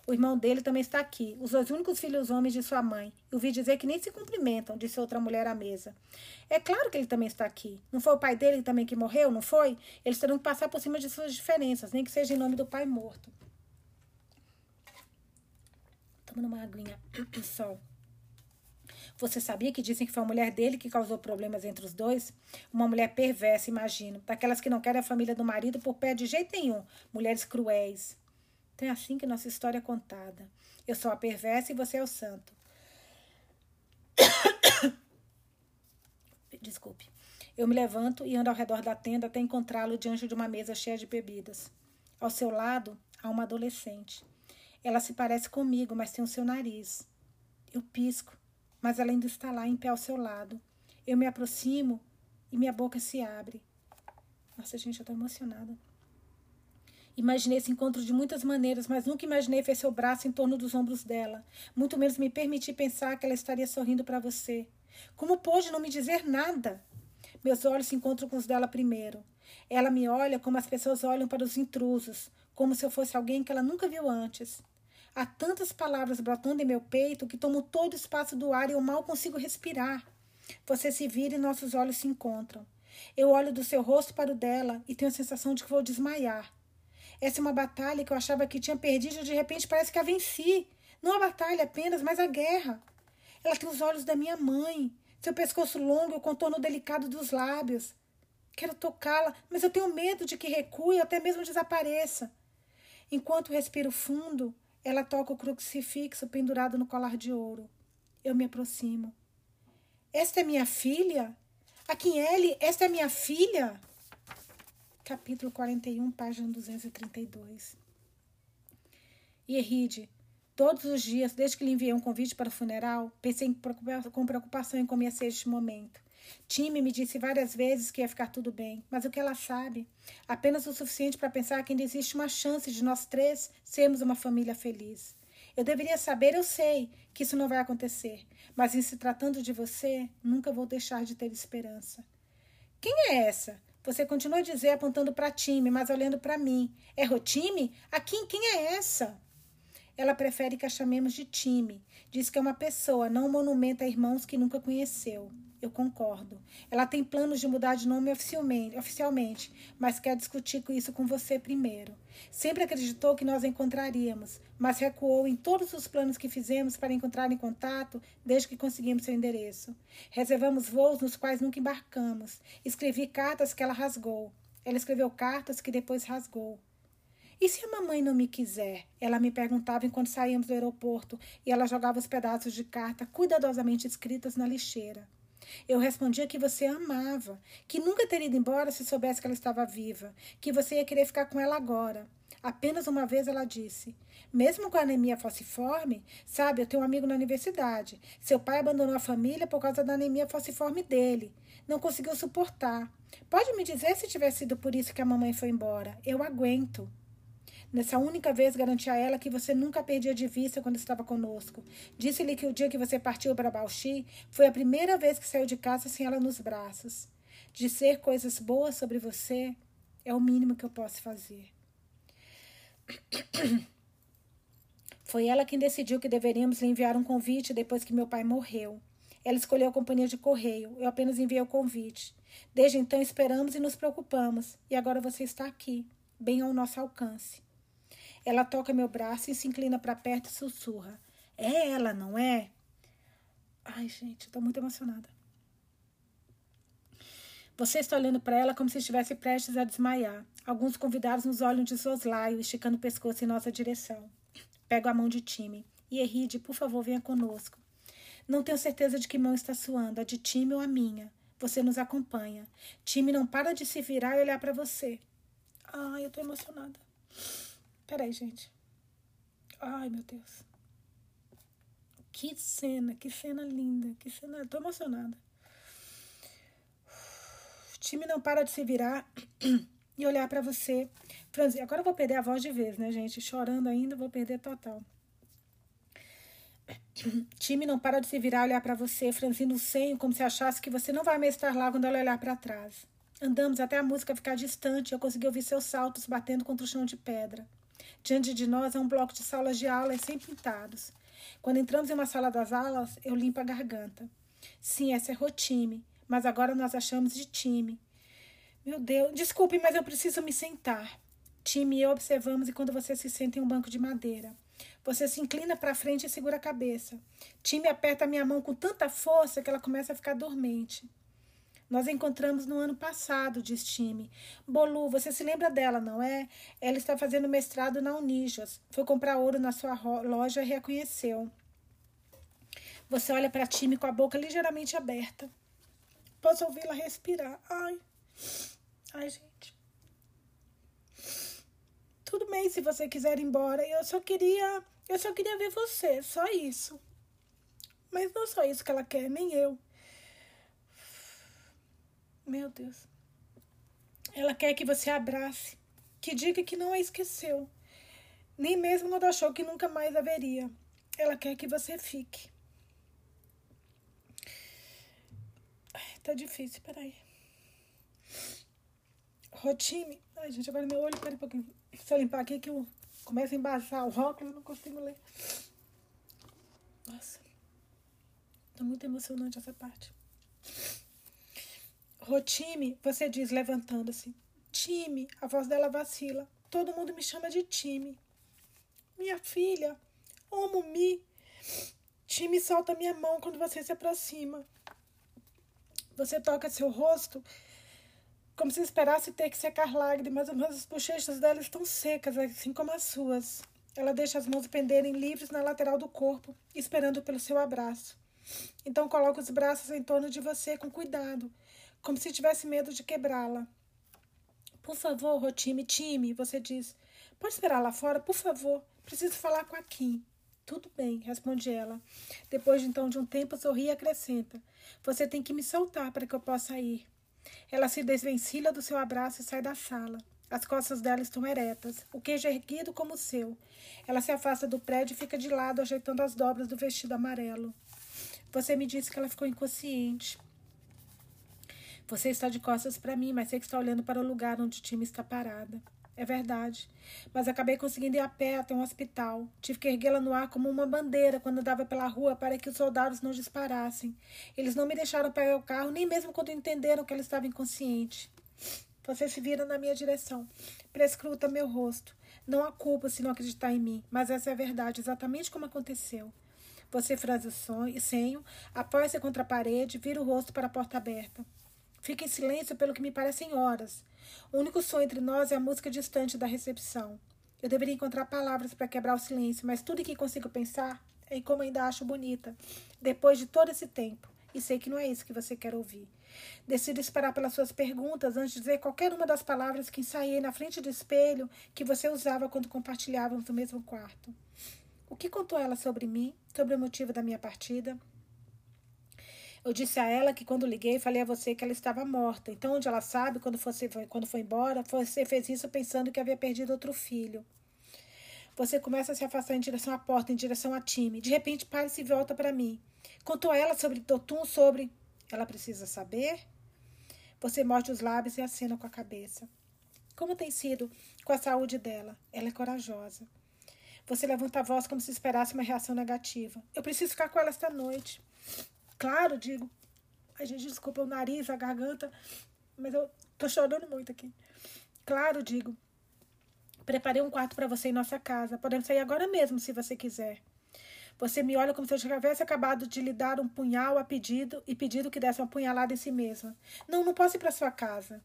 O irmão dele também está aqui, os dois únicos filhos homens de sua mãe. Eu ouvi dizer que nem se cumprimentam, disse outra mulher à mesa. É claro que ele também está aqui. Não foi o pai dele também que morreu, não foi? Eles terão que passar por cima de suas diferenças, nem que seja em nome do pai morto. Toma uma aguinha. Sol. Você sabia que dizem que foi a mulher dele que causou problemas entre os dois? Uma mulher perversa, imagino. Daquelas que não querem a família do marido por pé de jeito nenhum. Mulheres cruéis. Então é assim que nossa história é contada. Eu sou a perversa e você é o santo. [coughs] Desculpe. Eu me levanto e ando ao redor da tenda até encontrá-lo diante de uma mesa cheia de bebidas. Ao seu lado há uma adolescente. Ela se parece comigo, mas tem o seu nariz. Eu pisco mas ela ainda está lá em pé ao seu lado. Eu me aproximo e minha boca se abre. Nossa, gente, eu estou emocionada. Imaginei esse encontro de muitas maneiras, mas nunca imaginei ver seu braço em torno dos ombros dela. Muito menos me permitir pensar que ela estaria sorrindo para você. Como pôde não me dizer nada? Meus olhos se encontram com os dela primeiro. Ela me olha como as pessoas olham para os intrusos, como se eu fosse alguém que ela nunca viu antes. Há tantas palavras brotando em meu peito que tomo todo o espaço do ar e eu mal consigo respirar. Você se vira e nossos olhos se encontram. Eu olho do seu rosto para o dela e tenho a sensação de que vou desmaiar. Essa é uma batalha que eu achava que tinha perdido e de repente parece que a venci. Não a batalha apenas, mas a guerra. Ela tem os olhos da minha mãe, seu pescoço longo e o contorno delicado dos lábios. Quero tocá-la, mas eu tenho medo de que recue ou até mesmo desapareça. Enquanto respiro fundo, ela toca o crucifixo pendurado no colar de ouro. Eu me aproximo. Esta é minha filha? A L, esta é minha filha? Capítulo 41, página 232. Ieride, todos os dias, desde que lhe enviei um convite para o funeral, pensei com preocupação em como ia ser este momento. Time me disse várias vezes que ia ficar tudo bem, mas o que ela sabe? Apenas o suficiente para pensar que ainda existe uma chance de nós três sermos uma família feliz. Eu deveria saber, eu sei, que isso não vai acontecer, mas em se tratando de você, nunca vou deixar de ter esperança. Quem é essa? Você continua a dizer apontando para Time, mas olhando para mim. É Rotime? A quem, quem é essa? Ela prefere que a chamemos de time. Diz que é uma pessoa, não um monumento a irmãos que nunca conheceu. Eu concordo. Ela tem planos de mudar de nome oficialmente, mas quer discutir isso com você primeiro. Sempre acreditou que nós encontraríamos, mas recuou em todos os planos que fizemos para encontrar em contato desde que conseguimos seu endereço. Reservamos voos nos quais nunca embarcamos. Escrevi cartas que ela rasgou. Ela escreveu cartas que depois rasgou. E se a mamãe não me quiser? Ela me perguntava enquanto saíamos do aeroporto e ela jogava os pedaços de carta cuidadosamente escritas na lixeira. Eu respondia que você amava, que nunca teria ido embora se soubesse que ela estava viva, que você ia querer ficar com ela agora. Apenas uma vez ela disse: Mesmo com a anemia falciforme, sabe, eu tenho um amigo na universidade. Seu pai abandonou a família por causa da anemia falciforme dele. Não conseguiu suportar. Pode me dizer se tivesse sido por isso que a mamãe foi embora? Eu aguento. Nessa única vez, garanti a ela que você nunca perdia de vista quando estava conosco. Disse-lhe que o dia que você partiu para Bauchi foi a primeira vez que saiu de casa sem ela nos braços. Dizer coisas boas sobre você é o mínimo que eu posso fazer. [coughs] Foi ela quem decidiu que deveríamos lhe enviar um convite depois que meu pai morreu. Ela escolheu a companhia de correio. Eu apenas enviei o convite. Desde então esperamos e nos preocupamos. E agora você está aqui, bem ao nosso alcance. Ela toca meu braço e se inclina para perto e sussurra. É ela, não é? Ai, gente, estou muito emocionada. Você está olhando para ela como se estivesse prestes a desmaiar. Alguns convidados nos olham de soslaio, esticando o pescoço em nossa direção. Pego a mão de time. E Eride, por favor, venha conosco. Não tenho certeza de que mão está suando, a de time ou a minha. Você nos acompanha. Time não para de se virar e olhar para você. Ai, eu tô emocionada. Peraí, gente. Ai, meu Deus. Que cena, que cena linda, que cena. Tô emocionada. O time não para de se virar e olhar para você. Franzi, agora eu vou perder a voz de vez, né, gente? Chorando ainda, vou perder total. Time não para de se virar e olhar para você, franzindo o senho, como se achasse que você não vai mais estar lá quando ela olhar para trás. Andamos até a música ficar distante eu consegui ouvir seus saltos batendo contra o chão de pedra. Diante de nós é um bloco de salas de aula sem pintados. Quando entramos em uma sala das aulas, eu limpo a garganta. Sim, essa é Rotime, mas agora nós achamos de time. Meu Deus, desculpe, mas eu preciso me sentar. Time e eu observamos enquanto você se senta em um banco de madeira. Você se inclina para frente e segura a cabeça. Time aperta minha mão com tanta força que ela começa a ficar dormente. Nós encontramos no ano passado, diz Time. Bolu, você se lembra dela, não é? Ela está fazendo mestrado na Unijas. Foi comprar ouro na sua loja e reconheceu. Você olha para Time com a boca ligeiramente aberta. Posso ouvi-la respirar. Ai. Ai, gente. Tudo bem se você quiser ir embora. Eu só queria. Eu só queria ver você, só isso. Mas não só isso que ela quer, nem eu. Meu Deus. Ela quer que você abrace, que diga que não a esqueceu, nem mesmo quando achou que nunca mais haveria. Ela quer que você fique. Ai, tá difícil, peraí. Rotime. Ai, gente, agora meu olho, peraí um pouquinho. Se eu limpar aqui que eu começo a embaçar o óculos, eu não consigo ler. Nossa. Tá muito emocionante essa parte. Rotime, você diz levantando-se. Time, a voz dela vacila. Todo mundo me chama de Time. Minha filha, amo-me. Time solta minha mão quando você se aproxima. Você toca seu rosto como se esperasse ter que secar lágrimas, mas as bochechas dela estão secas, assim como as suas. Ela deixa as mãos penderem livres na lateral do corpo, esperando pelo seu abraço. Então coloca os braços em torno de você com cuidado, como se tivesse medo de quebrá-la. Por favor, Rotime, time, você diz. Pode esperar lá fora, por favor. Preciso falar com a Kim. Tudo bem, responde ela. Depois de então de um tempo, sorri e acrescenta: Você tem que me soltar para que eu possa ir. Ela se desvencilha do seu abraço e sai da sala. As costas dela estão eretas, o queijo erguido como o seu. Ela se afasta do prédio e fica de lado, ajeitando as dobras do vestido amarelo. Você me disse que ela ficou inconsciente. Você está de costas para mim, mas sei que está olhando para o lugar onde o time está parada. É verdade. Mas acabei conseguindo ir a pé até um hospital. Tive que erguê-la no ar como uma bandeira quando andava pela rua para que os soldados não disparassem. Eles não me deixaram pegar o carro, nem mesmo quando entenderam que ela estava inconsciente. Você se vira na minha direção. Prescruta meu rosto. Não há culpa se não acreditar em mim, mas essa é a verdade, exatamente como aconteceu. Você franze o senho, apoia-se contra a parede, vira o rosto para a porta aberta. Fica em silêncio pelo que me parecem horas. O único som entre nós é a música distante da recepção. Eu deveria encontrar palavras para quebrar o silêncio, mas tudo que consigo pensar é em como ainda acho bonita, depois de todo esse tempo. E sei que não é isso que você quer ouvir. Decido esperar pelas suas perguntas antes de dizer qualquer uma das palavras que ensaiei na frente do espelho que você usava quando compartilhávamos no mesmo quarto. O que contou ela sobre mim, sobre o motivo da minha partida? Eu disse a ela que quando liguei, falei a você que ela estava morta. Então, onde ela sabe, quando, fosse, quando foi embora, você fez isso pensando que havia perdido outro filho. Você começa a se afastar em direção à porta, em direção a time. De repente, para e se volta para mim. Contou a ela sobre Totum, sobre. Ela precisa saber? Você morde os lábios e acena com a cabeça. Como tem sido com a saúde dela? Ela é corajosa. Você levanta a voz como se esperasse uma reação negativa. Eu preciso ficar com ela esta noite. Claro, digo. A gente desculpa o nariz, a garganta, mas eu tô chorando muito aqui. Claro, digo. Preparei um quarto para você em nossa casa. Podemos sair agora mesmo, se você quiser. Você me olha como se eu tivesse acabado de lhe dar um punhal a pedido e pedido que desse uma punhalada em si mesma. Não, não posso ir para sua casa.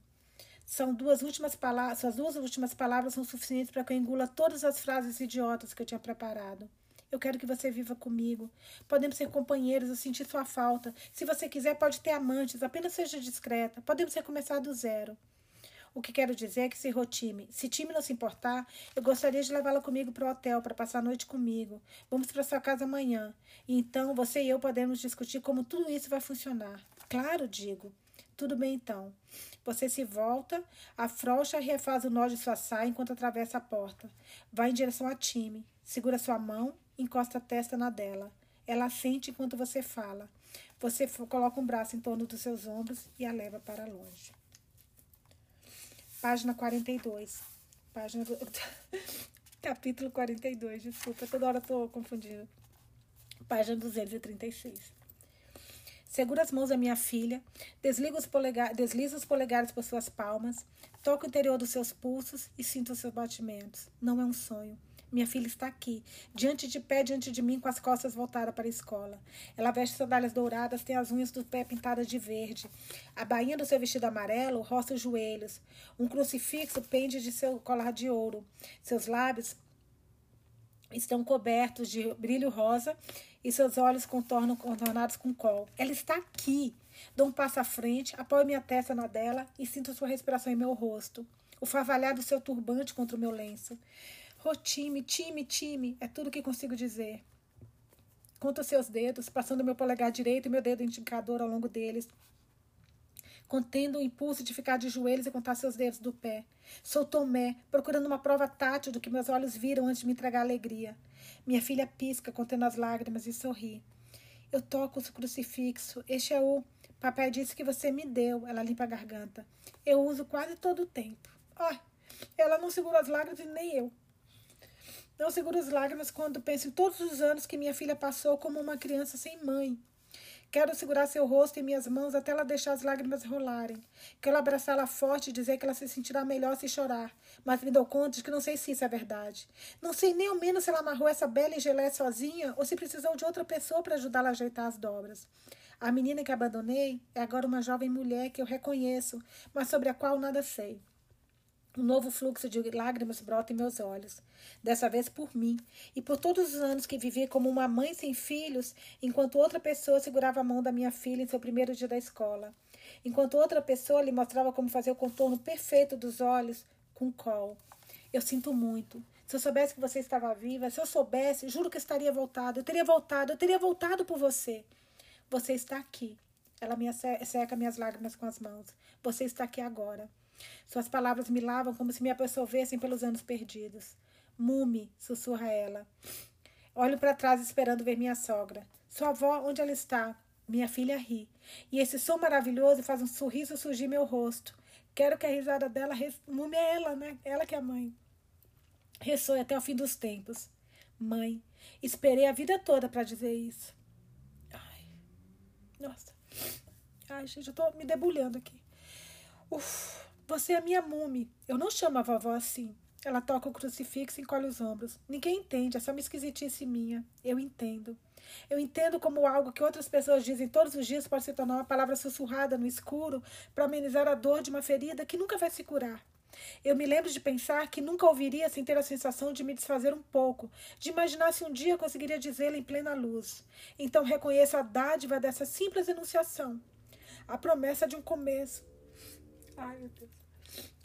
São duas últimas palavras, suas duas últimas palavras são suficientes para que eu engula todas as frases idiotas que eu tinha preparado. Eu quero que você viva comigo. Podemos ser companheiros, eu senti sua falta. Se você quiser, pode ter amantes, apenas seja discreta. Podemos recomeçar do zero. O que quero dizer é que se Rotime, se time não se importar, eu gostaria de levá-la comigo para o hotel para passar a noite comigo. Vamos para sua casa amanhã. Então você e eu podemos discutir como tudo isso vai funcionar. Claro, digo. Tudo bem então. Você se volta, afrouxa e refaz o nó de sua saia enquanto atravessa a porta. Vai em direção a time. Segura sua mão encosta a testa na dela. Ela sente enquanto você fala. Você coloca um braço em torno dos seus ombros e a leva para longe. Página 42. Página do... [laughs] Capítulo 42, desculpa, toda hora estou confundindo. Página 236. Segura as mãos da minha filha, desliga os polegar, desliza os polegares por suas palmas, toca o interior dos seus pulsos e sinta os seus batimentos. Não é um sonho. Minha filha está aqui, diante de pé, diante de mim, com as costas voltadas para a escola. Ela veste sandálias douradas, tem as unhas do pé pintadas de verde. A bainha do seu vestido amarelo roça os joelhos. Um crucifixo pende de seu colar de ouro. Seus lábios estão cobertos de brilho rosa e seus olhos contornam, contornados com col. Ela está aqui. Dou um passo à frente, apoio minha testa na dela e sinto sua respiração em meu rosto. O favalhar do seu turbante contra o meu lenço. Oh, time, time, é tudo que consigo dizer. Conto seus dedos, passando meu polegar direito e meu dedo indicador ao longo deles, contendo o impulso de ficar de joelhos e contar seus dedos do pé. Sou Tomé, procurando uma prova tátil do que meus olhos viram antes de me entregar alegria. Minha filha pisca, contendo as lágrimas, e sorri. Eu toco o crucifixo. Este é o. Papai disse que você me deu. Ela limpa a garganta. Eu uso quase todo o tempo. Oh, ela não segura as lágrimas nem eu. Não seguro as lágrimas quando penso em todos os anos que minha filha passou como uma criança sem mãe. Quero segurar seu rosto em minhas mãos até ela deixar as lágrimas rolarem. Quero abraçá-la forte e dizer que ela se sentirá melhor se chorar. Mas me dou conta de que não sei se isso é verdade. Não sei nem ao menos se ela amarrou essa bela gelé sozinha ou se precisou de outra pessoa para ajudá-la a ajeitar as dobras. A menina que abandonei é agora uma jovem mulher que eu reconheço, mas sobre a qual nada sei. Um novo fluxo de lágrimas brota em meus olhos, dessa vez por mim e por todos os anos que vivi como uma mãe sem filhos, enquanto outra pessoa segurava a mão da minha filha em seu primeiro dia da escola. enquanto outra pessoa lhe mostrava como fazer o contorno perfeito dos olhos com col. Eu sinto muito. Se eu soubesse que você estava viva, se eu soubesse, juro que estaria voltado. Eu teria voltado, eu teria voltado por você. Você está aqui. Ela me seca minhas lágrimas com as mãos. Você está aqui agora. Suas palavras me lavam como se me absolvessem pelos anos perdidos. Mume, sussurra ela. Olho para trás esperando ver minha sogra. Sua avó, onde ela está? Minha filha ri. E esse som maravilhoso faz um sorriso surgir meu rosto. Quero que a risada dela mume ela, né? Ela que é a mãe. Ressoe até o fim dos tempos. Mãe, esperei a vida toda para dizer isso. Ai, nossa. Ai, gente, eu tô me debulhando aqui. Uf, você é minha mume. Eu não chamo a vovó assim. Ela toca o crucifixo e encolhe os ombros. Ninguém entende, é só uma esquisitice minha. Eu entendo. Eu entendo como algo que outras pessoas dizem todos os dias pode se tornar uma palavra sussurrada no escuro para amenizar a dor de uma ferida que nunca vai se curar. Eu me lembro de pensar que nunca ouviria sem ter a sensação de me desfazer um pouco, de imaginar se um dia conseguiria dizê-la em plena luz. Então reconheço a dádiva dessa simples enunciação, a promessa de um começo. Ai, meu Deus.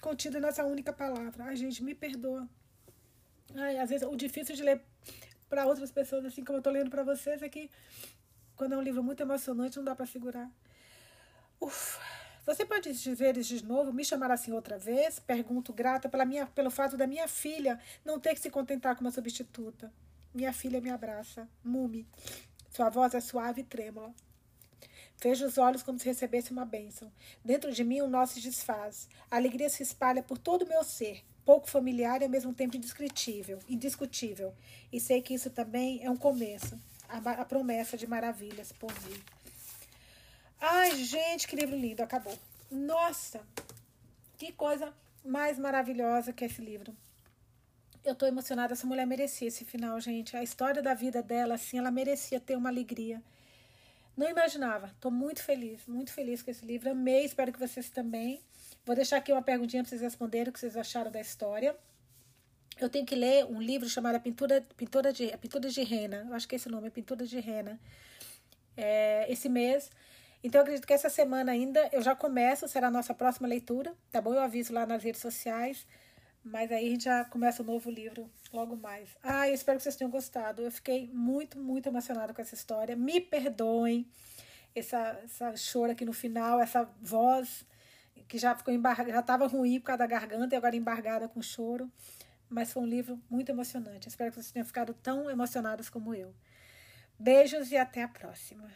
Contida nessa única palavra. Ai, gente, me perdoa. Ai, às vezes o difícil de ler para outras pessoas, assim como eu estou lendo para vocês, é que quando é um livro muito emocionante, não dá para segurar. Ufa. Você pode dizer isso de novo, me chamar assim outra vez? Pergunto grata pela minha, pelo fato da minha filha não ter que se contentar com uma substituta. Minha filha me abraça. Mume. Sua voz é suave e trêmula. Fecho os olhos como se recebesse uma bênção. Dentro de mim o um nó se desfaz. A alegria se espalha por todo o meu ser, pouco familiar e ao mesmo tempo indescritível, indiscutível. E sei que isso também é um começo, a, a promessa de maravilhas por vir. Ai, gente, que livro lindo, acabou. Nossa, que coisa mais maravilhosa que esse livro. Eu tô emocionada, essa mulher merecia esse final, gente. A história da vida dela, assim, ela merecia ter uma alegria. Não imaginava. Tô muito feliz, muito feliz com esse livro. Amei, espero que vocês também. Vou deixar aqui uma perguntinha para vocês responderem o que vocês acharam da história. Eu tenho que ler um livro chamado A Pintura, Pintura, de, A Pintura de Rena. Eu acho que é esse nome, Pintura de Rena. É, esse mês. Então, eu acredito que essa semana ainda eu já começo, será a nossa próxima leitura, tá bom? Eu aviso lá nas redes sociais, mas aí a gente já começa o um novo livro logo mais. Ah, eu espero que vocês tenham gostado. Eu fiquei muito, muito emocionada com essa história. Me perdoem essa, essa choro aqui no final, essa voz que já ficou embargada, já estava ruim por causa da garganta e agora embargada com choro. Mas foi um livro muito emocionante. espero que vocês tenham ficado tão emocionados como eu. Beijos e até a próxima.